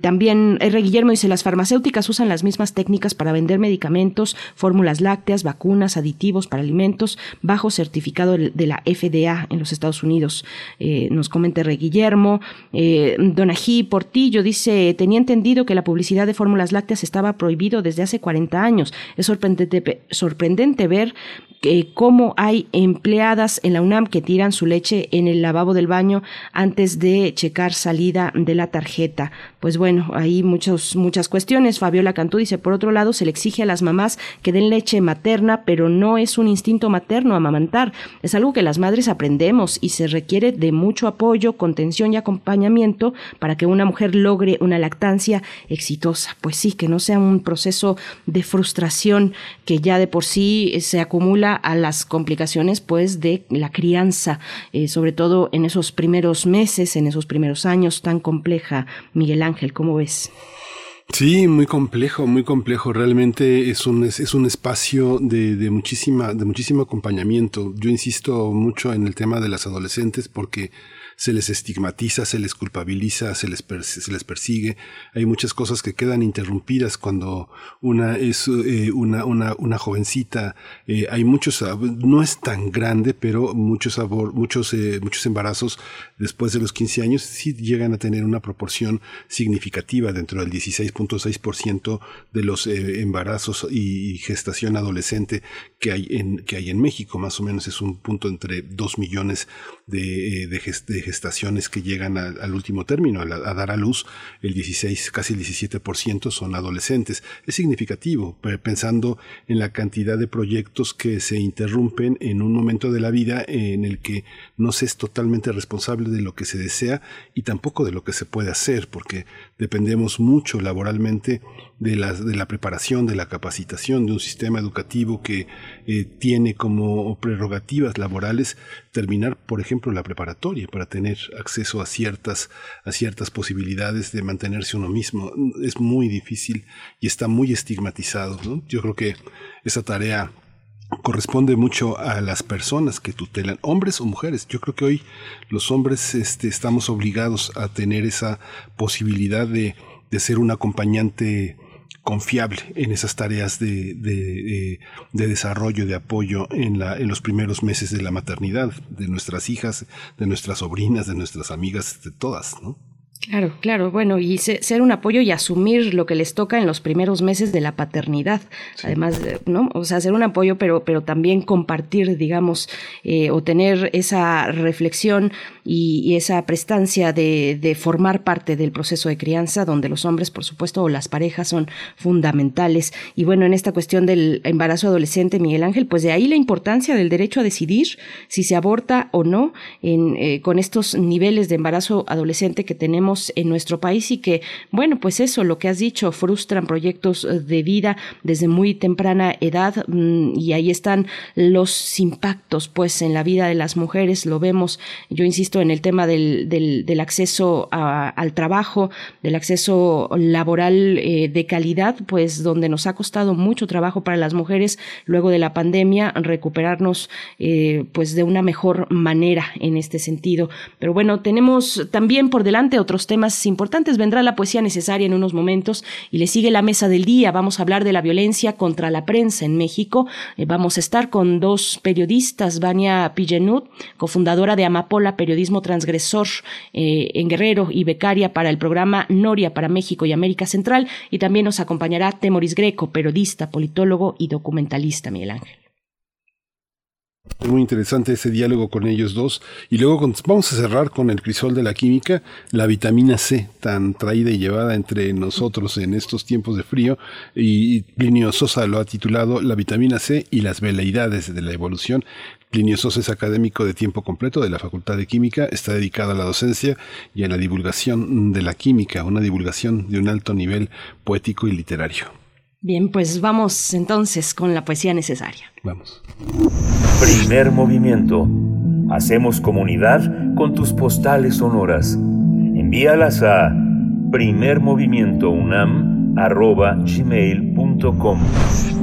Speaker 2: también R. Guillermo dice, las farmacéuticas usan las mismas técnicas para vender medicamentos, fórmulas lácteas, vacunas, aditivos para alimentos bajo certificado de la FDA en los Estados Unidos. Eh, nos comenta Rey Guillermo. Eh, Donají Portillo dice, tenía entendido que la publicidad de fórmulas lácteas estaba prohibido desde hace 40 años. Es sorprendente, ver cómo hay empleadas en la UNAM que tiran su leche en el lavabo del baño antes de checar salida de la tarjeta. Pues bueno, hay muchos, muchas cuestiones. Fabiola Cantú dice, por otro lado, se le exige a las mamás que den leche materna, pero no es un instinto materno amamantar. Es algo que las madres aprendemos y se requiere de mucho apoyo, contención y acompañamiento para que una mujer logre una lactancia exitosa. Pues sí, que no sea un proceso de frustración que ya de por sí se acumula a las complicaciones pues de la crianza, eh, sobre todo en esos primeros meses, en esos primeros años tan compleja. Miguel Ángel, ¿cómo ves?
Speaker 1: Sí, muy complejo, muy complejo. Realmente es un, es, un espacio de, de, muchísima, de muchísimo acompañamiento. Yo insisto mucho en el tema de las adolescentes porque se les estigmatiza, se les culpabiliza, se les, se les persigue. Hay muchas cosas que quedan interrumpidas cuando una es eh, una, una, una, jovencita. Eh, hay muchos, no es tan grande, pero muchos, muchos, eh, muchos embarazos después de los 15 años sí llegan a tener una proporción significativa dentro del 16.6% de los embarazos y gestación adolescente que hay en, que hay en México. Más o menos es un punto entre 2 millones de, de, gestaciones que llegan al último término, a, dar a luz, el 16, casi el 17% son adolescentes. Es significativo, pensando en la cantidad de proyectos que se interrumpen en un momento de la vida en el que no se es totalmente responsable de lo que se desea y tampoco de lo que se puede hacer, porque dependemos mucho laboralmente de la, de la preparación, de la capacitación, de un sistema educativo que eh, tiene como prerrogativas laborales terminar, por ejemplo, la preparatoria para tener acceso a ciertas, a ciertas posibilidades de mantenerse uno mismo. Es muy difícil y está muy estigmatizado. Yo creo que esa tarea corresponde mucho a las personas que tutelan, hombres o mujeres. Yo creo que hoy los hombres este, estamos obligados a tener esa posibilidad de, de ser un acompañante confiable en esas tareas de, de, de, desarrollo, de apoyo en, la, en los primeros meses de la maternidad, de nuestras hijas, de nuestras sobrinas, de nuestras amigas, de todas, ¿no?
Speaker 2: Claro, claro, bueno, y ser un apoyo y asumir lo que les toca en los primeros meses de la paternidad, además, ¿no? O sea, ser un apoyo, pero, pero también compartir, digamos, eh, o tener esa reflexión y, esa prestancia de, de, formar parte del proceso de crianza, donde los hombres, por supuesto, o las parejas son fundamentales. Y bueno, en esta cuestión del embarazo adolescente, Miguel Ángel, pues de ahí la importancia del derecho a decidir si se aborta o no en, eh, con estos niveles de embarazo adolescente que tenemos en nuestro país y que, bueno, pues eso, lo que has dicho, frustran proyectos de vida desde muy temprana edad mm, y ahí están los impactos, pues, en la vida de las mujeres, lo vemos, yo insisto, en el tema del, del, acceso al trabajo, del acceso laboral eh, de calidad, pues donde nos ha costado mucho trabajo para las mujeres luego de la pandemia recuperarnos eh, pues de una mejor manera en este sentido. Pero bueno, tenemos también por delante otros temas importantes. Vendrá la poesía necesaria en unos momentos y le sigue la mesa del día. Vamos a hablar de la violencia contra la prensa en México. Eh, vamos a estar con dos periodistas, Vania Pillenut, cofundadora de Amapola Periodismo transgresor eh, en Guerrero y becaria para el programa Noria para México y América Central. Y también nos acompañará Temoris Greco, periodista, politólogo y documentalista, Miguel Ángel.
Speaker 1: Es muy interesante ese diálogo con ellos dos. Y luego vamos a cerrar con el crisol de la química, la vitamina C, tan traída y llevada entre nosotros en estos tiempos de frío. Y Plinio Sosa lo ha titulado La vitamina C y las veleidades de la evolución. Plinio Sosa es académico de tiempo completo de la Facultad de Química, está dedicado a la docencia y a la divulgación de la química, una divulgación de un alto nivel poético y literario.
Speaker 2: Bien, pues vamos entonces con la poesía necesaria.
Speaker 1: Vamos.
Speaker 5: Primer movimiento. Hacemos comunidad con tus postales sonoras. Envíalas a primermovimientounam.gmail.com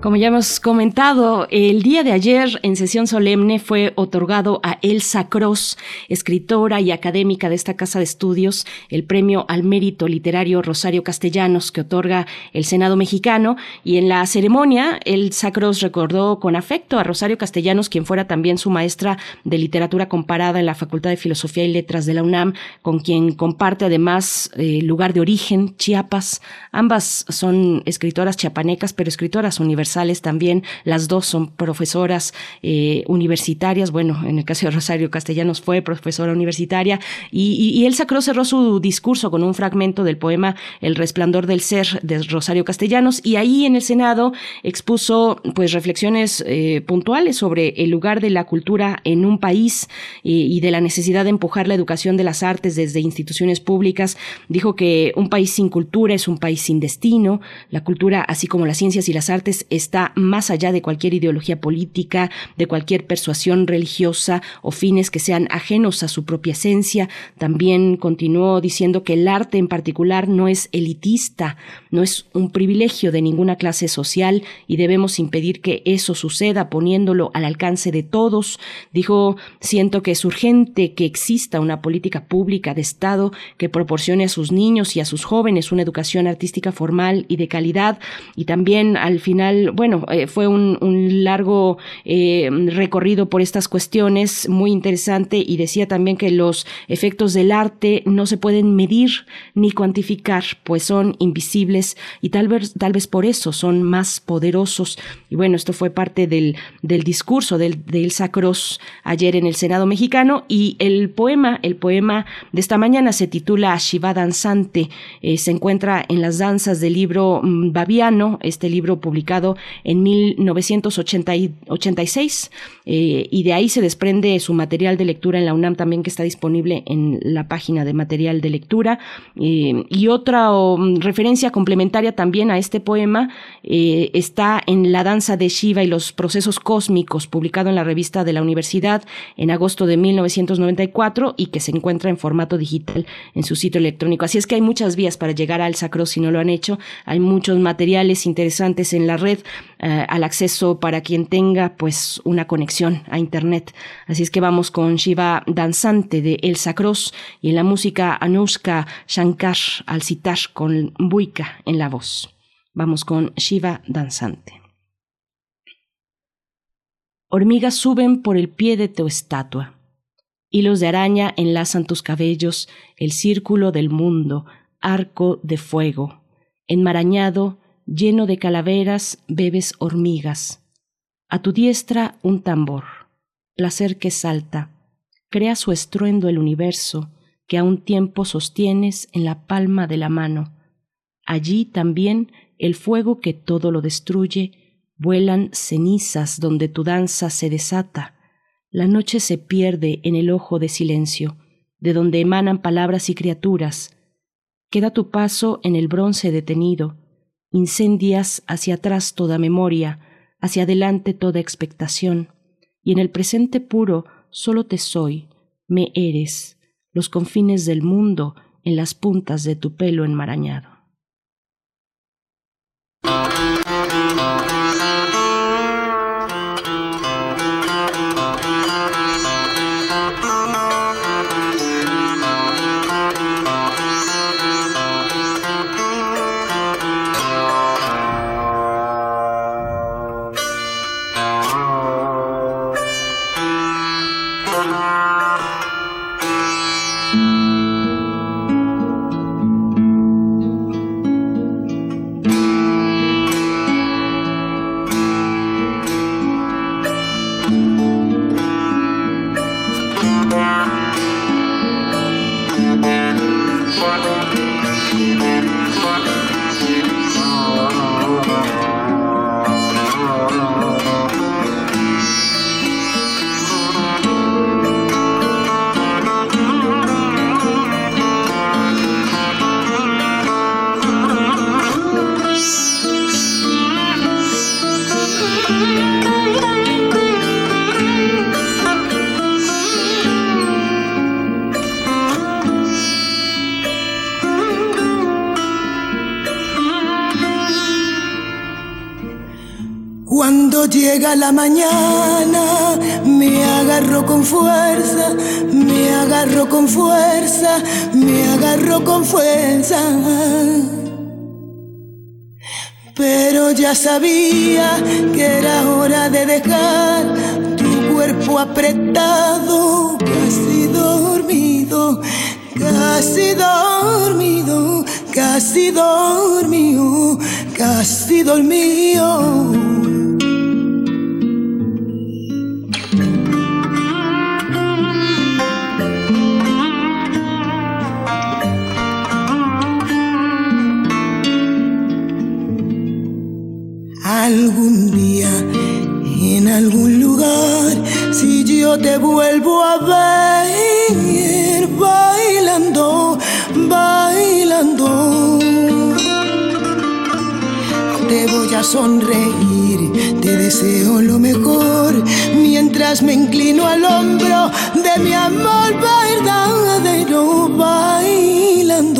Speaker 2: Como ya hemos comentado, el día de ayer en sesión solemne fue otorgado a Elsa Cross, escritora y académica de esta casa de estudios, el premio al mérito literario Rosario Castellanos que otorga el Senado mexicano. Y en la ceremonia, Elsa Cross recordó con afecto a Rosario Castellanos, quien fuera también su maestra de literatura comparada en la Facultad de Filosofía y Letras de la UNAM, con quien comparte además eh, lugar de origen, Chiapas. Ambas son escritoras chiapanecas, pero escritoras universales también. Las dos son profesoras eh, universitarias. Bueno, en el caso de Rosario Castellanos fue profesora universitaria. Y, y, Elsa Cross cerró su discurso con un fragmento del poema El resplandor del ser de Rosario Castellanos. Y ahí en el Senado expuso pues reflexiones eh, puntuales sobre el lugar de la cultura en un país eh, y de la necesidad de empujar la educación de las artes desde instituciones públicas. Dijo que un país sin cultura es un país sin destino. La cultura, así como las ciencias y las artes, está más allá de cualquier ideología política, de cualquier persuasión religiosa o fines que sean ajenos a su propia esencia. También continuó diciendo que el arte en particular no es elitista, no es un privilegio de ninguna clase social y debemos impedir que eso suceda poniéndolo al alcance de todos. Dijo, siento que es urgente que exista una política pública de Estado que proporcione a sus niños y a sus jóvenes una educación artística formal y de calidad y también al final bueno, eh, fue un, largo eh, recorrido por estas cuestiones, muy interesante, y decía también que los efectos del arte no se pueden medir ni cuantificar, pues son invisibles y tal vez, tal vez por eso son más poderosos. Y bueno, esto fue parte del, del discurso del, de Elsa Cross ayer en el Senado mexicano y el poema, el poema de esta mañana se titula Shiva Danzante, eh, se encuentra en las danzas del libro mm, Babiano, este libro publicado en 1986 eh, y de ahí se desprende su material de lectura en la UNAM también que está disponible en la página de material de lectura eh, y otra referencia complementaria también a este poema eh, está en La danza de Shiva y los procesos cósmicos publicado en la revista de la universidad en agosto de 1994 y que se encuentra en formato digital en su sitio electrónico. Así es que hay muchas vías para llegar al Sacro si no lo han hecho. Hay muchos materiales interesantes en la red eh, al acceso para quien tenga pues una conexión a internet. Así es que vamos con Shiva Danzante de Elsa Cross y en la música Anushka Shankar al citar con Buika en la voz. Vamos con Shiva Danzante. Hormigas suben por el pie de tu estatua. Hilos de araña enlazan tus cabellos, el círculo del mundo, arco de fuego. Enmarañado, lleno de calaveras, bebes hormigas. A tu diestra un tambor, placer que salta, crea su estruendo el universo que a un tiempo sostienes en la palma de la mano. Allí también el fuego que todo lo destruye, vuelan cenizas donde tu danza se desata. La noche se pierde en el ojo de silencio, de donde emanan palabras y criaturas. Queda tu paso en el bronce detenido, incendias hacia atrás toda memoria, hacia adelante toda expectación, y en el presente puro solo te soy, me eres, los confines del mundo en las puntas de tu pelo enmarañado.
Speaker 21: Con fuerza, me agarro con fuerza. Pero ya sabía que era hora de dejar tu cuerpo apretado, casi dormido, casi dormido, casi dormido, casi dormido. algún algún lugar, si yo te vuelvo a ver bailando, bailando. Te voy a sonreír, te deseo lo mejor, mientras me inclino al hombro de mi amor verdadero bailando.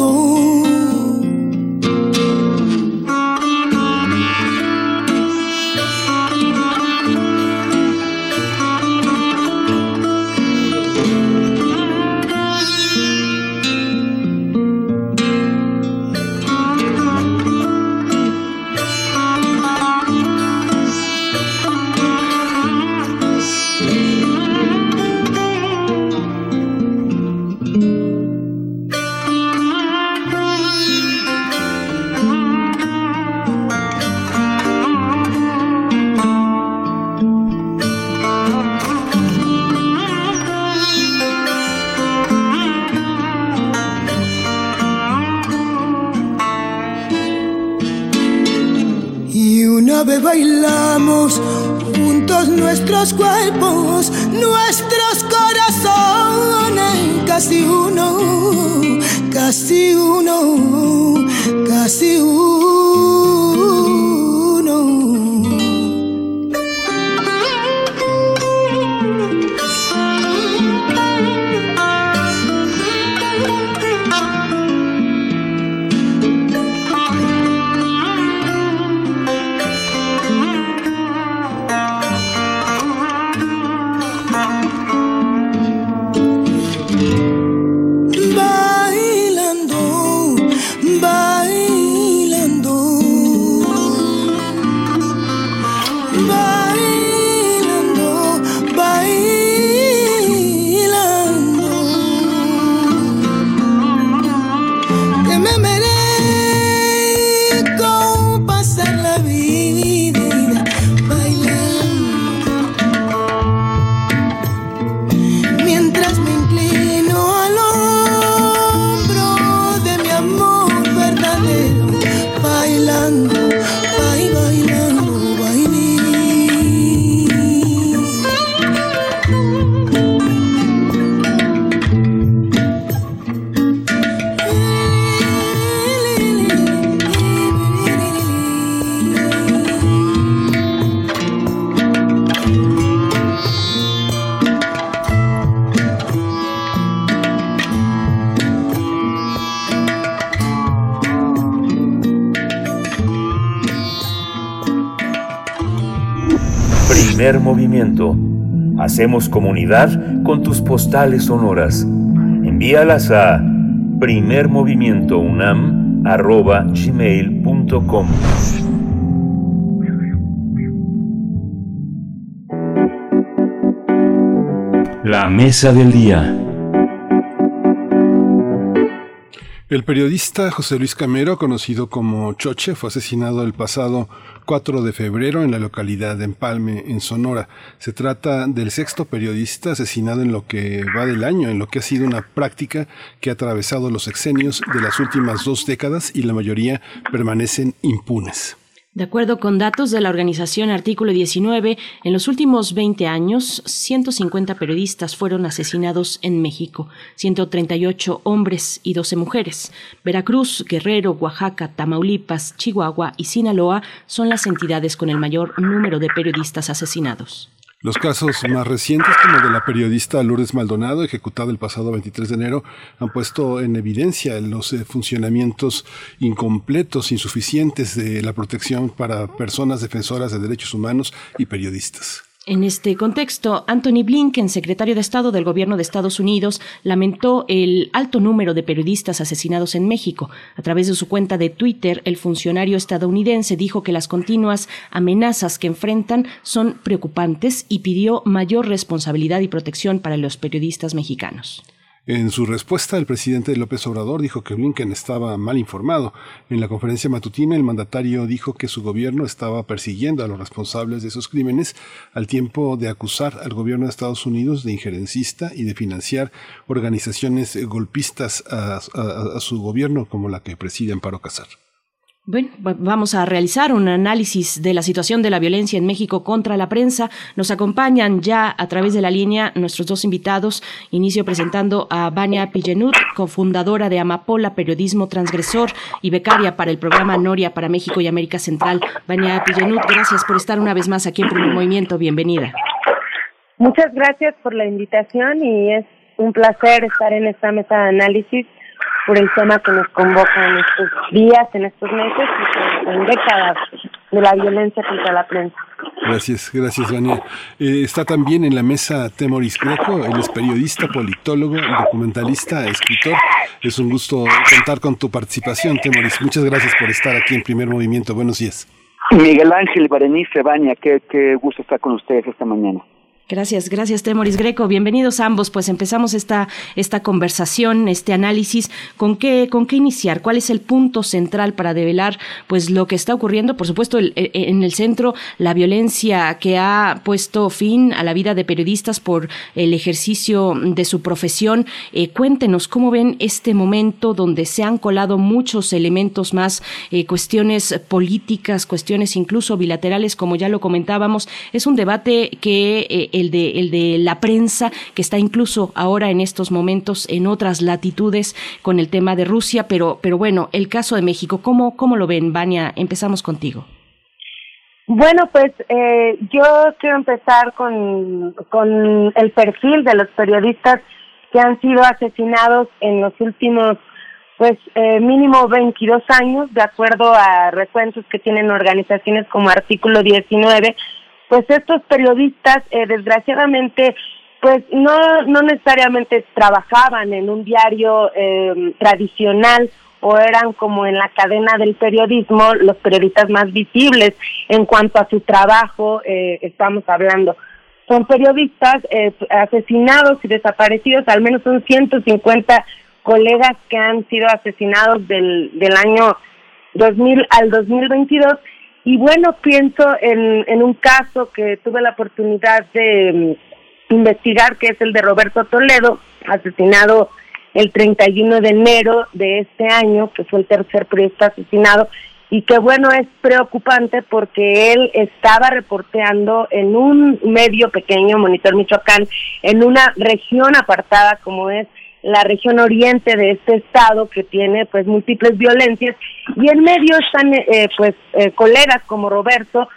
Speaker 5: Hacemos comunidad con tus postales sonoras. Envíalas a primermovimientounam.gmail.com
Speaker 18: La mesa del día.
Speaker 1: El periodista José Luis Camero, conocido como Choche, fue asesinado el pasado 4 de febrero en la localidad de Empalme, en Sonora. Se trata del sexto periodista asesinado en lo que va del año, en lo que ha sido una práctica que ha atravesado los exenios de las últimas dos décadas y la mayoría permanecen impunes.
Speaker 2: De acuerdo con datos de la organización Artículo 19, en los últimos 20 años, 150 periodistas fueron asesinados en México, 138 hombres y 12 mujeres. Veracruz, Guerrero, Oaxaca, Tamaulipas, Chihuahua y Sinaloa son las entidades con el mayor número de periodistas asesinados.
Speaker 1: Los casos más recientes, como el de la periodista Lourdes Maldonado, ejecutada el pasado 23 de enero, han puesto en evidencia los eh, funcionamientos incompletos, insuficientes de la protección para personas defensoras de derechos humanos y periodistas.
Speaker 2: En este contexto, Anthony Blinken, secretario de Estado del Gobierno de Estados Unidos, lamentó el alto número de periodistas asesinados en México. A través de su cuenta de Twitter, el funcionario estadounidense dijo que las continuas amenazas que enfrentan son preocupantes y pidió mayor responsabilidad y protección para los periodistas mexicanos.
Speaker 1: En su respuesta, el presidente López Obrador dijo que Blinken estaba mal informado. En la conferencia matutina, el mandatario dijo que su gobierno estaba persiguiendo a los responsables de esos crímenes, al tiempo de acusar al gobierno de Estados Unidos de injerencista y de financiar organizaciones golpistas a, su gobierno, como la que preside Amparo Casar.
Speaker 2: Bueno, vamos a realizar un análisis de la situación de la violencia en México contra la prensa. Nos acompañan ya a través de la línea nuestros dos invitados. Inicio presentando a Vania Pillenut, cofundadora de Amapola, Periodismo Transgresor y becaria para el programa Noria para México y América Central. Vania Pillenut, gracias por estar una vez más aquí en Primer Movimiento. Bienvenida.
Speaker 22: Muchas gracias por la invitación y es un placer estar en esta mesa de análisis por el tema que nos convoca en estos días, en estos meses y en décadas de la violencia contra la prensa.
Speaker 1: Gracias, gracias, Vania. Eh, está también en la mesa Temoris Greco, él es periodista, politólogo, documentalista, escritor. Es un gusto contar con tu participación, Temoris. Muchas gracias por estar aquí en Primer Movimiento. Buenos días.
Speaker 23: Miguel Ángel, Berenice, Vania, qué, qué gusto estar con ustedes esta mañana.
Speaker 2: Gracias, gracias Temoris Greco. Bienvenidos ambos. Pues empezamos esta, esta conversación, este análisis. ¿Con qué, ¿Con qué iniciar? ¿Cuál es el punto central para develar pues lo que está ocurriendo? Por supuesto, en el centro, la violencia que ha puesto fin a la vida de periodistas por el ejercicio de su profesión. Eh, cuéntenos cómo ven este momento donde se han colado muchos elementos más, eh, cuestiones políticas, cuestiones incluso bilaterales, como ya lo comentábamos. Es un debate que eh, el de, el de la prensa, que está incluso ahora en estos momentos en otras latitudes con el tema de Rusia, pero, pero bueno, el caso de México, ¿cómo, cómo lo ven, Vania? Empezamos contigo.
Speaker 22: Bueno, pues eh, yo quiero empezar con, con el perfil de los periodistas que han sido asesinados en los últimos, pues eh, mínimo 22 años, de acuerdo a recuentos que tienen organizaciones como Artículo 19 pues estos periodistas, eh, desgraciadamente, pues no, no necesariamente trabajaban en un diario eh, tradicional o eran como en la cadena del periodismo los periodistas más visibles en cuanto a su trabajo eh, estamos hablando. Son periodistas eh, asesinados y desaparecidos, al menos son 150 colegas que han sido asesinados del, del año 2000 al 2022 y bueno, pienso en, en un caso que tuve la oportunidad de mm, investigar, que es el de Roberto Toledo, asesinado el 31 de enero de este año, que fue el tercer periodista asesinado, y que bueno, es preocupante porque él estaba reporteando en un medio pequeño, Monitor Michoacán, en una región apartada como es la región oriente de este estado que tiene pues múltiples violencias. Y en medio están eh, pues eh, colegas como Roberto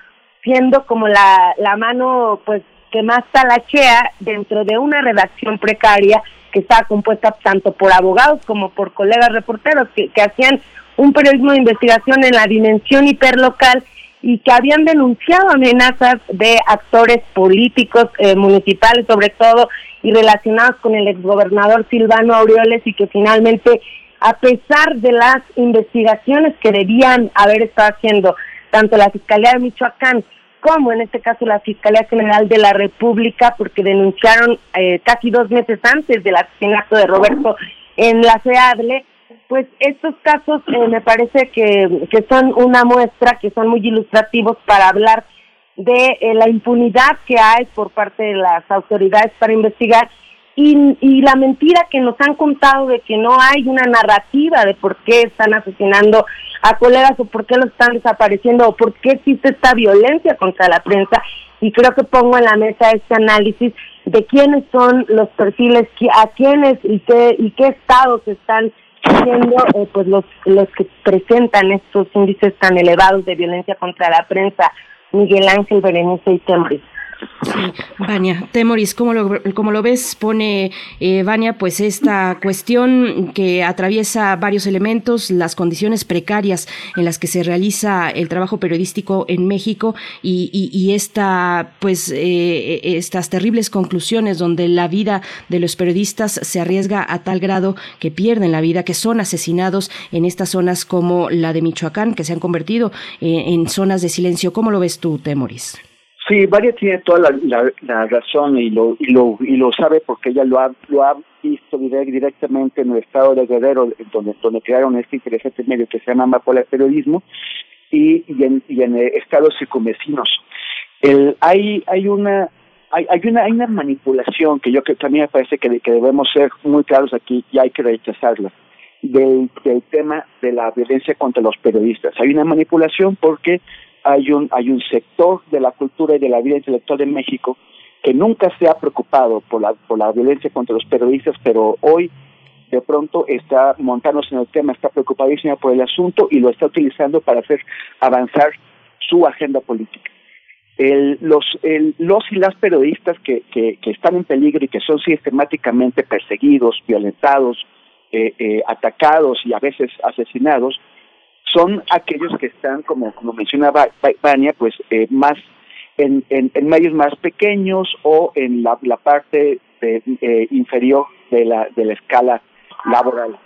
Speaker 22: siendo como la, la mano pues que más talachea dentro de una redacción precaria que está compuesta tanto por abogados como por colegas reporteros que, que hacían un periodismo de investigación en la dimensión hiperlocal y que habían denunciado amenazas de actores políticos eh, municipales sobre todo y relacionados con el exgobernador Silvano Aureoles y que finalmente a pesar de las investigaciones que debían haber estado haciendo tanto la Fiscalía de Michoacán como en este caso la Fiscalía General de la República porque denunciaron eh, casi dos meses antes del asesinato de Roberto en la CEADLE pues estos casos eh, me parece que, que son una muestra, que son muy ilustrativos para hablar de eh, la impunidad que hay por parte de las autoridades para investigar y, y la mentira que nos han contado de que no hay una narrativa de por qué están asesinando a colegas o por qué los están desapareciendo o por qué existe esta violencia contra la prensa. Y creo que pongo en la mesa este análisis de quiénes son los perfiles, a quiénes y qué y qué estados están siendo eh, pues los los que presentan estos índices tan elevados de violencia contra la prensa, Miguel Ángel Berenice y.
Speaker 2: Sí, *laughs* Temoris, ¿cómo lo, cómo lo ves? Pone eh, Vania, pues esta cuestión que atraviesa varios elementos, las condiciones precarias en las que se realiza el trabajo periodístico en México y, y, esta, pues, eh, estas terribles conclusiones donde la vida de los periodistas se arriesga a tal grado que pierden la vida, que son asesinados en estas zonas como la de Michoacán, que se han convertido eh, en zonas de silencio. ¿Cómo lo ves tú, Temoris?
Speaker 23: Sí, Varia tiene toda la, razón y lo, y lo y lo sabe porque ella lo ha lo ha visto directamente en el estado de Guerrero, donde donde crearon este interesante medio que se llama Amapola Periodismo y, y en y en estados circunvecinos. El, hay hay una hay, hay una hay una manipulación que yo que también me parece que, que debemos ser muy claros aquí y hay que rechazarla del, del tema de la violencia contra los periodistas. Hay una manipulación porque hay un, hay un sector de la cultura y de la vida intelectual de México que nunca se ha preocupado por la, por la violencia contra los periodistas, pero hoy de pronto está montándose en el tema, está preocupadísima por el asunto y lo está utilizando para hacer avanzar su agenda política. El, los, el, los y las periodistas que, están en peligro y que son sistemáticamente perseguidos, violentados, eh, eh, atacados y a veces asesinados, son aquellos que están, como, como mencionaba Vania, pues eh, más en, en, medios más pequeños o en la, la parte eh, inferior de la, de la escala laboral.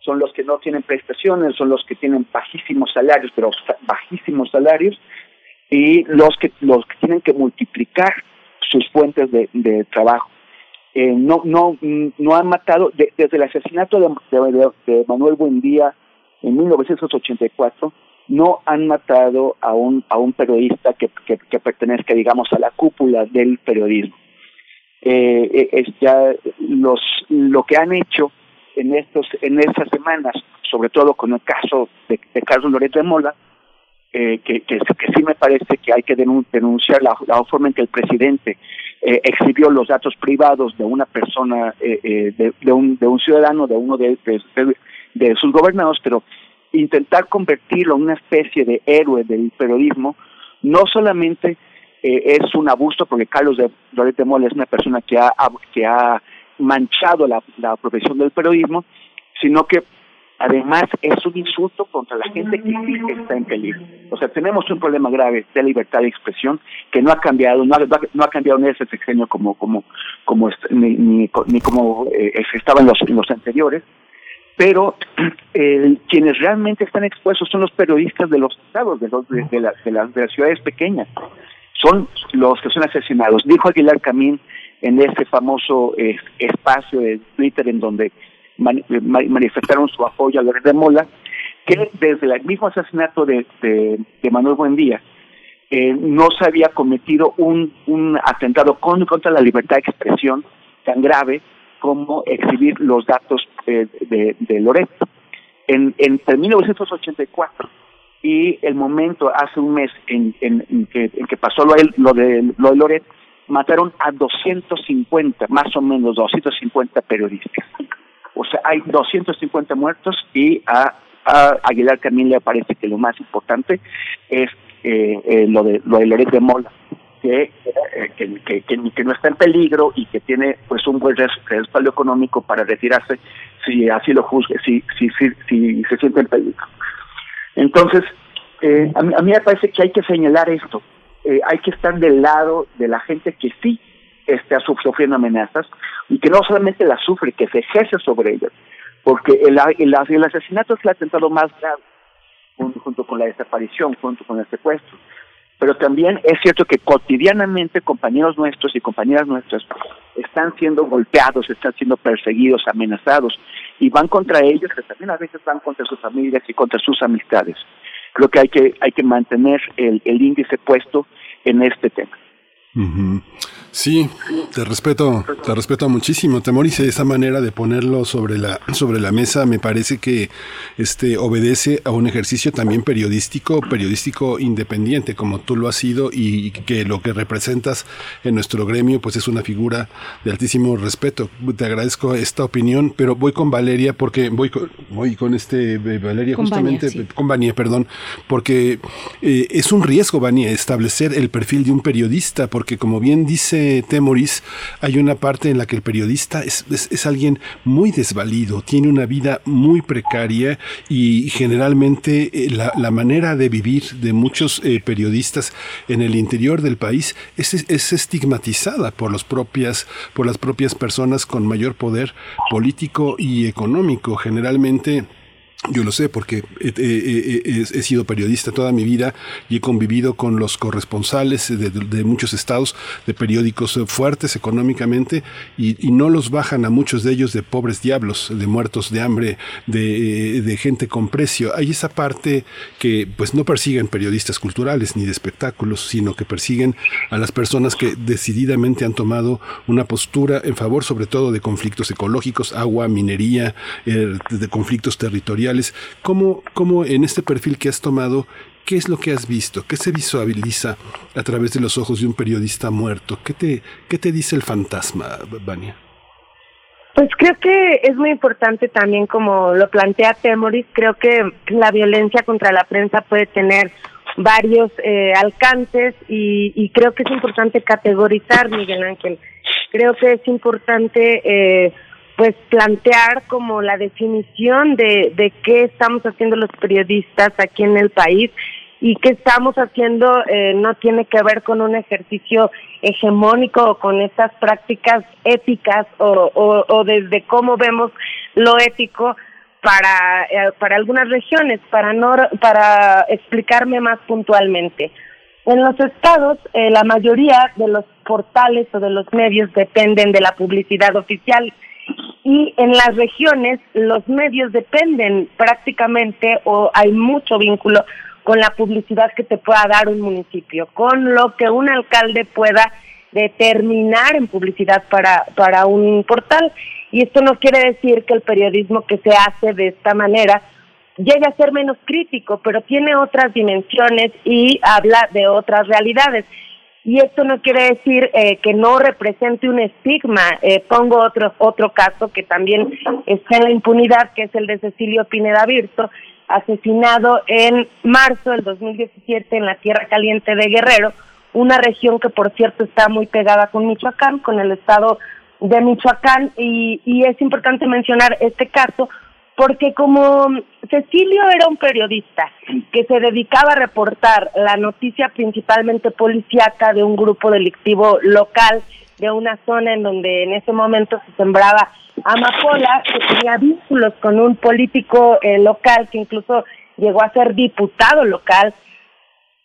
Speaker 23: Son los que no tienen prestaciones, son los que tienen bajísimos salarios, pero bajísimos salarios, y los que, los que tienen que multiplicar sus fuentes de, de trabajo. Eh, no, no, no han matado, desde el asesinato de, de, de Manuel Buendía en 1984 no han matado a un a un periodista que, que, que pertenezca digamos a la cúpula del periodismo. Eh, eh es ya los lo que han hecho en estos en estas semanas sobre todo con el caso de, de Carlos Loreto de Mola eh, que, que, sí me parece que hay que denunciar la, la forma en que el presidente eh, exhibió los datos privados de una persona, eh, eh, de, de, un, de un ciudadano, de uno de, de, de sus gobernados, pero intentar convertirlo en una especie de héroe del periodismo, no solamente eh, es un abuso, porque Carlos de Loret de Mola es una persona que ha, que ha manchado la, la profesión del periodismo, sino que además es un insulto contra la gente que está en peligro. O sea, tenemos un problema grave de libertad de expresión que no ha cambiado, no ha, no ha cambiado en ese sexenio como como como ni, ni, ni como eh, estaba en los, en los anteriores, pero *clears throat* eh, quienes realmente están expuestos son los periodistas de los estados, de, los, de, de, de, las, de las ciudades pequeñas, son los que son asesinados. Dijo Aguilar Camín en ese famoso eh, espacio de Twitter en donde man, manifestaron su apoyo a Loret de Mola, que desde el mismo asesinato de, de, de Manuel Buendía eh, no se había cometido un, un atentado con, contra la libertad de expresión tan grave como exhibir los datos eh, de, de Loreto. En, entre 1984 y el momento hace un mes en, en, en, que, pasó lo, de, lo de Loret, mataron a 250, más o menos 250 periodistas. O sea, hay 250 muertos y a, Aguilar también le parece que lo más importante es eh, eh, lo de lo de Loret de Mola que, que, que, que, no está en peligro y que tiene pues un buen respaldo económico para retirarse si así lo juzgue, si, si, si, si se siente en peligro. Entonces, eh, a, mí, a mí me parece que hay que señalar esto, eh, hay que estar del lado de la gente que sí está sufriendo amenazas y que no solamente las sufre, que se ejerce sobre ellas, porque el, el, el asesinato es el atentado más grave, junto con la desaparición, junto con el secuestro pero también es cierto que cotidianamente compañeros nuestros y compañeras nuestras están siendo golpeados, están siendo perseguidos, amenazados, y van contra ellos, que también a veces van contra sus familias y contra sus amistades. Creo que hay que, hay que mantener el, el índice puesto en este tema.
Speaker 1: Uh -huh. Sí, te respeto, te respeto muchísimo, Temoris, esa manera de ponerlo sobre la, sobre la mesa me parece que este obedece a un ejercicio también periodístico, periodístico independiente, como tú lo has sido, y que lo que representas en nuestro gremio, pues es una figura de altísimo respeto. Te agradezco esta opinión, pero voy con Valeria, porque voy con, voy con este Valeria,
Speaker 2: con
Speaker 1: justamente,
Speaker 2: sí.
Speaker 1: con Vania, perdón, porque eh, es un riesgo, Vania, establecer el perfil de un periodista, porque porque como bien dice Temoris, hay una parte en la que el periodista es, es, alguien muy desvalido, tiene una vida muy precaria y generalmente eh, la, la manera de vivir de muchos eh, periodistas en el interior del país es, es estigmatizada por, los propias, por las propias personas con mayor poder político y económico. Generalmente, yo lo sé porque he, sido periodista toda mi vida y he convivido con los corresponsales de, muchos estados, de periódicos fuertes económicamente y, no los bajan a muchos de ellos de pobres diablos, de muertos de hambre, de, gente con precio. Hay esa parte que pues no persiguen periodistas culturales ni de espectáculos, sino que persiguen a las personas que decididamente han tomado una postura en favor sobre todo de conflictos ecológicos, agua, minería, eh, de conflictos territoriales ¿Cómo, ¿Cómo en este perfil que has tomado, qué es lo que has visto? ¿Qué se visualiza a través de los ojos de un periodista muerto? ¿Qué te, qué te dice el fantasma, Vania?
Speaker 22: Pues creo que es muy importante también, como lo plantea Temoris, creo que la violencia contra la prensa puede tener varios eh, alcances y, y, creo que es importante categorizar, Miguel Ángel. Creo que es importante eh, pues plantear como la definición de, de qué estamos haciendo los periodistas aquí en el país y qué estamos haciendo eh, no tiene que ver con un ejercicio hegemónico o con estas prácticas éticas o, o, desde cómo vemos lo ético para, eh, para algunas regiones, para, no, para explicarme más puntualmente. En los estados, eh, la mayoría de los portales o de los medios dependen de la publicidad oficial y en las regiones los medios dependen prácticamente o hay mucho vínculo con la publicidad que te pueda dar un municipio, con lo que un alcalde pueda determinar en publicidad para, para un portal. Y esto no quiere decir que el periodismo que se hace de esta manera llegue a ser menos crítico, pero tiene otras dimensiones y habla de otras realidades y esto no quiere decir eh, que no represente un estigma. Eh, pongo otro otro caso que también está en la impunidad, que es el de Cecilio Pineda Virto, asesinado en marzo del 2017 en la Tierra Caliente de Guerrero, una región que por cierto está muy pegada con Michoacán, con el estado de Michoacán, y, y es importante mencionar este caso porque como Cecilio era un periodista que se dedicaba a reportar la noticia principalmente policíaca de un grupo delictivo local de una zona en donde en ese momento se sembraba amapola, que tenía vínculos con un político eh, local que incluso llegó a ser diputado local,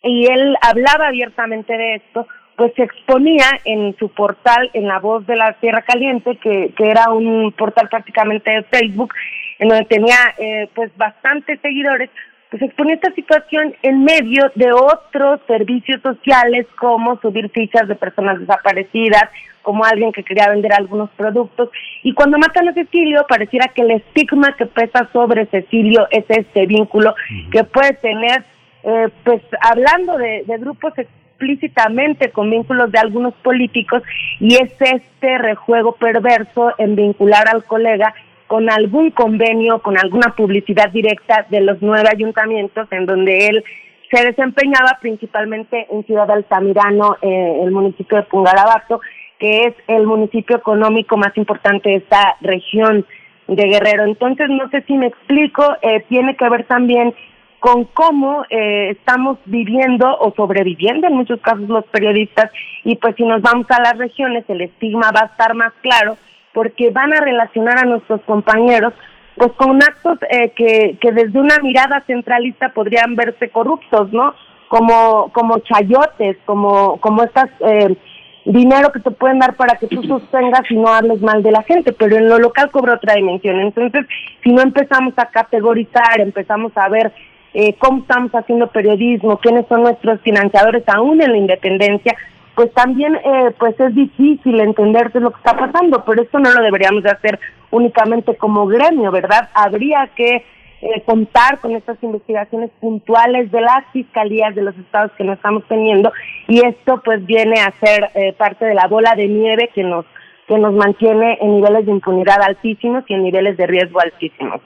Speaker 22: y él hablaba abiertamente de esto, pues se exponía en su portal, en La Voz de la Tierra Caliente, que, que era un portal prácticamente de Facebook, en donde tenía eh, pues bastantes seguidores, pues exponía esta situación en medio de otros servicios sociales como subir fichas de personas desaparecidas, como alguien que quería vender algunos productos. Y cuando matan a Cecilio, pareciera que el estigma que pesa sobre Cecilio es este vínculo que puede tener, eh, pues hablando de, de grupos explícitamente con vínculos de algunos políticos, y es este rejuego perverso en vincular al colega con algún convenio, con alguna publicidad directa de los nueve ayuntamientos en donde él se desempeñaba principalmente en Ciudad Altamirano, eh, el municipio de Pungarabato, que es el municipio económico más importante de esta región de Guerrero. Entonces, no sé si me explico, eh, tiene que ver también con cómo eh, estamos viviendo o sobreviviendo en muchos casos los periodistas y pues si nos vamos a las regiones el estigma va a estar más claro porque van a relacionar a nuestros compañeros pues con actos eh, que, que desde una mirada centralista podrían verse corruptos, ¿no? Como, como chayotes, como, como estas eh, dinero que te pueden dar para que tú sostengas y no hables mal de la gente, pero en lo local cobra otra dimensión. Entonces, si no empezamos a categorizar, empezamos a ver eh, cómo estamos haciendo periodismo, quiénes son nuestros financiadores aún en la independencia, pues también eh, pues es difícil entender lo que está pasando, pero esto no lo deberíamos de hacer únicamente como gremio, ¿verdad? Habría que eh, contar con estas investigaciones puntuales de las fiscalías de los estados que no estamos teniendo y esto pues viene a ser eh, parte de la bola de nieve que nos que nos mantiene en niveles de impunidad altísimos y en niveles de riesgo altísimos.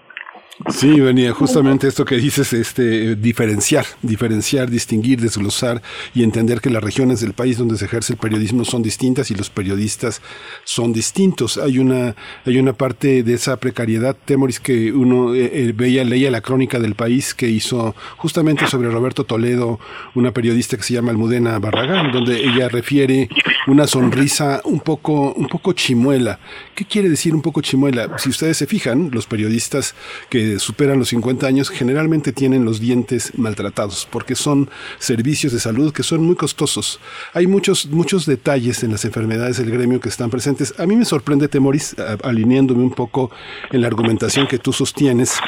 Speaker 1: Sí, venía justamente esto que dices, este, diferenciar, diferenciar, distinguir, desglosar y entender que las regiones del país donde se ejerce el periodismo son distintas y los periodistas son distintos. Hay una, hay una parte de esa precariedad, Temoris, que uno eh, eh, veía, leía la crónica del país que hizo justamente sobre Roberto Toledo, una periodista que se llama Almudena Barragán, donde ella refiere una sonrisa un poco, un poco chimuela. ¿Qué quiere decir un poco chimuela? Si ustedes se fijan, los periodistas que superan los 50 años generalmente tienen los dientes maltratados porque son servicios de salud que son muy costosos. Hay muchos, muchos detalles en las enfermedades del gremio que están presentes. A mí me sorprende, Temoris, alineándome un poco en la argumentación que tú sostienes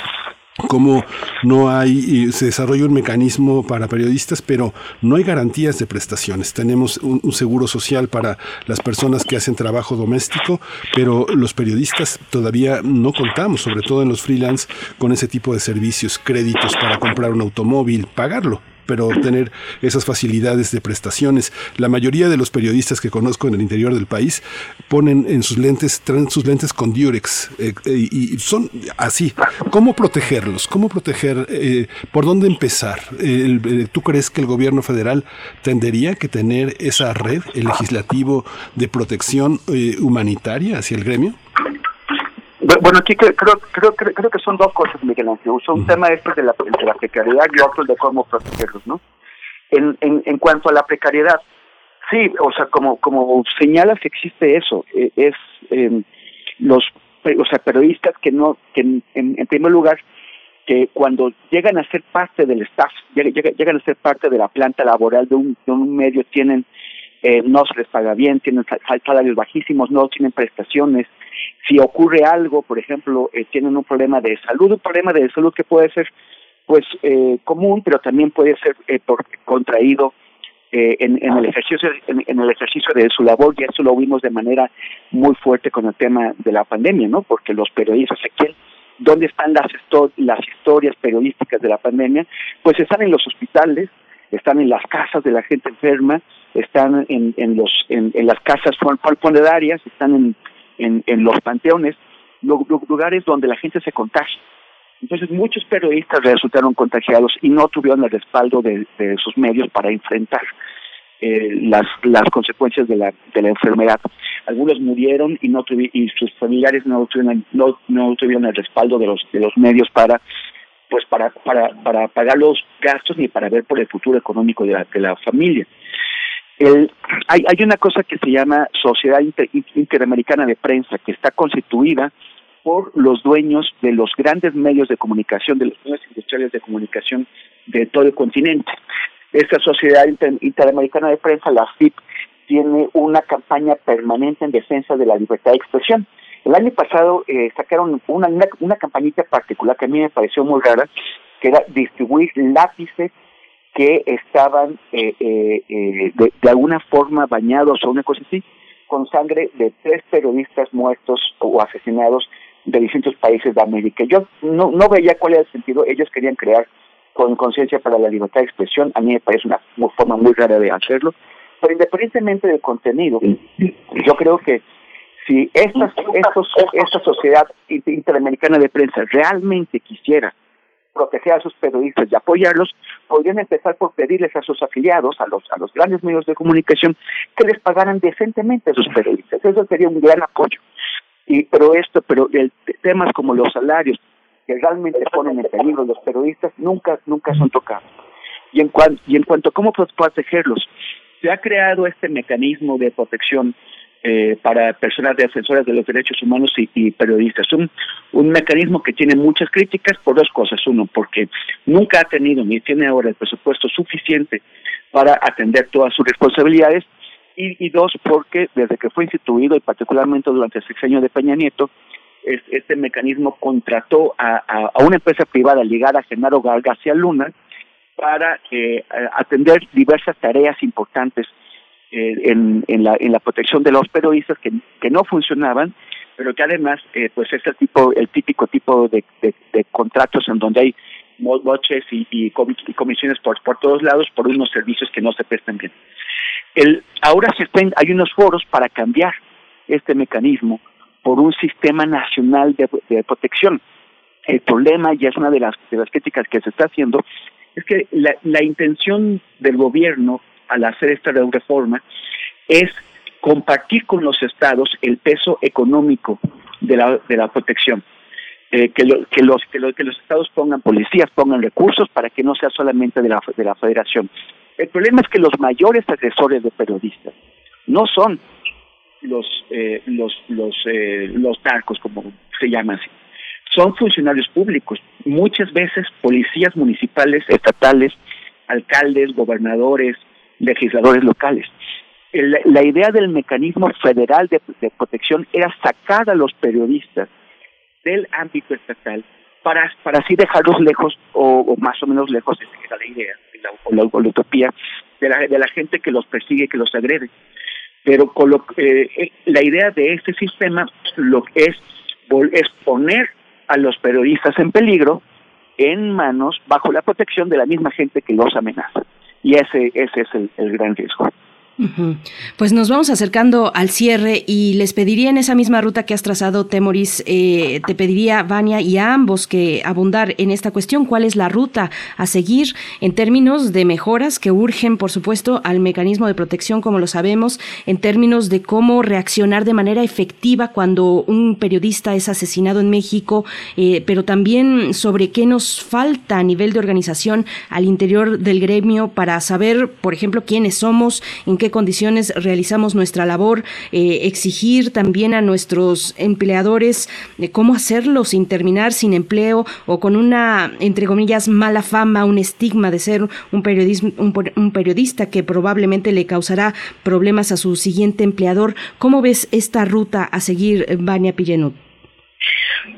Speaker 1: cómo no hay, se desarrolla un mecanismo para periodistas, pero no hay garantías de prestaciones. Tenemos un, seguro social para las personas que hacen trabajo doméstico, pero los periodistas todavía no contamos, sobre todo en los freelance, con ese tipo de servicios, créditos para comprar un automóvil, pagarlo pero obtener esas facilidades de prestaciones. La mayoría de los periodistas que conozco en el interior del país ponen en sus lentes, traen sus lentes con Durex eh, eh, y son así. ¿Cómo protegerlos? ¿Cómo proteger? Eh, ¿Por dónde empezar? ¿Tú crees que el gobierno federal tendría que tener esa red, el legislativo, de protección humanitaria hacia el gremio?
Speaker 23: Bueno, aquí creo, creo, creo, creo que son dos cosas, Miguel Ángel. Un tema este de la, de la precariedad y otro de cómo protegerlos, ¿no? En, en, en cuanto a la precariedad, sí, o sea, como, como señalas, existe eso. E, es eh, los o sea, periodistas que no, que en, en, primer lugar, que cuando llegan a ser parte del staff, llegan, llegan a ser parte de la planta laboral de un, de un medio, tienen eh, no se les paga bien, tienen salarios bajísimos, no tienen prestaciones. Si ocurre algo, por ejemplo, eh, tienen un problema de salud, un problema de salud que puede ser pues eh, común, pero también puede ser eh, por, contraído eh, en, en, el ejercicio en, en, el ejercicio de su labor y eso lo vimos de manera muy fuerte con el tema de la pandemia, ¿no? Porque los periodistas aquí dónde están las las historias periodísticas de la pandemia, pues están en los hospitales, están en las casas de la gente enferma, están en, en los en, en las casas funerarias, están en, en, en los panteones, lugares donde la gente se contagia. Entonces muchos periodistas resultaron contagiados y no tuvieron el respaldo de, sus medios para enfrentar eh, las las consecuencias de la de la enfermedad. Algunos murieron y no y sus familiares no tuvieron no no tuvieron el respaldo de los de los medios para pues para para para pagar los gastos ni para ver por el futuro económico de la de la familia. El, hay, hay una cosa que se llama Sociedad Inter, Interamericana de Prensa, que está constituida por los dueños de los grandes medios de comunicación, de los medios industriales de comunicación de todo el continente. Esta Sociedad Inter, Interamericana de Prensa, la FIP, tiene una campaña permanente en defensa de la libertad de expresión. El año pasado eh, sacaron una, una, una campañita particular que a mí me pareció muy rara, que era distribuir lápices que estaban eh, eh, eh, de, alguna forma bañados o una cosa así, con sangre de tres periodistas muertos o asesinados de distintos países de América. Yo no, no veía cuál era el sentido, ellos querían crear con conciencia para la libertad de expresión, a mí me parece una, forma muy rara de hacerlo, pero independientemente del contenido, yo creo que si estas, estos, esta sociedad interamericana de prensa realmente quisiera proteger a sus periodistas y apoyarlos, podrían empezar por pedirles a sus afiliados, a los, a los grandes medios de comunicación, que les pagaran decentemente a sus periodistas. Eso sería un gran apoyo. Y, pero esto, pero el, temas como los salarios, que realmente ponen en peligro los periodistas, nunca, nunca son tocados. Y en, cuan, y en cuanto a cómo protegerlos, se ha creado este mecanismo de protección eh, para personas defensoras de los derechos humanos y, periodistas. Un, un mecanismo que tiene muchas críticas por dos cosas. Uno, porque nunca ha tenido ni tiene ahora el presupuesto suficiente para atender todas sus responsabilidades. Y, dos, porque desde que fue instituido, y particularmente durante el sexenio de Peña Nieto, es, este mecanismo contrató a, una empresa privada ligada a Genaro García Luna para eh, atender diversas tareas importantes eh, en, la, en la protección de los periodistas que, no funcionaban, pero que además eh, pues es el tipo el típico tipo de, contratos en donde hay boches y, y, comisiones por, por todos lados por unos servicios que no se prestan bien. El, ahora se estén, hay unos foros para cambiar este mecanismo por un sistema nacional de, de protección. El problema, y es una de las, de las críticas que se está haciendo, es que la, la intención del gobierno al hacer esta reforma es compartir con los estados el peso económico de la, de la protección. Eh, que, lo, que, los, que, que los estados pongan policías, pongan recursos para que no sea solamente de la, de la federación. El problema es que los mayores agresores de periodistas no son los eh, los los eh, los narcos como se llaman así son funcionarios públicos muchas veces policías municipales estatales alcaldes gobernadores legisladores locales la idea del mecanismo federal de, protección era sacar a los periodistas del ámbito estatal para, para así dejarlos lejos o, más o menos lejos, esa era la idea, la, o la, o la utopía de la, de la gente que los persigue, que los agrede. Pero eh, eh, la idea de este sistema lo que es, es poner a los periodistas en peligro en manos, bajo la protección de la misma gente que los amenaza. Y ese, ese es el, el gran riesgo.
Speaker 2: Pues nos vamos acercando al cierre y les pediría en esa misma ruta que has trazado, Temoris, eh, te pediría, Vania, y a ambos que abundar en esta cuestión, cuál es la ruta a seguir en términos de mejoras que urgen, por supuesto, al mecanismo de protección, como lo sabemos, en términos de cómo reaccionar de manera efectiva cuando un periodista es asesinado en México, eh, pero también sobre qué nos falta a nivel de organización al interior del gremio para saber, por ejemplo, quiénes somos, en qué condiciones realizamos nuestra labor, eh, exigir también a nuestros empleadores eh, cómo hacerlo sin terminar sin empleo o con una, entre comillas, mala fama, un estigma de ser un, un, un periodista que probablemente le causará problemas a su siguiente empleador. ¿Cómo ves esta ruta a seguir, eh, Vania Pillenut?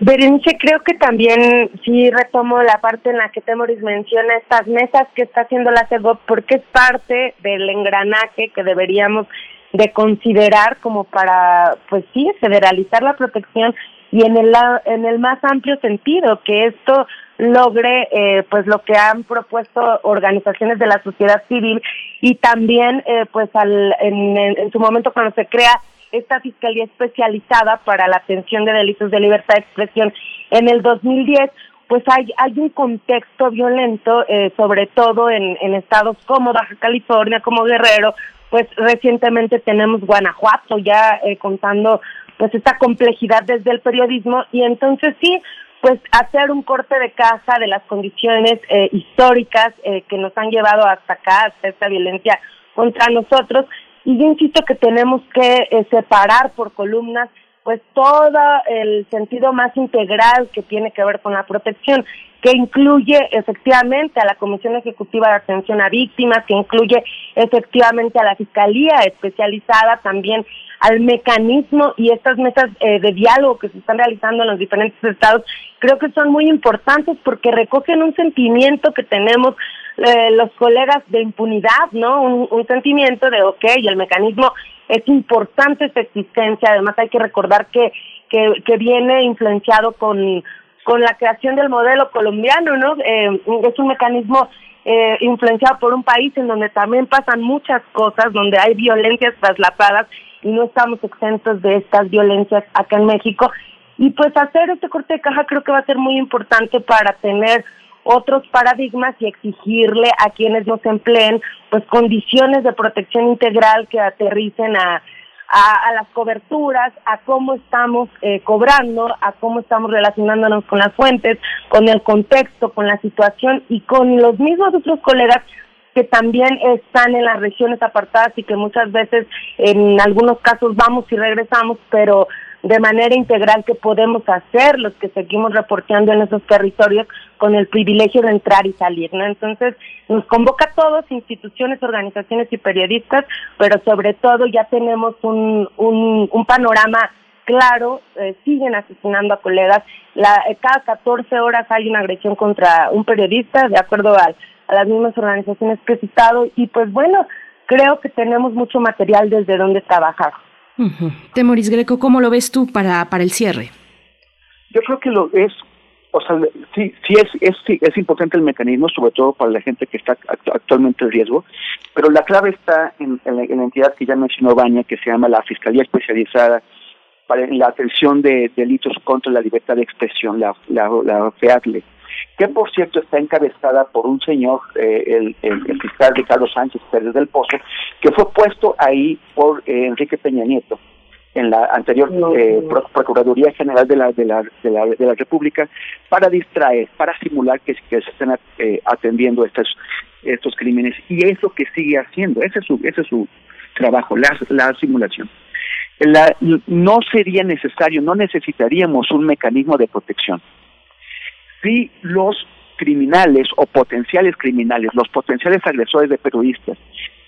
Speaker 22: Berenice, creo que también sí retomo la parte en la que Temoris menciona estas mesas que está haciendo la CEGOP porque es parte del engranaje que deberíamos de considerar como para, pues sí, federalizar la protección y en el, en el más amplio sentido, que esto logre eh, pues lo que han propuesto organizaciones de la sociedad civil y también eh, pues al, en- en su momento cuando se crea esta fiscalía especializada para la atención de delitos de libertad de expresión en el 2010 pues hay hay un contexto violento eh, sobre todo en, en estados como Baja California como Guerrero pues recientemente tenemos Guanajuato ya eh, contando pues esta complejidad desde el periodismo y entonces sí pues hacer un corte de caja de las condiciones eh, históricas eh, que nos han llevado hasta acá, hasta esta violencia contra nosotros. Y yo insisto que tenemos que eh, separar por columnas pues todo el sentido más integral que tiene que ver con la protección, que incluye efectivamente a la Comisión Ejecutiva de Atención a Víctimas, que incluye efectivamente a la Fiscalía especializada, también al mecanismo y estas mesas eh, de diálogo que se están realizando en los diferentes estados, creo que son muy importantes porque recogen un sentimiento que tenemos eh, los colegas de impunidad, ¿no? Un, sentimiento de, ok, el mecanismo es importante esta existencia, además hay que recordar que, que, que viene influenciado con, con la creación del modelo colombiano, ¿no? Eh, es un mecanismo eh, influenciado por un país en donde también pasan muchas cosas, donde hay violencias traslapadas y no estamos exentos de estas violencias acá en México. Y pues hacer este corte de caja creo que va a ser muy importante para tener otros paradigmas y exigirle a quienes nos empleen pues condiciones de protección integral que aterricen a, a, a las coberturas, a cómo estamos eh, cobrando, a cómo estamos relacionándonos con las fuentes, con el contexto, con la situación y con los mismos otros colegas que también están en las regiones apartadas y que muchas veces en algunos casos vamos y regresamos, pero de manera integral que podemos hacer los que seguimos reporteando en esos territorios con el privilegio de entrar y salir, ¿no? Entonces, nos convoca a todos, instituciones, organizaciones y periodistas, pero sobre todo ya tenemos un, un, un panorama claro, eh, siguen asesinando a colegas, la, eh, cada 14 horas hay una agresión contra un periodista, de acuerdo al, a las mismas organizaciones que he citado, y pues bueno, creo que tenemos mucho material desde donde trabajar.
Speaker 2: Ujú. Temoris Greco, ¿cómo lo ves tú para, para el cierre?
Speaker 23: Yo creo que lo es, o sea, sí, sí es, es, sí, es importante el mecanismo, sobre todo para la gente que está actu- actualmente en riesgo, pero la clave está en, la, en la entidad que ya mencionó Baña, que se llama la Fiscalía Especializada para la atención de delitos contra la libertad de expresión, la, la, la FEADLE, que por cierto está encabezada por un señor, eh, el, el, fiscal Ricardo Sánchez Pérez del Pozo, que fue puesto ahí por eh, Enrique Peña Nieto en la anterior eh, Procuraduría General de la, de, la, de, la, de la República para distraer, para simular que, que se estén atendiendo estos, estos crímenes. Y es lo que sigue haciendo, ese es su, ese es su trabajo, la, la simulación. La, no sería necesario, no necesitaríamos un mecanismo de protección. Si los criminales o potenciales criminales, los potenciales agresores de periodistas,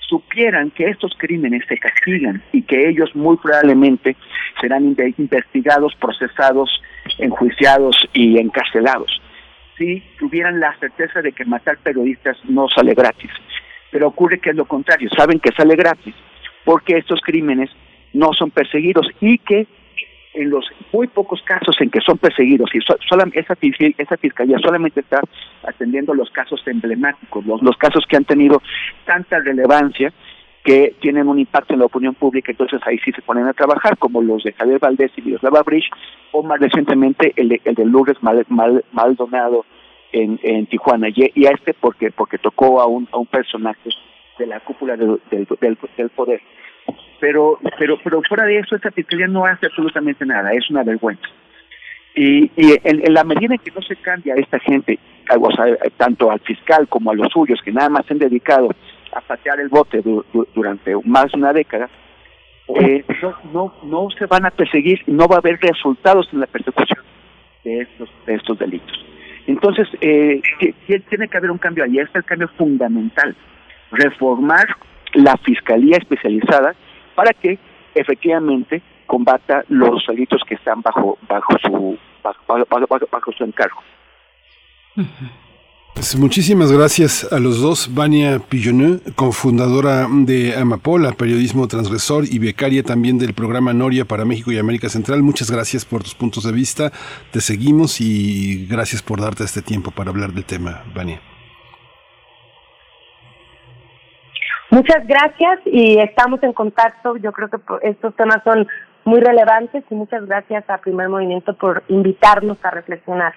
Speaker 23: supieran que estos crímenes se castigan y que ellos muy probablemente serán investigados, procesados, enjuiciados y encarcelados. Si tuvieran la certeza de que matar periodistas no sale gratis. Pero ocurre que es lo contrario, saben que sale gratis, porque estos crímenes no son perseguidos y que en los muy pocos casos en que son perseguidos y esa, esa fiscalía solamente está atendiendo los casos emblemáticos, los, los casos que han tenido tanta relevancia que tienen un impacto en la opinión pública, entonces ahí sí se ponen a trabajar, como los de Javier Valdés y Miroslava o más recientemente el de, el de Lourdes Mal, Maldonado en, en Tijuana, y, a este porque porque tocó a un, a un personaje de la cúpula del, del poder pero pero pero fuera de eso esta fiscalía no hace absolutamente nada es una vergüenza. Y, en, la medida en que no se cambia a esta gente o sea, tanto al fiscal como a los suyos que nada más se han dedicado a patear el bote durante más de una década eh, no, no no se van a perseguir no va a haber resultados en la persecución de estos de estos delitos. Entonces eh, tiene que haber un cambio ahí este es el cambio fundamental reformar la fiscalía especializada para que efectivamente combata los delitos que están bajo bajo su bajo, su encargo.
Speaker 1: Pues muchísimas gracias a los dos. Vania Pilloneux, cofundadora de Amapola, periodismo transgresor y becaria también del programa Noria para México y América Central. Muchas gracias por tus puntos de vista. Te seguimos y gracias por darte este tiempo para hablar del tema, Vania.
Speaker 22: Muchas gracias y estamos en contacto. Yo creo que estos temas son muy relevantes y muchas gracias a Primer Movimiento por invitarnos a reflexionar.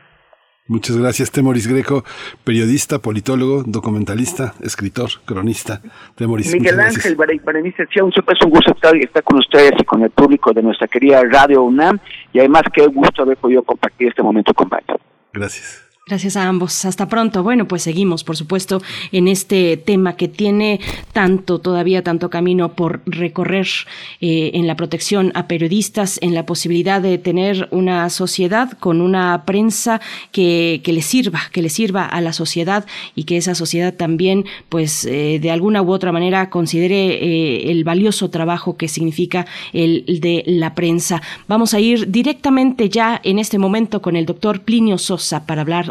Speaker 1: Muchas gracias, Temoris Greco, periodista, politólogo, documentalista, escritor, cronista. Temoris,
Speaker 23: Miguel Ángel, para, para mí es un gusto estar, estar, con ustedes y con el público de nuestra querida Radio UNAM y además qué gusto haber podido compartir este momento con Vaya.
Speaker 1: Gracias.
Speaker 2: Gracias a ambos. Hasta pronto. Bueno, pues seguimos, por supuesto, en este tema que tiene tanto, todavía tanto camino por recorrer eh, en la protección a periodistas, en la posibilidad de tener una sociedad con una prensa que, que le sirva, que le sirva a la sociedad y que esa sociedad también, pues, eh, de alguna u otra manera considere eh, el valioso trabajo que significa el de la prensa. Vamos a ir directamente ya en este momento con el doctor Plinio Sosa para hablar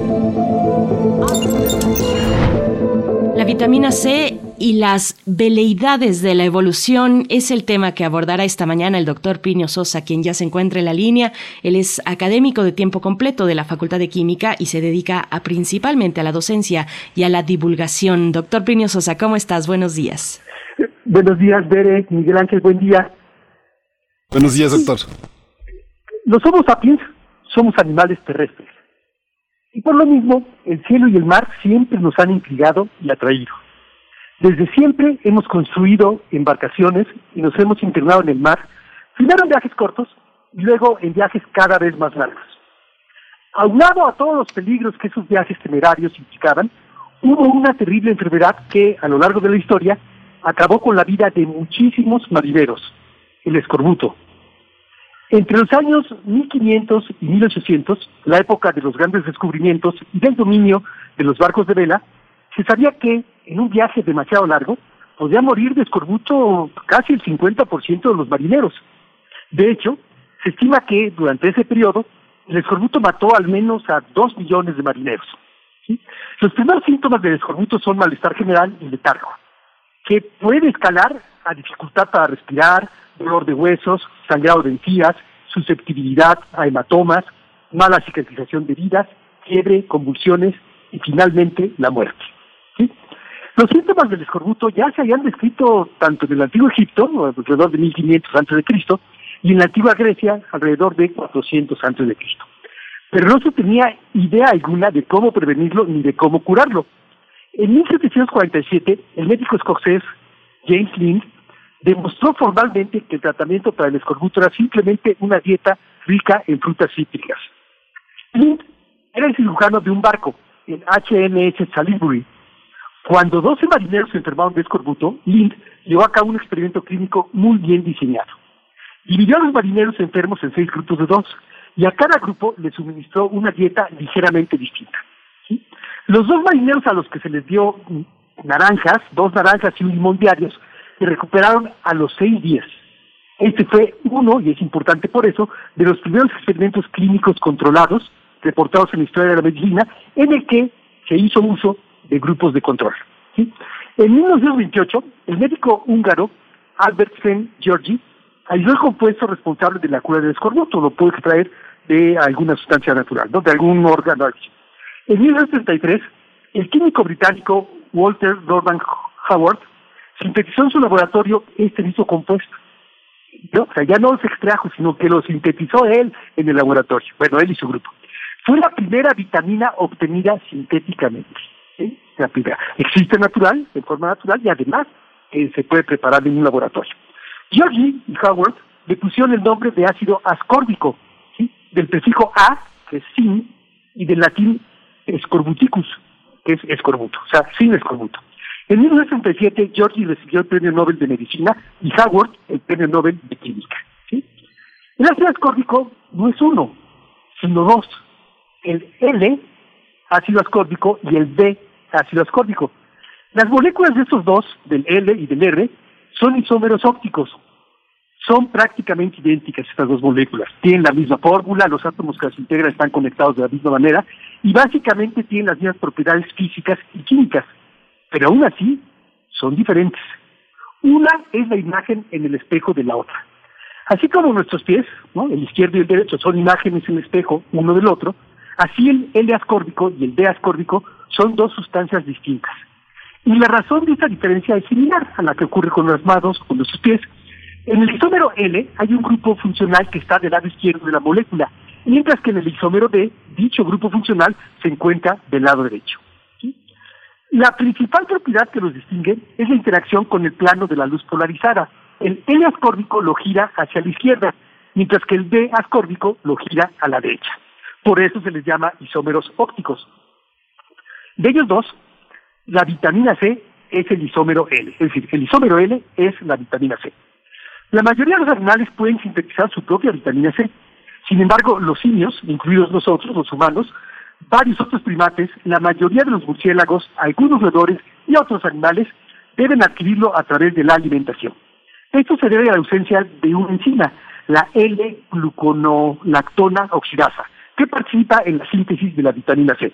Speaker 2: La vitamina C y las veleidades de la evolución es el tema que abordará esta mañana el doctor Plinio Sosa, quien ya se encuentra en la línea. Él es académico de tiempo completo de la Facultad de Química y se dedica a, principalmente a la docencia y a la divulgación. Doctor Plinio Sosa, ¿cómo estás? Buenos días.
Speaker 24: Buenos días, Bere, Miguel Ángel, buen día.
Speaker 1: Buenos días, doctor.
Speaker 24: Los Homo sapiens somos animales terrestres. Y por lo mismo, el cielo y el mar siempre nos han intrigado y atraído. Desde siempre hemos construido embarcaciones y nos hemos internado en el mar, primero en viajes cortos y luego en viajes cada vez más largos. Aunado a todos los peligros que esos viajes temerarios implicaban, hubo una terrible enfermedad que, a lo largo de la historia, acabó con la vida de muchísimos marineros, el escorbuto. Entre los años 1500 y 1800, la época de los grandes descubrimientos y del dominio de los barcos de vela, se sabía que en un viaje demasiado largo podía morir de escorbuto casi el 50% de los marineros. De hecho, se estima que durante ese periodo el escorbuto mató al menos a dos millones de marineros. Los primeros síntomas del escorbuto son malestar general y letargo, que puede escalar a dificultad para respirar, dolor de huesos, sangrado de encías, susceptibilidad a hematomas, mala cicatrización de heridas, fiebre, convulsiones y finalmente la muerte. Los síntomas del escorbuto ya se habían descrito tanto en el antiguo Egipto, alrededor de 1500 a.C., y en la antigua Grecia, alrededor de 400 a.C. Pero no se tenía idea alguna de cómo prevenirlo ni de cómo curarlo. En 1747, el médico escocés James Lind demostró formalmente que el tratamiento para el escorbuto era simplemente una dieta rica en frutas cítricas. Lind era el cirujano de un barco, el HMS Salisbury. Cuando 12 marineros se enfermaron de escorbuto, Lind llevó a cabo un experimento clínico muy bien diseñado. Dividió a los marineros enfermos en seis grupos de dos y a cada grupo le suministró una dieta ligeramente distinta. Los dos marineros a los que se les dio naranjas, dos naranjas y un limón diarios, se recuperaron a los seis días. Este fue uno, y es importante por eso, de los primeros experimentos clínicos controlados reportados en la historia de la medicina, en el que se hizo uso de grupos de control. En 1928, el médico húngaro Albert Sven Georgi aisló el compuesto responsable de la cura del escorbuto, lo puede extraer de alguna sustancia natural, ¿no? de algún órgano. En 1933, el químico británico Walter Norman Howard sintetizó en su laboratorio este mismo compuesto. ¿no? O sea, ya no se extrajo, sino que lo sintetizó él en el laboratorio. Bueno, él y su grupo. Fue la primera vitamina obtenida sintéticamente. La primera. Existe natural, de forma natural, y además eh, se puede preparar en un laboratorio. Georgie y Howard le pusieron el nombre de ácido ascórbico, del prefijo a, que es sin, y del latín escorbuticus, que es escorbuto, o sea, sin escorbuto. En 1967, Georgie recibió el Premio Nobel de Medicina y Howard el Premio Nobel de Química. El ácido ascórbico no es uno, sino dos. El L, ácido ascórbico, y el B, ácido ascórbico. Las moléculas de estos dos, del L y del R, son isómeros ópticos. Son prácticamente idénticas estas dos moléculas. Tienen la misma fórmula, los átomos que las integran están conectados de la misma manera y básicamente tienen las mismas propiedades físicas y químicas. Pero aún así, son diferentes. Una es la imagen en el espejo de la otra. Así como nuestros pies, ¿no? el izquierdo y el derecho, son imágenes en el espejo uno del otro, así el L ascórbico y el D ascórbico son dos sustancias distintas. Y la razón de esta diferencia es similar a la que ocurre con las manos, con los pies. En el isómero L hay un grupo funcional que está del lado izquierdo de la molécula, mientras que en el isómero D, dicho grupo funcional se encuentra del lado derecho. La principal propiedad que los distingue es la interacción con el plano de la luz polarizada. El L ascórbico lo gira hacia la izquierda, mientras que el D ascórbico lo gira a la derecha. Por eso se les llama isómeros ópticos. De ellos dos, la vitamina C es el isómero L, es decir, el isómero L es la vitamina C. La mayoría de los animales pueden sintetizar su propia vitamina C. Sin embargo, los simios, incluidos nosotros, los humanos, varios otros primates, la mayoría de los murciélagos, algunos roedores y otros animales deben adquirirlo a través de la alimentación. Esto se debe a la ausencia de una enzima, la L-gluconolactona oxidasa, que participa en la síntesis de la vitamina C.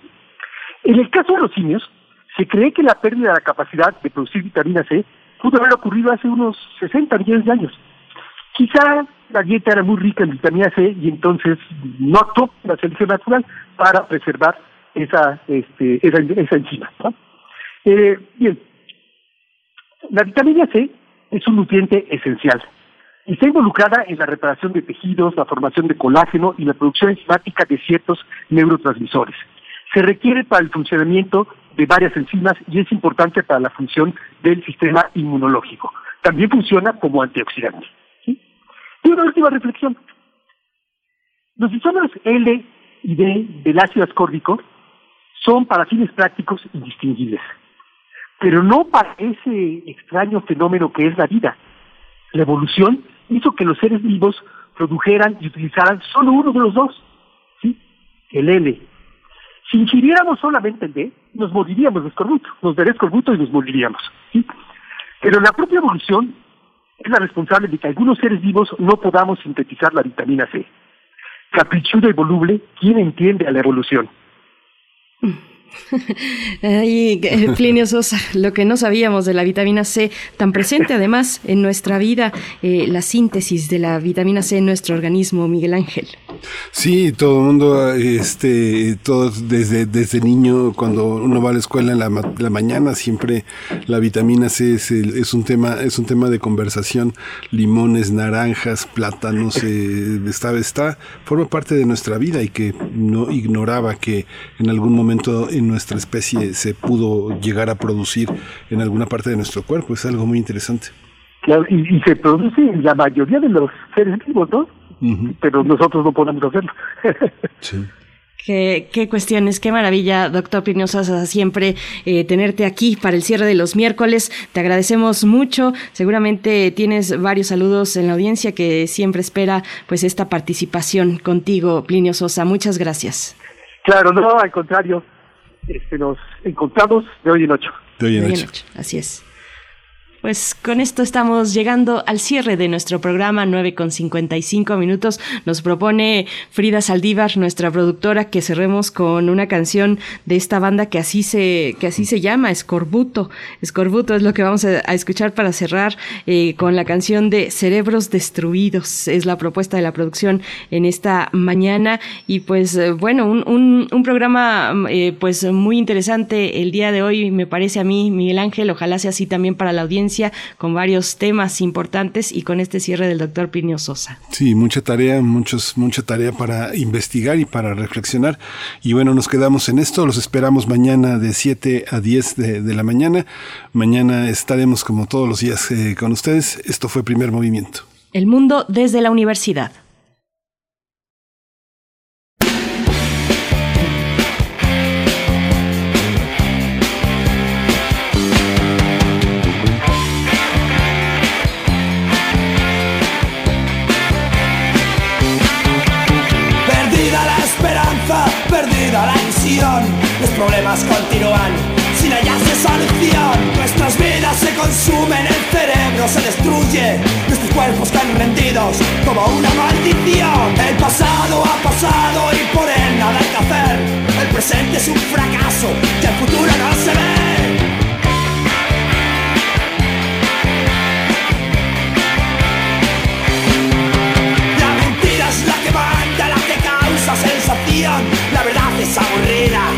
Speaker 24: En el caso de los simios, se cree que la pérdida de la capacidad de producir vitamina C pudo haber ocurrido hace unos 60 millones de años. Quizá la dieta era muy rica en vitamina C y entonces no actuó la selección natural para preservar esa, este, esa, enzima. Eh, bien, la vitamina C es un nutriente esencial. Está involucrada en la reparación de tejidos, la formación de colágeno y la producción enzimática de ciertos neurotransmisores. Se requiere para el funcionamiento de varias enzimas y es importante para la función del sistema inmunológico. También funciona como antioxidante. Y una última reflexión. Los isómeros L y D del ácido ascórbico son para fines prácticos indistinguibles, pero no para ese extraño fenómeno que es la vida. La evolución hizo que los seres vivos produjeran y utilizaran solo uno de los dos, ¿sí? el L. Si ingiriéramos solamente el D, nos moriríamos de escorbuto, nos daría escorbuto y nos moriríamos. ¿sí? Pero la propia evolución es la responsable de que algunos seres vivos no podamos sintetizar la vitamina C. Caprichudo y voluble, ¿quién entiende a la evolución? *laughs*
Speaker 2: Ay, Plinio *laughs* Sosa, lo que no sabíamos de la vitamina C, tan presente además en nuestra vida, eh, la síntesis de la vitamina C en nuestro organismo, Miguel Ángel.
Speaker 1: Sí, todo el mundo, este, todos desde, desde niño, cuando uno va a la escuela en la, la mañana, siempre la vitamina C es, es, un tema, es un tema de conversación. Limones, naranjas, plátanos, eh, está, está, forma parte de nuestra vida y que no ignoraba que en algún momento en nuestra especie se pudo llegar a producir en alguna parte de nuestro cuerpo. Es algo muy interesante.
Speaker 24: Claro, y, se produce en la mayoría de los seres vivos, ¿no? Pero nosotros no podemos hacerlo. *laughs*
Speaker 2: sí. Qué, qué, cuestiones, qué maravilla, doctor Plinio siempre eh, tenerte aquí para el cierre de los miércoles. Te agradecemos mucho. Seguramente tienes varios saludos en la audiencia que siempre espera pues esta participación contigo, Plinio Sosa. Muchas gracias.
Speaker 24: Claro, no, al contrario. Este, nos encontramos de hoy en ocho.
Speaker 1: De hoy en, ocho.
Speaker 2: Así es. Pues con esto estamos llegando al cierre de nuestro programa 9 con 55 minutos. Nos propone Frida Saldívar, nuestra productora, que cerremos con una canción de esta banda que así se, que así se llama, Escorbuto. Escorbuto es lo que vamos a, escuchar para cerrar eh, con la canción de Cerebros Destruidos. Es la propuesta de la producción en esta mañana. Y pues eh, bueno, un, un, programa eh, pues muy interesante el día de hoy, me parece a mí, Miguel Ángel. Ojalá sea así también para la audiencia con varios temas importantes y con este cierre del doctor Plinio Sosa.
Speaker 1: Sí, mucha tarea, muchos, mucha tarea para investigar y para reflexionar. Y bueno, nos quedamos en esto, los esperamos mañana de 7 a 10 de, la mañana. Mañana estaremos como todos los días eh, con ustedes. Esto fue Primer Movimiento.
Speaker 2: El mundo desde la universidad.
Speaker 25: Los problemas continúan sin hallarse solución. Nuestras vidas se consumen, el cerebro se destruye, nuestros cuerpos caen rendidos como una maldición. El pasado ha pasado y por él nada hay que hacer. El presente es un fracaso y el futuro no se ve. La mentira es la que manda, la que causa sensación. Es aburrida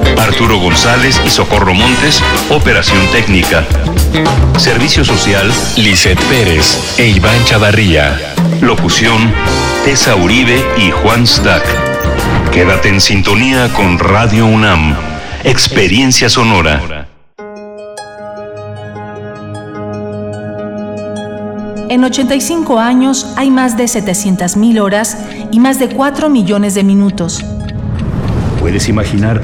Speaker 3: Arturo González y Socorro Montes, operación técnica. Servicio social, Lisette Pérez e Iván Chavarría. Locución, Tessa Uribe y Juan Stack. Quédate en sintonía con Radio UNAM. Experiencia sonora.
Speaker 26: En 85 años hay más de 700.000 horas y más de 4 millones de minutos.
Speaker 18: Puedes imaginar